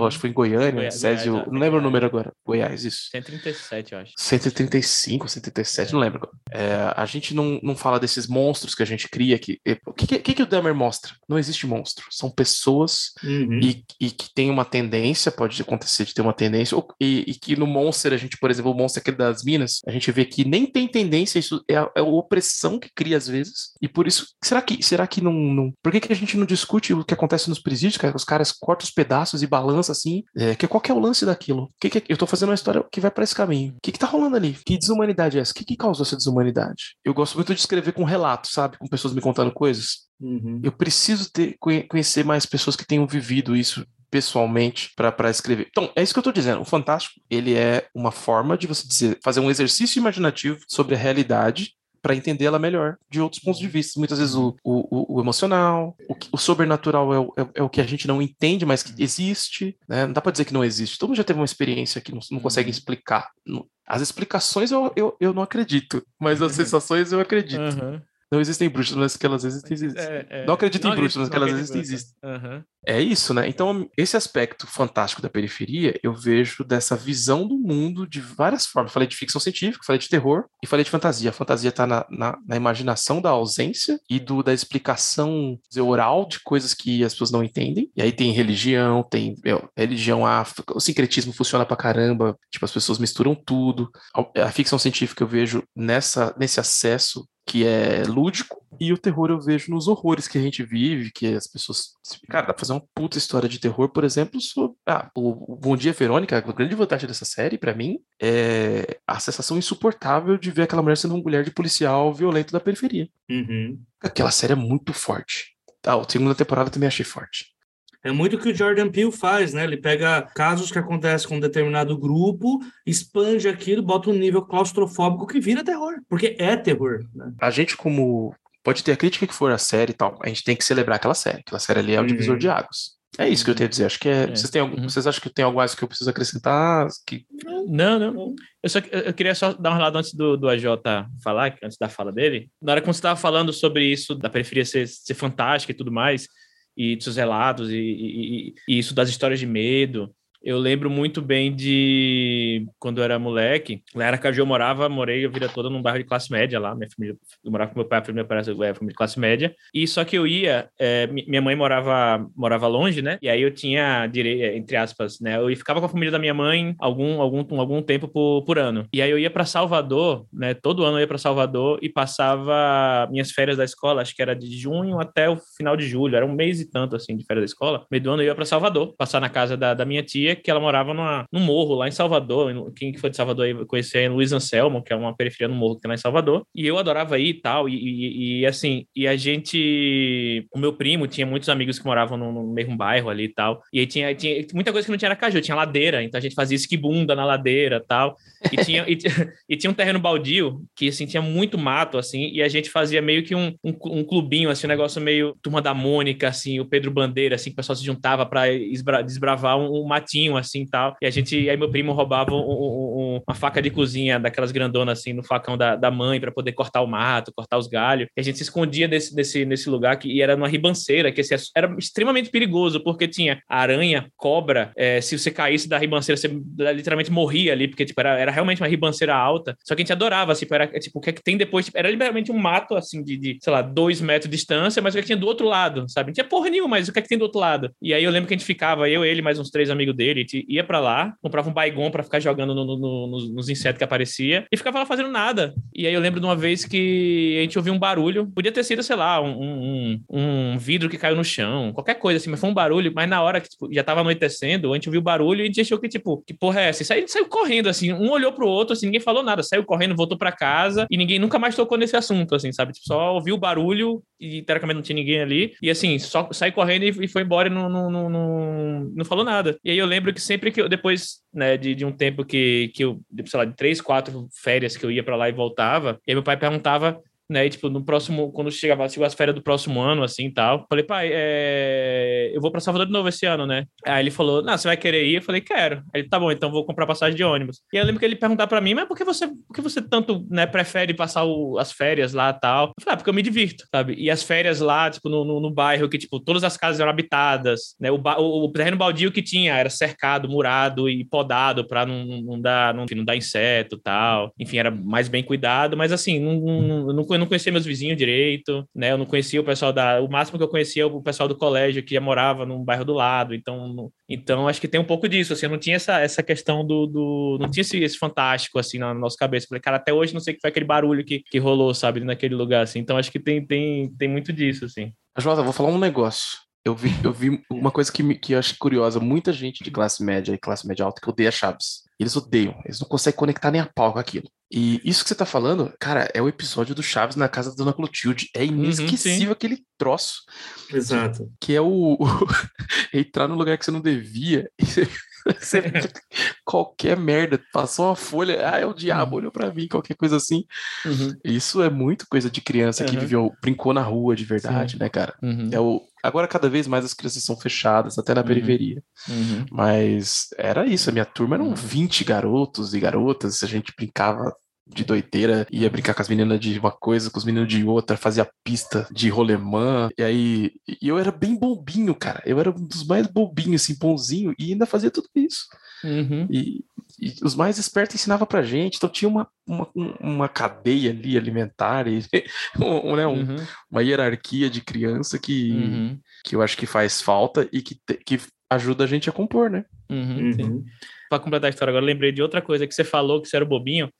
acho que foi em Goiânia, Goiás, Césio, Goiás, não lembro o número agora. Goiás, isso. 137, eu acho. 135, 137, é. não lembro. É, a gente não, não fala desses monstros que a gente cria aqui. O que, que, que o Dahmer mostra? Não existe monstro. São pessoas uhum. e, e que tem uma tendência, pode acontecer de ter uma tendência, e, e, que no Monster, a gente, por exemplo, o Monster aquele das Minas, a gente vê que nem tem tendência, isso é a, é a opressão que cria às vezes. E por isso, será que, será que não, não. Por que, que a gente não discute o que acontece nos presídios, cara? Os caras cortam os pedaços e balança assim. É, que qual que é o lance daquilo? Que que, eu tô fazendo uma história que vai para esse caminho. O que que tá rolando ali? Que desumanidade é essa? O que que causou essa desumanidade? Eu gosto muito de escrever com relatos, sabe? Com pessoas me contando coisas. Uhum. Eu preciso ter, conhecer mais pessoas que tenham vivido isso pessoalmente para escrever. Então, é isso que eu estou dizendo. O Fantástico, ele é uma forma de você dizer, fazer um exercício imaginativo sobre a realidade para entendê-la melhor de outros pontos de vista. Muitas vezes o, o, o emocional, o, o sobrenatural é o, é, é o, que a gente não entende, mas que existe. Né? Não dá para dizer que não existe. Todo mundo já teve uma experiência que não, não consegue uhum. explicar. As explicações eu, eu, eu não acredito, mas as sensações eu acredito. Uhum. Não existem bruxas, mas que elas existem. É, é, não acredito não em bruxas, mas que elas existem, existem. Uhum. É isso, né? Então, esse aspecto fantástico da periferia, eu vejo dessa visão do mundo de várias formas. Falei de ficção científica, falei de terror e falei de fantasia. A fantasia está na, na, na, imaginação da ausência e do da explicação dizer, oral de coisas que as pessoas não entendem. E aí tem religião, tem meu, religião, a, o sincretismo funciona pra caramba. Tipo, as pessoas misturam tudo. A, a ficção científica eu vejo nessa, nesse acesso que é lúdico, e o terror eu vejo nos horrores que a gente vive, que as pessoas. Cara, dá pra fazer uma puta história de terror, por exemplo, sobre. Ah, o, Bom Dia Verônica, a grande vantagem dessa série, para mim, é a sensação insuportável de ver aquela mulher sendo uma mulher de policial violento da periferia. Uhum. Aquela série é muito forte. Ah, a segunda temporada também achei forte. É muito o que o Jordan Peele faz, né? Ele pega casos que acontecem com um determinado grupo, expande aquilo, bota um nível claustrofóbico que vira terror, porque é terror. Né? A gente, como pode ter a crítica que for a série e tal, a gente tem que celebrar aquela série. Aquela série ali é o uhum. divisor de águas. É isso que eu tenho a dizer. Acho que é. é. Vocês, têm algum, uhum. vocês acham que tem algo mais que eu preciso acrescentar? Que... Não, não. Eu, só, eu queria só dar um relato antes do, do AJ falar, antes da fala dele. Na hora que você estava falando sobre isso, da periferia ser, ser fantástica e tudo mais, e dos relatos e, e, e, isso das histórias de medo. Eu lembro muito bem de quando eu era moleque. Lá era Caju, eu morava, morei a vida toda num bairro de classe média lá. Minha família, eu morava com meu pai, meu pai era família de classe média. E só que eu ia, é, minha mãe morava, morava longe, né? E aí eu tinha entre aspas, né? Eu ficava com a família da minha mãe algum, algum, algum tempo por, por ano. E aí eu ia para Salvador, né? Todo ano eu ia para Salvador e passava minhas férias da escola, acho que era de junho até o final de julho, era um mês e tanto assim de férias da escola. Meio do ano eu ia para Salvador, passar na casa da, da minha tia, que ela morava numa, num morro lá em Salvador. Quem foi de Salvador aí conhecer Luiz Anselmo, que é uma periferia no morro que tem lá em Salvador. E eu adorava ir e tal. E, e, assim, e a gente. O meu primo tinha muitos amigos que moravam no, no mesmo bairro ali e tal. E aí tinha, tinha muita coisa que não tinha era caju, tinha ladeira. Então a gente fazia esquibunda na ladeira tal. E tinha, e, e, tinha um terreno baldio que assim, tinha muito mato, assim, e a gente fazia meio que um, um, um clubinho, assim, um negócio meio turma da Mônica, assim, o Pedro Bandeira, assim, que o pessoal se juntava para desbravar um, um, matinho, assim tal. E a gente, aí meu primo roubava um, uma faca de cozinha daquelas grandonas, assim, no facão da, da mãe para poder cortar o mato, cortar os galhos. E a gente se escondia desse, desse, nesse lugar que era numa ribanceira, que assim, era extremamente perigoso, porque tinha aranha, cobra, é, se você caísse da ribanceira, você literalmente morria ali, porque tipo, era, era realmente uma ribanceira alta. Só que a gente adorava, assim, era tipo, o que é que tem depois? Tipo, era literalmente um mato, assim, de, de, sei lá, dois metros de distância, mas o que, é que tinha do outro lado, sabe? Não tinha porra nenhuma, mas o que é que tem do outro lado? E aí eu lembro que a gente ficava, eu, ele, mais uns três amigos dele, a gente ia para lá, comprava um baigon para ficar jogando no, no, nos, nos, insetos que aparecia e ficava lá fazendo nada. E aí eu lembro de uma vez que a gente ouviu um barulho, podia ter sido, sei lá, um, um, um vidro que caiu no chão, qualquer coisa assim, mas foi um barulho, mas na hora que tipo, já tava anoitecendo, a gente ouviu o barulho e a gente achou que, tipo, que porra é essa? E saiu, saiu correndo, assim, um olhou pro outro, assim, ninguém falou nada, saiu correndo, voltou para casa e ninguém nunca mais tocou nesse assunto, assim, sabe? Tipo, só ouviu o barulho e teoricamente não tinha ninguém ali. E assim, só saiu correndo e, e foi embora e não, não, não, não, não falou nada. E aí eu lembro que sempre que eu, depois, né, de, de um tempo que, que eu, sei lá, de três, quatro férias que eu ia para lá e voltava, e aí meu pai perguntava né? E, tipo, no próximo, quando chegava, chegou as férias do próximo ano, assim, tal. Falei, pai, é... eu vou para Salvador de novo esse ano, né? Aí ele falou, não, você vai querer ir? Eu falei, quero. Aí ele, tá bom, então vou comprar passagem de ônibus. E eu lembro que ele perguntar para mim, mas por que você, por que você tanto, né, prefere passar o, as férias lá, tal? Eu falei, ah, porque eu me divirto, sabe? E as férias lá, tipo, no, no, no bairro, que, tipo, todas as casas eram habitadas, né? O, o, o terreno baldio que tinha era cercado, murado e podado para não, não, dar, não, não dar inseto, tal. Enfim, era mais bem cuidado, mas assim, não, não, não eu não conhecia meus vizinhos direito, né? Eu não conhecia o pessoal da. O máximo que eu conhecia é o pessoal do colégio que já morava num bairro do lado. Então, então acho que tem um pouco disso. Assim, eu não tinha essa, essa questão do, do. Não tinha esse, esse fantástico assim na nossa cabeça. Falei, cara, até hoje não sei o que foi aquele barulho que, que rolou, sabe, naquele lugar. Assim. Então acho que tem, tem, tem muito disso, assim. Jota, vou falar um negócio. Eu vi, eu vi uma coisa que, me, que eu acho curiosa. Muita gente de classe média e classe média alta que odeia Chaves. Eles odeiam, eles não conseguem conectar nem a pau com aquilo. E isso que você tá falando, cara, é o episódio do Chaves na casa da Dona Clotilde. É uhum, inesquecível uhum, aquele troço. Exato. Que é o, o entrar no lugar que você não devia. Você, qualquer merda, passou uma folha, ah, é o diabo, uhum. olhou pra mim, qualquer coisa assim. Uhum. Isso é muito coisa de criança uhum. que viveu, brincou na rua de verdade, Sim. né, cara? Uhum. É o, agora, cada vez mais as crianças são fechadas, até na uhum. periferia. Mas era isso, a minha turma eram 20 garotos e garotas, a gente brincava de doideira, ia brincar com as meninas de uma coisa, com os meninos de outra, fazia pista de rolemã, e aí e eu era bem bobinho, cara. Eu era um dos mais bobinhos, assim, bonzinho, e ainda fazia tudo isso. Uhum. E, e, os mais espertos ensinavam pra gente, então tinha uma, uma, uma cadeia ali alimentar, e, um, né, um, uhum. uma hierarquia de criança que, uhum. que eu acho que faz falta e que, que ajuda a gente a compor, né? Uhum, uhum. Para completar a história, agora lembrei de outra coisa que você falou, que você era bobinho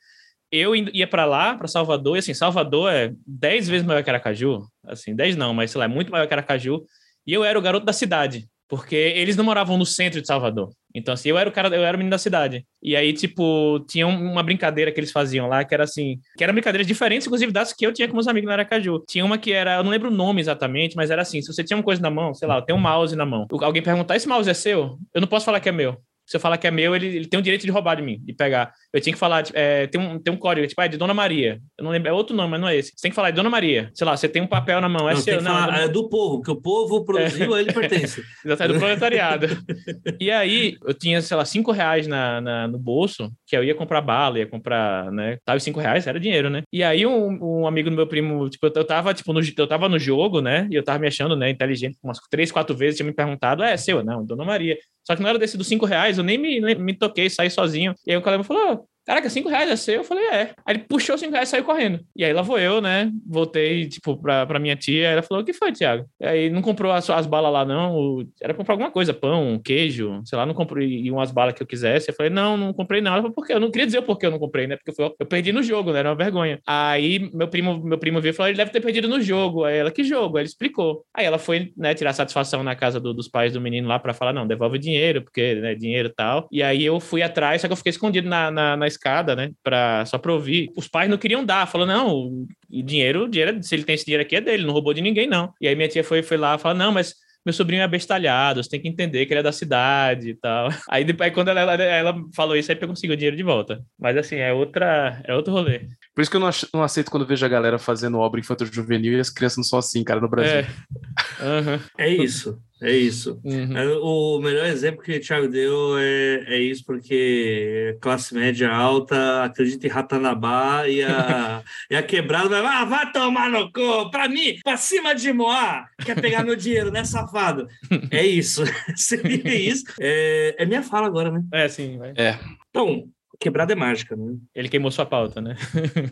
eu ia para lá, para Salvador, e assim, Salvador é 10 vezes maior que Aracaju, assim, 10 não, mas sei lá, é muito maior que Aracaju, e eu era o garoto da cidade, porque eles não moravam no centro de Salvador. Então, assim, eu era o cara, eu era o menino da cidade. E aí, tipo, tinha uma brincadeira que eles faziam lá, que era assim, que eram brincadeiras diferentes, inclusive, das que eu tinha com meus amigos no Aracaju. Tinha uma que era, eu não lembro o nome exatamente, mas era assim: se você tinha uma coisa na mão, sei lá, tenho um mouse na mão. Alguém perguntar, esse mouse é seu? Eu não posso falar que é meu se eu falar que é meu, ele, ele tem o direito de roubar de mim, de pegar. Eu tinha que falar, tipo, é, tem, um, tem um código, tipo, é de Dona Maria. Eu não lembro, é outro nome, mas não é esse. Você tem que falar de Dona Maria. Sei lá, você tem um papel na mão, é não, seu. Não, falar, é do povo, que o povo produziu, é. ele pertence. Exatamente, é do proletariado. e aí, eu tinha, sei lá, cinco reais na, na, no bolso, que eu ia comprar bala, ia comprar, né? Tava cinco reais, era dinheiro, né? E aí, um, um amigo do meu primo, tipo, eu tava, tipo, no, eu tava no jogo, né? E eu tava me achando, né, inteligente, umas três, quatro vezes, tinha me perguntado, é, é seu? Não, Dona Maria. Só que não era desse dos cinco reais, eu nem me, me toquei, saí sozinho. E aí o colega falou, Caraca, cinco reais é seu? Eu falei, é. Aí ele puxou cinco reais e saiu correndo. E aí lá vou eu, né? Voltei, tipo, pra, pra minha tia. Ela falou, o que foi, Thiago? E aí não comprou as, as balas lá, não. Era comprar alguma coisa, pão, queijo, sei lá, não comprei umas balas que eu quisesse. Eu falei, não, não comprei não. Ela falou, por quê? Eu não queria dizer o porquê eu não comprei, né? Porque eu, eu perdi no jogo, né? Era uma vergonha. Aí meu primo, meu primo veio e falou, ele deve ter perdido no jogo. Aí ela, que jogo? Aí ele explicou. Aí ela foi, né, tirar satisfação na casa do, dos pais do menino lá pra falar, não, devolve o dinheiro, porque, né, dinheiro e tal. E aí eu fui atrás, só que eu fiquei escondido na, na, na escada, né? Pra só pra ouvir. Os pais não queriam dar, falou, não, o dinheiro, o dinheiro, se ele tem esse dinheiro aqui é dele, não roubou de ninguém, não. E aí minha tia foi, foi lá e falou, não, mas meu sobrinho é bestalhado, você tem que entender que ele é da cidade e tal. Aí depois, quando ela, ela, ela falou isso, aí eu consegui o dinheiro de volta. Mas assim, é outra, é outro rolê. Por isso que eu não, não aceito quando vejo a galera fazendo obra infantil juvenil e as crianças não são assim, cara, no Brasil. É, uhum. é isso. É isso. Uhum. O melhor exemplo que o Thiago deu é, é isso, porque classe média alta acredita em Ratanabá e a, e a quebrada vai, ah, vai tomar no cu, pra mim, pra cima de Moá, quer pegar meu dinheiro, né, safado? É isso. Seria isso. É, é minha fala agora, né? É, sim. Vai. É. Então, Quebrada é mágica, né? Ele queimou sua pauta, né?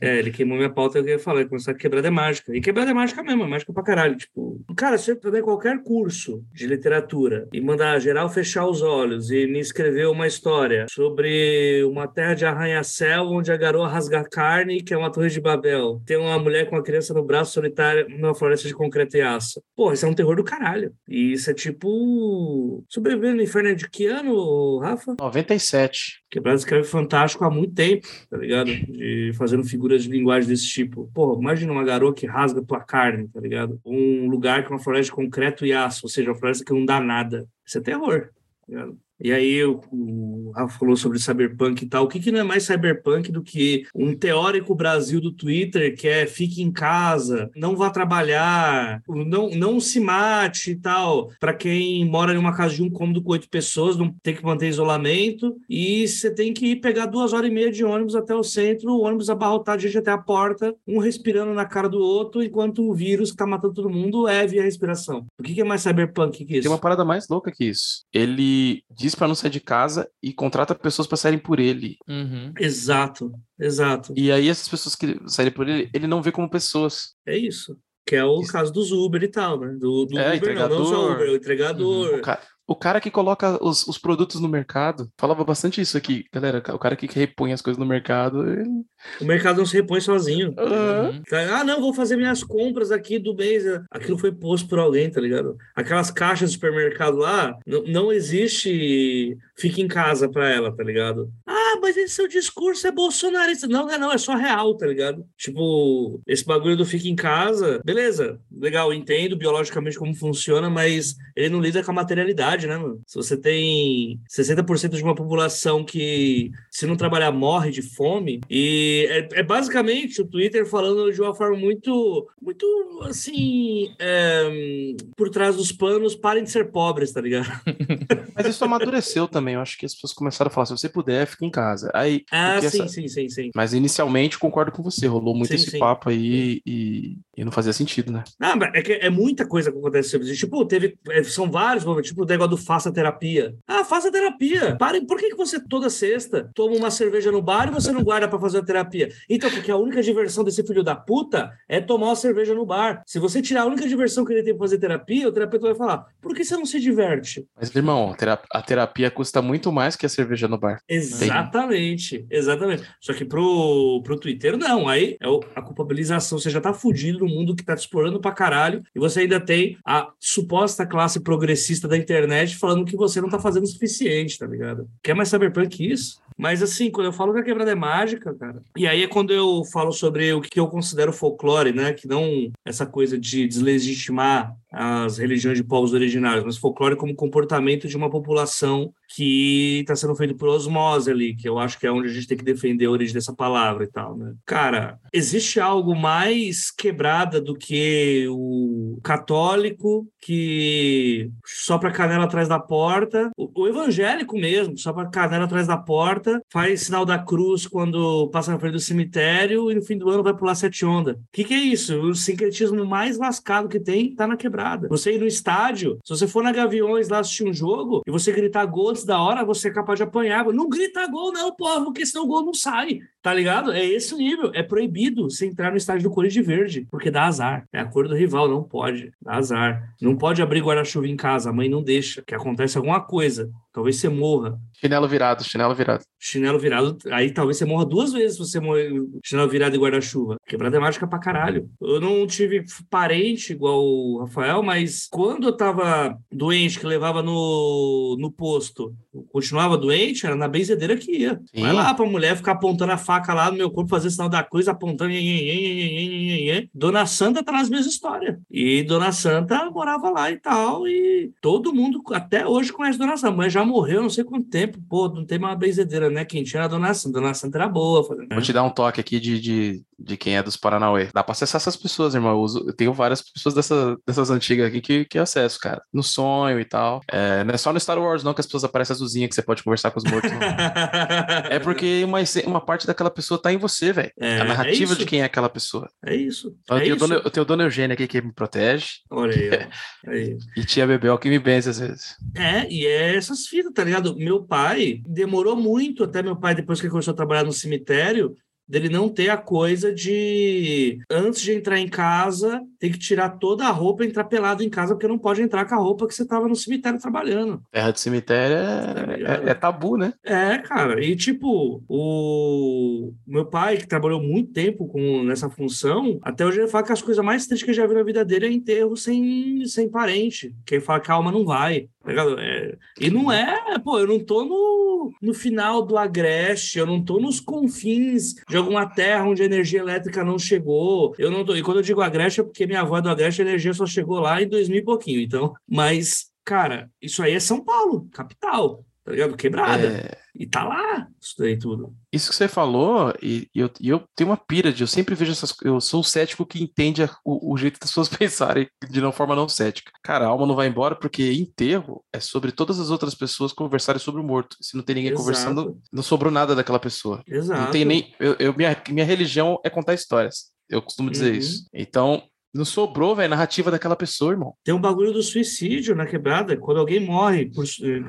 é, ele queimou minha pauta, eu ia falar, começar que quebrada é mágica. E quebrada é mágica mesmo, é mágica pra caralho. Tipo, cara, se eu der qualquer curso de literatura e mandar geral fechar os olhos e me escrever uma história sobre uma terra de arranha-céu onde a garoa rasga carne, que é uma torre de Babel, tem uma mulher com uma criança no braço solitária numa floresta de concreto e aço. Pô, isso é um terror do caralho. E isso é tipo. Sobrevivendo no inferno de que ano, Rafa? 97. Quebrada escreve fantástico há muito tempo, tá ligado? De fazendo figuras de linguagem desse tipo. Pô, imagina uma garoa que rasga tua carne, tá ligado? Um lugar com uma floresta de concreto e aço, ou seja, uma floresta que não dá nada. Isso é terror, tá ligado? E aí o, Rafa falou sobre cyberpunk e tal. O que, que não é mais cyberpunk do que um teórico Brasil do Twitter que é fique em casa, não vá trabalhar, não, não se mate e tal. Para quem mora em uma casa de um cômodo com oito pessoas, não tem que manter isolamento. E você tem que ir pegar duas horas e meia de ônibus até o centro, o ônibus abarrotado de gente até a porta, um respirando na cara do outro, enquanto o vírus que tá matando todo mundo é via respiração. O que, que é mais cyberpunk que isso? Tem uma parada mais louca que isso. Ele diz diz para não sair de casa e contrata pessoas para saírem por ele. Uhum. Exato, exato. E aí essas pessoas que saírem por ele, ele não vê como pessoas. É isso. Que é o isso. caso dos Uber e tal, né? Do, do é, Uber, entregador. não, não só Uber, o entregador. Uhum. O, cara, o cara que coloca os, os, produtos no mercado, falava bastante isso aqui, galera. O cara que repõe as coisas no mercado. Ele... O mercado não se repõe sozinho. Uhum. Ah, não, vou fazer minhas compras aqui do mês. Aquilo foi posto por alguém, tá ligado? Aquelas caixas de supermercado lá, não, não existe fique em casa para ela, tá ligado? Mas esse seu discurso é bolsonarista. Não, não não, é só real, tá ligado? Tipo, esse bagulho do fique em casa, beleza, legal, entendo biologicamente como funciona, mas ele não lida com a materialidade, né, mano? Se você tem 60% de uma população que, se não trabalhar, morre de fome, e é, é basicamente o Twitter falando de uma forma muito, muito, assim, é, por trás dos panos, parem de ser pobres, tá ligado? mas isso amadureceu também. Eu acho que as pessoas começaram a falar: se você puder, fique em casa. Aí, ah, sim, essa... sim, sim, sim. Mas inicialmente concordo com você, rolou muito sim, esse sim. papo aí e, e, não fazia sentido, né? Não, é que é muita coisa que acontece. Tipo, teve. É, são vários momentos, tipo o negócio do faça terapia. Ah, faça terapia. Pare, por que, que você toda sexta toma uma cerveja no bar e você não guarda para fazer a terapia? Então, porque a única diversão desse filho da puta é tomar uma cerveja no bar. Se você tirar a única diversão que ele tem pra fazer terapia, o terapeuta vai falar: por que você não se diverte? Mas, irmão, a terapia custa muito mais que a cerveja no bar. Exatamente, Tem. exatamente. Só que pro, pro Twitter, não. Aí é a culpabilização. Você já tá fudido no mundo que tá te explorando pra caralho e você ainda tem a suposta classe progressista da internet falando que você não tá fazendo o suficiente, tá ligado? Quer mais cyberpunk que isso? Mas assim, quando eu falo que a quebrada é mágica, cara, e aí é quando eu falo sobre o que eu considero folclore, né? Que não essa coisa de deslegitimar as religiões de povos originários, mas folclore como comportamento de uma população que está sendo feito por osmose ali, que eu acho que é onde a gente tem que defender a origem dessa palavra e tal, né? Cara, existe algo mais quebrada do que o católico que só para canela atrás da porta, o, evangélico mesmo, só para canela atrás da porta faz sinal da cruz quando passa na frente do cemitério e no fim do ano vai pular sete ondas. O que, que é isso? O sincretismo mais lascado que tem tá na quebrada. Você ir no estádio, se você for na Gaviões lá assistir um jogo e você gritar gol antes da hora, você é capaz de apanhar. Não grita gol, não, porra, porque senão o gol não sai. Tá ligado? É esse o nível. É proibido você entrar no estádio do Corinthians Verde, porque dá azar. É a cor do rival, não pode. Dá azar. Não pode abrir guarda-chuva em casa, a mãe não deixa, que acontece alguma coisa. Talvez você morra. Chinelo virado, chinelo virado. Chinelo virado, aí talvez você morra duas vezes se você morrer chinelo virado e guarda-chuva. Quebrada é mágica pra caralho. Eu não tive parente igual o Rafael, mas quando eu tava doente, que levava no, no posto, continuava doente, era na benzedeira que ia. Sim. Vai lá pra mulher ficar apontando a faca lá no meu corpo, fazer sinal da cruz, apontando. Dona Santa tá nas mesmas histórias. E Dona Santa morava lá e tal, e todo mundo até hoje conhece Dona Santa, mas já morreu não sei quanto tempo. Pô, não tem uma benzedeira, né? Quem tinha era Dona Santa. Dona Santa era boa. Fazendo? Vou te dar um toque aqui de, de, de quem é dos Paranauê. Dá pra acessar essas pessoas, irmão. Eu, uso, eu tenho várias pessoas dessa, dessas antigas aqui que, que acesso, cara. No sonho e tal. É, não é só no Star Wars, não, que as pessoas aparecem azulzinha que você pode conversar com os mortos. é porque uma, uma parte daquela pessoa tá em você, velho. É, a narrativa é de quem é aquela pessoa. É isso. Então, é eu, tenho isso. Dona, eu tenho Dona Eugênia aqui que me protege. Olha aí, aí. E tia Bebel que me benze às vezes. É, e é essas fitas, tá ligado? Meu pai demorou muito, até meu pai, depois que começou a trabalhar no cemitério, dele não ter a coisa de antes de entrar em casa tem que tirar toda a roupa e entrar pelado em casa porque não pode entrar com a roupa que você estava no cemitério trabalhando. Terra de cemitério é, é, é, tabu, né? É, cara. E tipo, o meu pai que trabalhou muito tempo com nessa função, até hoje ele fala que as coisas mais tristes que eu já vi na vida dele é enterro sem, sem parente. Quem fala que a alma não vai. Tá é, e não é, pô, eu não tô no, no final do Agreste, eu não tô nos confins de alguma terra onde a energia elétrica não chegou. Eu não tô, e quando eu digo Agreste é porque minha avó é do Agreste, a energia só chegou lá em 2000 e pouquinho. Então, mas, cara, isso aí é São Paulo, capital tá ligado? Quebrada. É... E tá lá, isso daí tudo. Isso que você falou, e, e eu, e eu tenho uma pira de, eu sempre vejo essas eu sou o cético que entende a, o, o, jeito das pessoas pensarem de uma forma não cética. Cara, a alma não vai embora porque enterro é sobre todas as outras pessoas conversarem sobre o morto. Se não tem ninguém Exato. conversando, não sobrou nada daquela pessoa. Exato. Não tem nem. Eu, eu minha, minha religião é contar histórias. Eu costumo dizer uhum. isso. Então, não sobrou, velho, narrativa daquela pessoa, irmão. Tem um bagulho do suicídio na quebrada. Quando alguém morre, por,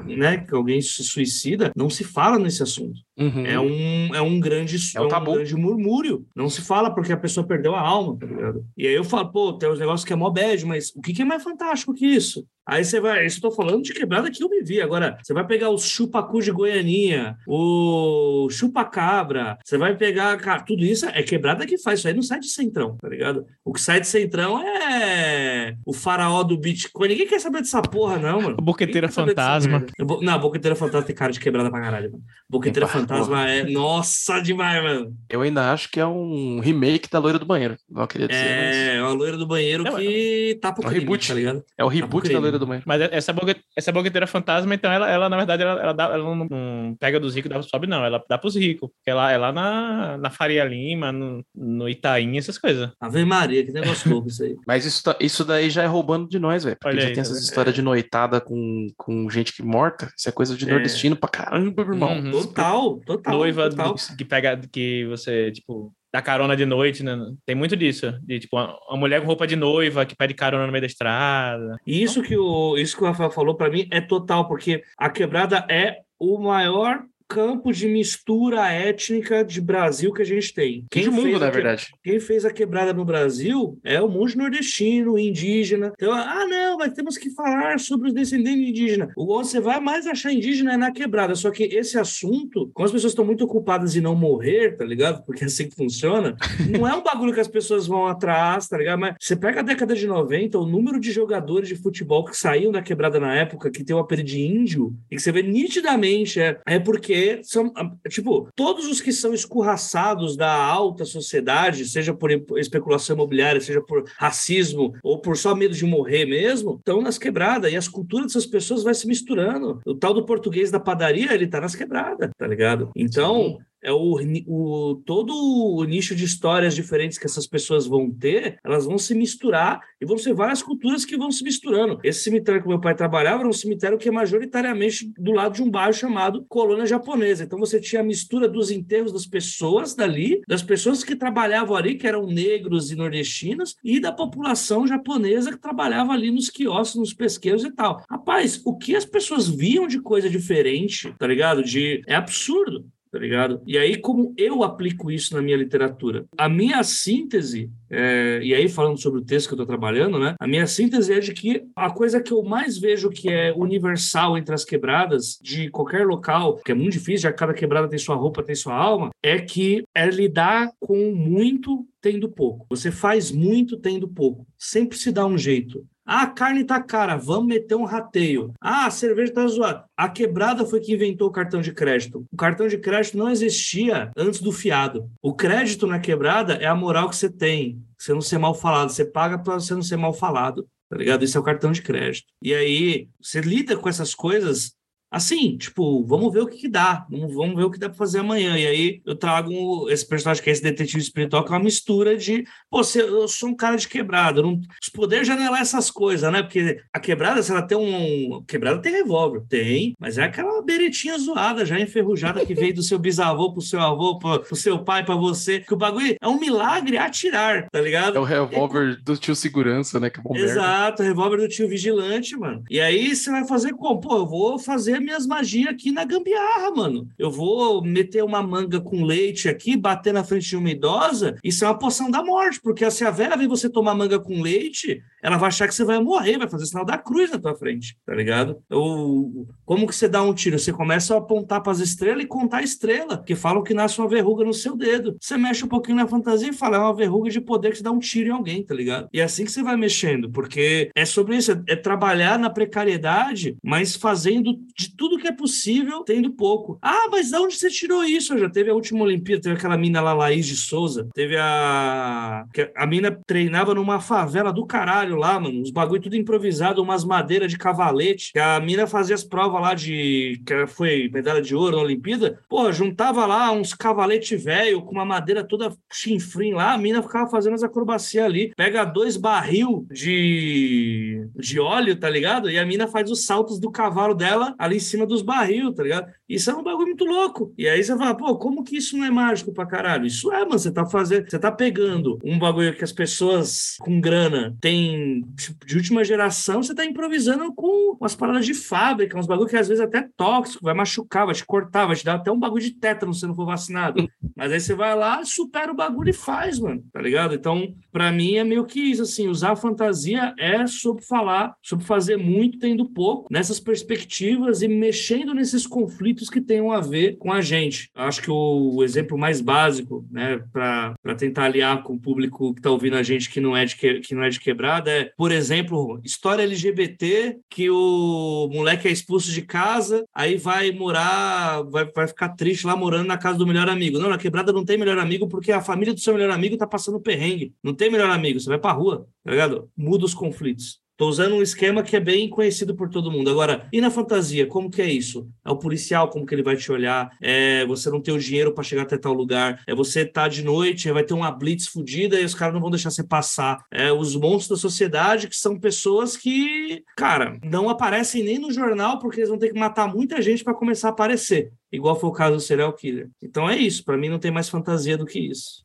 né, que alguém se suicida, não se fala nesse assunto. Uhum. É, um, é um grande é um, é um grande murmúrio. Não se fala porque a pessoa perdeu a alma, tá ligado? E aí eu falo, pô, tem uns negócios que é mó bad, mas o que, que é mais fantástico que isso? Aí você vai, isso eu tô falando de quebrada que eu me vi. Agora, você vai pegar o chupacu de Goianinha, o chupa-cabra, você vai pegar, cara, tudo isso é quebrada que faz. Isso aí não sai de centrão, tá ligado? O que sai de centrão é o faraó do Bitcoin. Ninguém quer saber dessa porra, não, mano. Boqueteira fantasma. Não, boqueteira fantasma tem cara de quebrada pra caralho, mano. Boqueteira fantasma Fantasma é. Nossa, demais, mano. Eu ainda acho que é um remake da Loira do Banheiro. Não queria dizer. É, mas... uma Loira do Banheiro não, que tá pro é um reboot, tá ligado? É o reboot da Loira do Banheiro. Mas essa, boca, essa boqueteira fantasma, então, ela, ela na verdade, ela, ela, dá, ela não, não, pega dos ricos e sobe, não. Ela dá pros ricos. Porque ela é lá na, na Faria Lima, no, no Itaim, essas coisas. Ave Maria, que negócio louco isso aí. Mas isso, tá, isso daí já é roubando de nós, velho. Porque Olha já aí, tem essas é. histórias de noitada com, com gente que morta. Isso é coisa de é. nordestino pra caramba, irmão. Uhum. Total, total. Noiva total. que pega, que você, tipo, dá carona de noite, né? Tem muito disso. De, tipo, uma, mulher com roupa de noiva que pede carona no meio da estrada. Isso que o, isso que o Rafael falou para mim é total, porque a quebrada é o maior campo de mistura étnica de Brasil que a gente tem. Quem de mundo, na verdade. Quem fez a quebrada no Brasil é o mundo nordestino, indígena. Então, ah, não, mas temos que falar sobre os descendentes indígenas. O você vai mais achar indígena é na quebrada. Só que esse assunto, como as pessoas estão muito ocupadas em não morrer, tá ligado? Porque é assim que funciona, não é um bagulho que as pessoas vão atrás, tá ligado? Mas você pega a década de 90, o número de jogadores de futebol que saíam da quebrada na época, que tem o apelido de índio, e que você vê nitidamente, é, é porque são, tipo, todos os que são escorraçados da alta sociedade, seja por especulação imobiliária, seja por racismo ou por só medo de morrer mesmo, estão nas quebradas e as culturas dessas pessoas vai se misturando. O tal do português da padaria, ele tá nas quebradas, tá ligado? Então, Sim é o, o todo o nicho de histórias diferentes que essas pessoas vão ter, elas vão se misturar e vão ser várias culturas que vão se misturando. Esse cemitério que meu pai trabalhava era um cemitério que é majoritariamente do lado de um bairro chamado Colônia Japonesa. Então você tinha a mistura dos enterros das pessoas dali, das pessoas que trabalhavam ali, que eram negros e nordestinos, e da população japonesa que trabalhava ali nos quiosques, nos pesqueiros e tal. Rapaz, o que as pessoas viam de coisa diferente, tá ligado? De é absurdo tá ligado? E aí, como eu aplico isso na minha literatura? A minha síntese, é, e aí falando sobre o texto que eu estou trabalhando, né? A minha síntese é de que a coisa que eu mais vejo que é universal entre as quebradas de qualquer local, que é muito difícil, já cada quebrada tem sua roupa, tem sua alma, é que é lidar com muito tendo pouco. Você faz muito tendo pouco. Sempre se dá um jeito. Ah, a carne tá cara, vamos meter um rateio. Ah, a cerveja tá zoada. A quebrada foi que inventou o cartão de crédito. O cartão de crédito não existia antes do fiado. O crédito na quebrada é a moral que você tem. Você não ser mal falado. Você paga para você não ser mal falado. Tá ligado? Isso é o cartão de crédito. E aí, você lida com essas coisas assim, tipo, vamos ver o que, que dá, vamos ver o que dá para fazer amanhã. E aí eu trago esse personagem que é esse detetive espiritual, que é uma mistura de, pô, eu sou um cara de quebrada, não, os poderes já não é essas coisas, né? Porque a quebrada, se ela tem um. Quebrada tem revólver, tem, mas é aquela beretinha zoada, já enferrujada, que veio do seu bisavô pro seu avô, pro, pro seu pai, para você, que o bagulho é um milagre atirar, tá ligado? É o revólver é... do tio segurança, né? Que é Exato, o revólver do tio vigilante, mano. E aí você vai fazer como? Pô, eu vou fazer minhas magias aqui na gambiarra, mano. Eu vou meter uma manga com leite aqui, bater na frente de uma idosa, isso é uma poção da morte, porque se a velha vê você tomar manga com leite, ela vai achar que você vai morrer, vai fazer sinal da cruz na tua frente, tá ligado? Ou como que você dá um tiro? Você começa a apontar para as estrelas e contar a estrela, que falam que nasce uma verruga no seu dedo. Você mexe um pouquinho na fantasia e fala, é uma verruga de poder que te dá um tiro em alguém, tá ligado? E é assim que você vai mexendo, porque é sobre isso, é trabalhar na precariedade, mas fazendo de tudo que é possível, tendo pouco. Ah, mas de onde você tirou isso? Já teve a última Olimpíada, teve aquela mina lá, Laís de Souza, teve a. A mina treinava numa favela do caralho lá, mano, uns bagulho tudo improvisado, umas madeiras de cavalete. Que a mina fazia as provas lá de. que foi medalha de ouro na Olimpíada. Porra, juntava lá uns cavalete velho com uma madeira toda chinfrim lá, a mina ficava fazendo as acrobacias ali. Pega dois barril de, de óleo, tá ligado? E a mina faz os saltos do cavalo dela ali cima do dos barril, tá ligado? Isso é um bagulho muito louco. E aí você fala, pô, como que isso não é mágico pra caralho? Isso é, mano, você tá fazendo, você tá pegando um bagulho que as pessoas com grana têm tipo, de última geração, você tá improvisando com umas paradas de fábrica, uns bagulho que às vezes é até tóxico, vai machucar, vai te cortar, vai te dar até um bagulho de tétano se você não for vacinado. Mas aí você vai lá, supera o bagulho e faz, mano, tá ligado? Então, para mim é meio que isso, assim, usar a fantasia é sobre falar, sobre fazer muito tendo pouco, nessas perspectivas e mexendo nesses conflitos que tenham a ver com a gente. Acho que o, o exemplo mais básico, né, para tentar aliar com o público que está ouvindo a gente que não é de que, que não é de quebrada é, por exemplo, história LGBT que o moleque é expulso de casa, aí vai morar, vai, vai ficar triste lá morando na casa do melhor amigo. Não, na quebrada não tem melhor amigo porque a família do seu melhor amigo tá passando perrengue. Não tem melhor amigo, você vai pra rua, tá ligado? Muda os conflitos. Estou usando um esquema que é bem conhecido por todo mundo. Agora, e na fantasia, como que é isso? É o policial, como que ele vai te olhar? É você não ter o dinheiro para chegar até tal lugar? É você tá de noite, vai ter uma blitz fodida e os caras não vão deixar você passar. É os monstros da sociedade, que são pessoas que, cara, não aparecem nem no jornal porque eles vão ter que matar muita gente para começar a aparecer. Igual foi o caso do serial killer. Então é isso. Para mim não tem mais fantasia do que isso.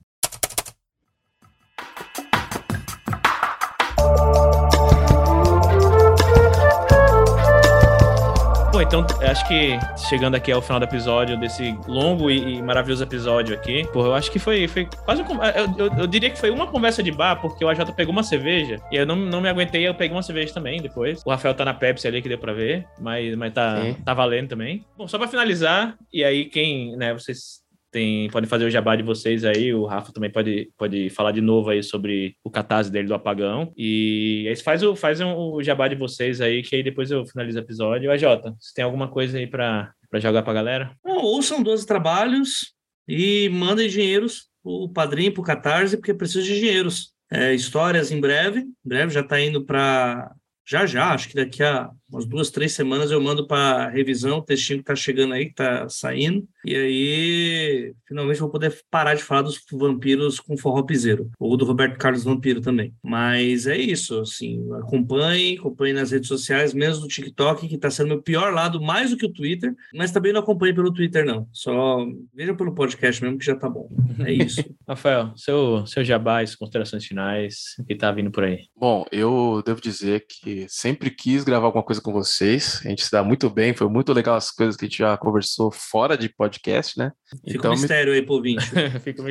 Bom, então acho que chegando aqui ao final do episódio, desse longo e, e maravilhoso episódio aqui, pô, eu acho que foi, foi quase um, eu, eu, eu, diria que foi uma conversa de bar, porque o AJ pegou uma cerveja e eu não, não me aguentei, eu peguei uma cerveja também depois. O Rafael tá na Pepsi ali que deu pra ver, mas, mas tá, tá valendo também. Bom, só pra finalizar, e aí quem, né, vocês tem, podem fazer o jabá de vocês aí. O Rafa também pode, pode falar de novo aí sobre o catarse dele do apagão. E aí faz o, faz o jabá de vocês aí, que aí depois eu finalizo o episódio. AJ, você tem alguma coisa aí para jogar pra galera? Não, ouçam 12 trabalhos e mandem dinheiros o padrinho, pro Catarse, porque precisa de dinheiros. É, histórias em breve, em breve já está indo para já já, acho que daqui a umas duas, três semanas eu mando para revisão o textinho que tá chegando aí, que tá saindo. E aí, finalmente vou poder parar de falar dos vampiros com forró piseiro, ou do Roberto Carlos Vampiro também. Mas é isso, assim, acompanhe, acompanhe nas redes sociais, mesmo no TikTok, que tá sendo meu pior lado, mais do que o Twitter, mas também não acompanhe pelo Twitter, não. Só vejam pelo podcast mesmo, que já tá bom. É isso. Rafael, seu, seu jabá, considerações finais, que tá vindo por aí. Bom, eu devo dizer que sempre quis gravar alguma coisa com vocês. A gente se dá muito bem, foi muito legal as coisas que a gente já conversou fora de podcast, né? Fica então, um mistério me... aí, pro Fica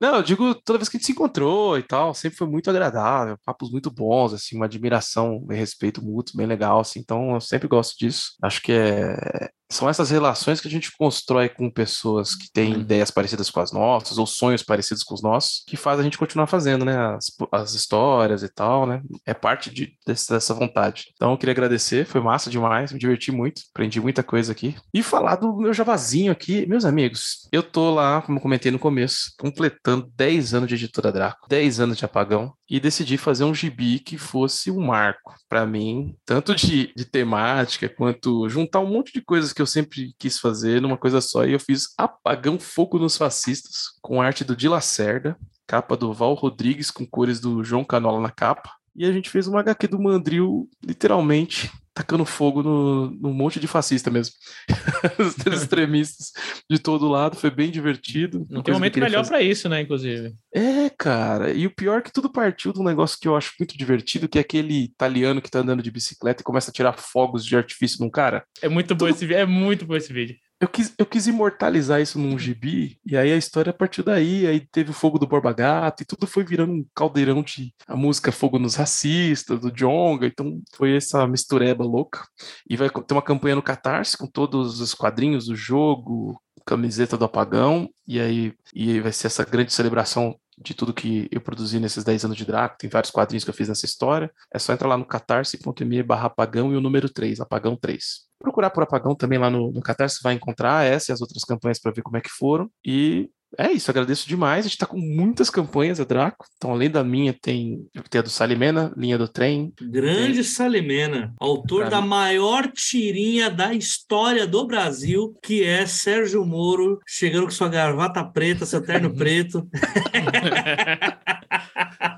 Não, eu digo toda vez que a gente se encontrou e tal, sempre foi muito agradável, papos muito bons, assim, uma admiração e respeito mútuo bem legal, assim, então eu sempre gosto disso. Acho que é, são essas relações que a gente constrói com pessoas que têm uhum. ideias parecidas com as nossas, ou sonhos parecidos com os nossos, que faz a gente continuar fazendo, né? As, as histórias e tal, né? É parte de, desse, dessa vontade. Então, eu queria agradecer, foi massa demais, me diverti muito, aprendi muita coisa aqui. E falar do meu javazinho aqui, meus amigos, eu tô lá, como comentei no começo, completando 10 anos de editora Draco, 10 anos de apagão, e decidi fazer um gibi que fosse um marco para mim, tanto de, de temática quanto juntar um monte de coisas que eu sempre quis fazer numa coisa só. E eu fiz Apagão Fogo nos Fascistas, com arte do Di Lacerda, capa do Val Rodrigues, com cores do João Canola na capa. E a gente fez uma HQ do Mandril, literalmente, tacando fogo no, no monte de fascista mesmo. Os extremistas de todo lado, foi bem divertido. Não tem momento melhor para isso, né, inclusive. É, cara, e o pior é que tudo partiu de um negócio que eu acho muito divertido, que é aquele italiano que tá andando de bicicleta e começa a tirar fogos de artifício num cara. É muito tudo... bom esse vídeo, é muito bom esse vídeo eu quis, eu quis imortalizar isso num gibi, e aí a história partiu daí, aí teve o Fogo do Borba Gato, e tudo foi virando um caldeirão de a música Fogo nos Racistas, do Jonga, então foi essa mistureba louca. E vai ter uma campanha no Catarse com todos os quadrinhos do jogo, camiseta do apagão, e aí, e aí vai ser essa grande celebração de tudo que eu produzi nesses 10 anos de Draco, tem vários quadrinhos que eu fiz nessa história, é só entrar lá no catarse.me barra apagão e o número 3, apagão 3 procurar por Apagão também lá no, no Catarse, vai encontrar essa e as outras campanhas para ver como é que foram. E é isso, agradeço demais. A gente está com muitas campanhas a Draco. Então, além da minha, tem, tem a do Salimena, linha do trem. Grande tem... Salimena, autor da maior tirinha da história do Brasil, que é Sérgio Moro, chegando com sua gravata preta, seu terno preto.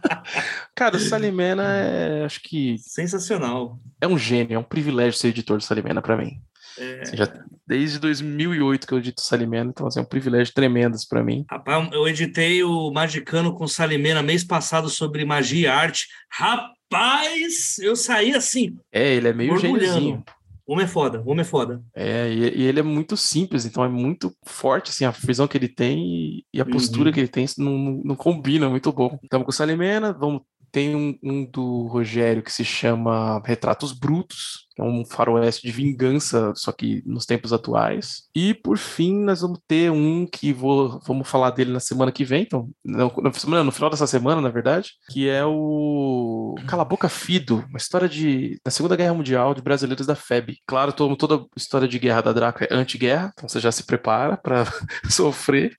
Cara, o Salimena é, acho que. Sensacional. É um gênio, é um privilégio ser editor do Salimena para mim. É... Assim, já, desde 2008 que eu edito Salimena, então assim, é um privilégio tremendo para mim. Rapaz, eu editei o Magicano com Salimena mês passado sobre magia e arte. Rapaz, eu saí assim. É, ele é meio gêniozinho. O homem é foda, o homem é foda. É, e, e, ele é muito simples, então é muito forte, assim, a visão que ele tem e, e a postura uhum. que ele tem não, não, não combina, muito bom. Estamos com o Salimena, vamos tem um, um, do Rogério que se chama Retratos Brutos, que é um faroeste de vingança, só que nos tempos atuais. E por fim, nós vamos ter um que vou, vamos falar dele na semana que vem, então, no, no, no final dessa semana, na verdade, que é o Cala Boca Fido, uma história de da Segunda Guerra Mundial de brasileiros da FEB. Claro, todo, toda história de guerra da Draco é anti-guerra, então você já se prepara para sofrer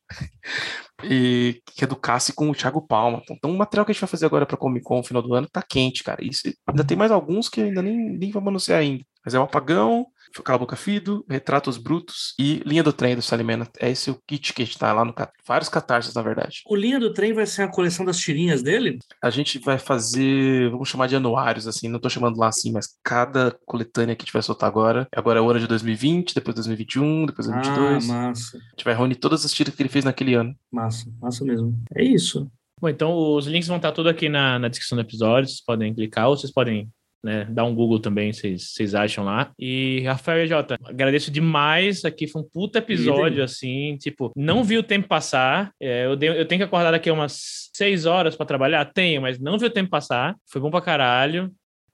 e que é do com o Thiago Palma. Então, o material que a gente vai fazer agora para Comic Con no final do ano tá quente, cara. Isso, ainda tem mais alguns que ainda nem, nem vamos anunciar ainda. Mas é o Apagão, Cala Boca Fido, Retratos Brutos e Linha do Trem do Salimena. É esse o kit que a gente tá lá no vários catarses, na verdade. O Linha do Trem vai ser a coleção das tirinhas dele? A gente vai fazer, vamos chamar de anuários, assim, não tô chamando lá assim, mas cada coletânea que a gente vai soltar agora, agora é o ano de 2020, depois 2021, depois 2022. Ah, massa. A gente vai reunir todas as tiras que ele fez naquele ano. Massa, massa mesmo. É isso. Bom, então os links vão estar tudo aqui na, na descrição do episódio, vocês podem clicar ou vocês podem né? Dá um Google também, vocês acham lá. E Rafael e Jota, agradeço demais. Aqui foi um puta episódio, assim, tipo, não vi o tempo passar. É, eu, eu tenho que acordar daqui umas seis horas para trabalhar? Tenho, mas não vi o tempo passar. Foi bom pra caralho.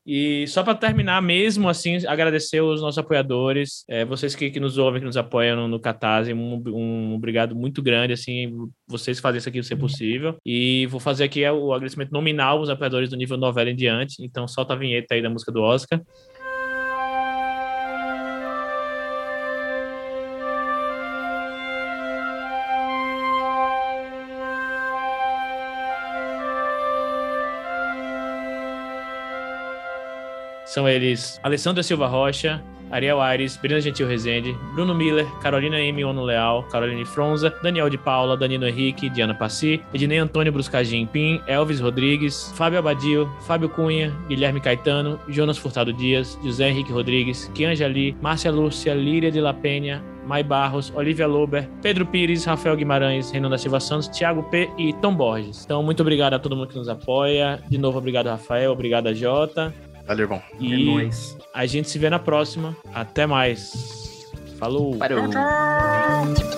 E só para terminar mesmo, assim, agradecer os nossos apoiadores, é, vocês que, que, nos ouvem, que nos apoiam no, no Catarse, um, um, obrigado muito grande, assim, vocês fazem isso aqui ser possível. E vou fazer aqui o agradecimento nominal aos apoiadores do nível novela em diante, então solta a vinheta aí da música do Oscar. São eles Alessandra Silva Rocha, Ariel Aires, Brina Gentil Rezende, Bruno Miller, Carolina M. Ono Leal, Caroline Fronza, Daniel de Paula, Danilo Henrique, Diana Passi, Ednei Antônio Bruscagim Pim, Elvis Rodrigues, Fábio Abadio, Fábio Cunha, Guilherme Caetano, Jonas Furtado Dias, José Henrique Rodrigues, Kianja Lee, Márcia Lúcia, Líria de La Penha, Mai Barros, Olivia Lober, Pedro Pires, Rafael Guimarães, Renan da Silva Santos, Thiago P e Tom Borges. Então, muito obrigado a todo mundo que nos apoia. De novo, obrigado, Rafael. Obrigado Jota. Valeu, irmão. E é nóis. A gente se vê na próxima. Até mais. Falou. Parou. Tchau.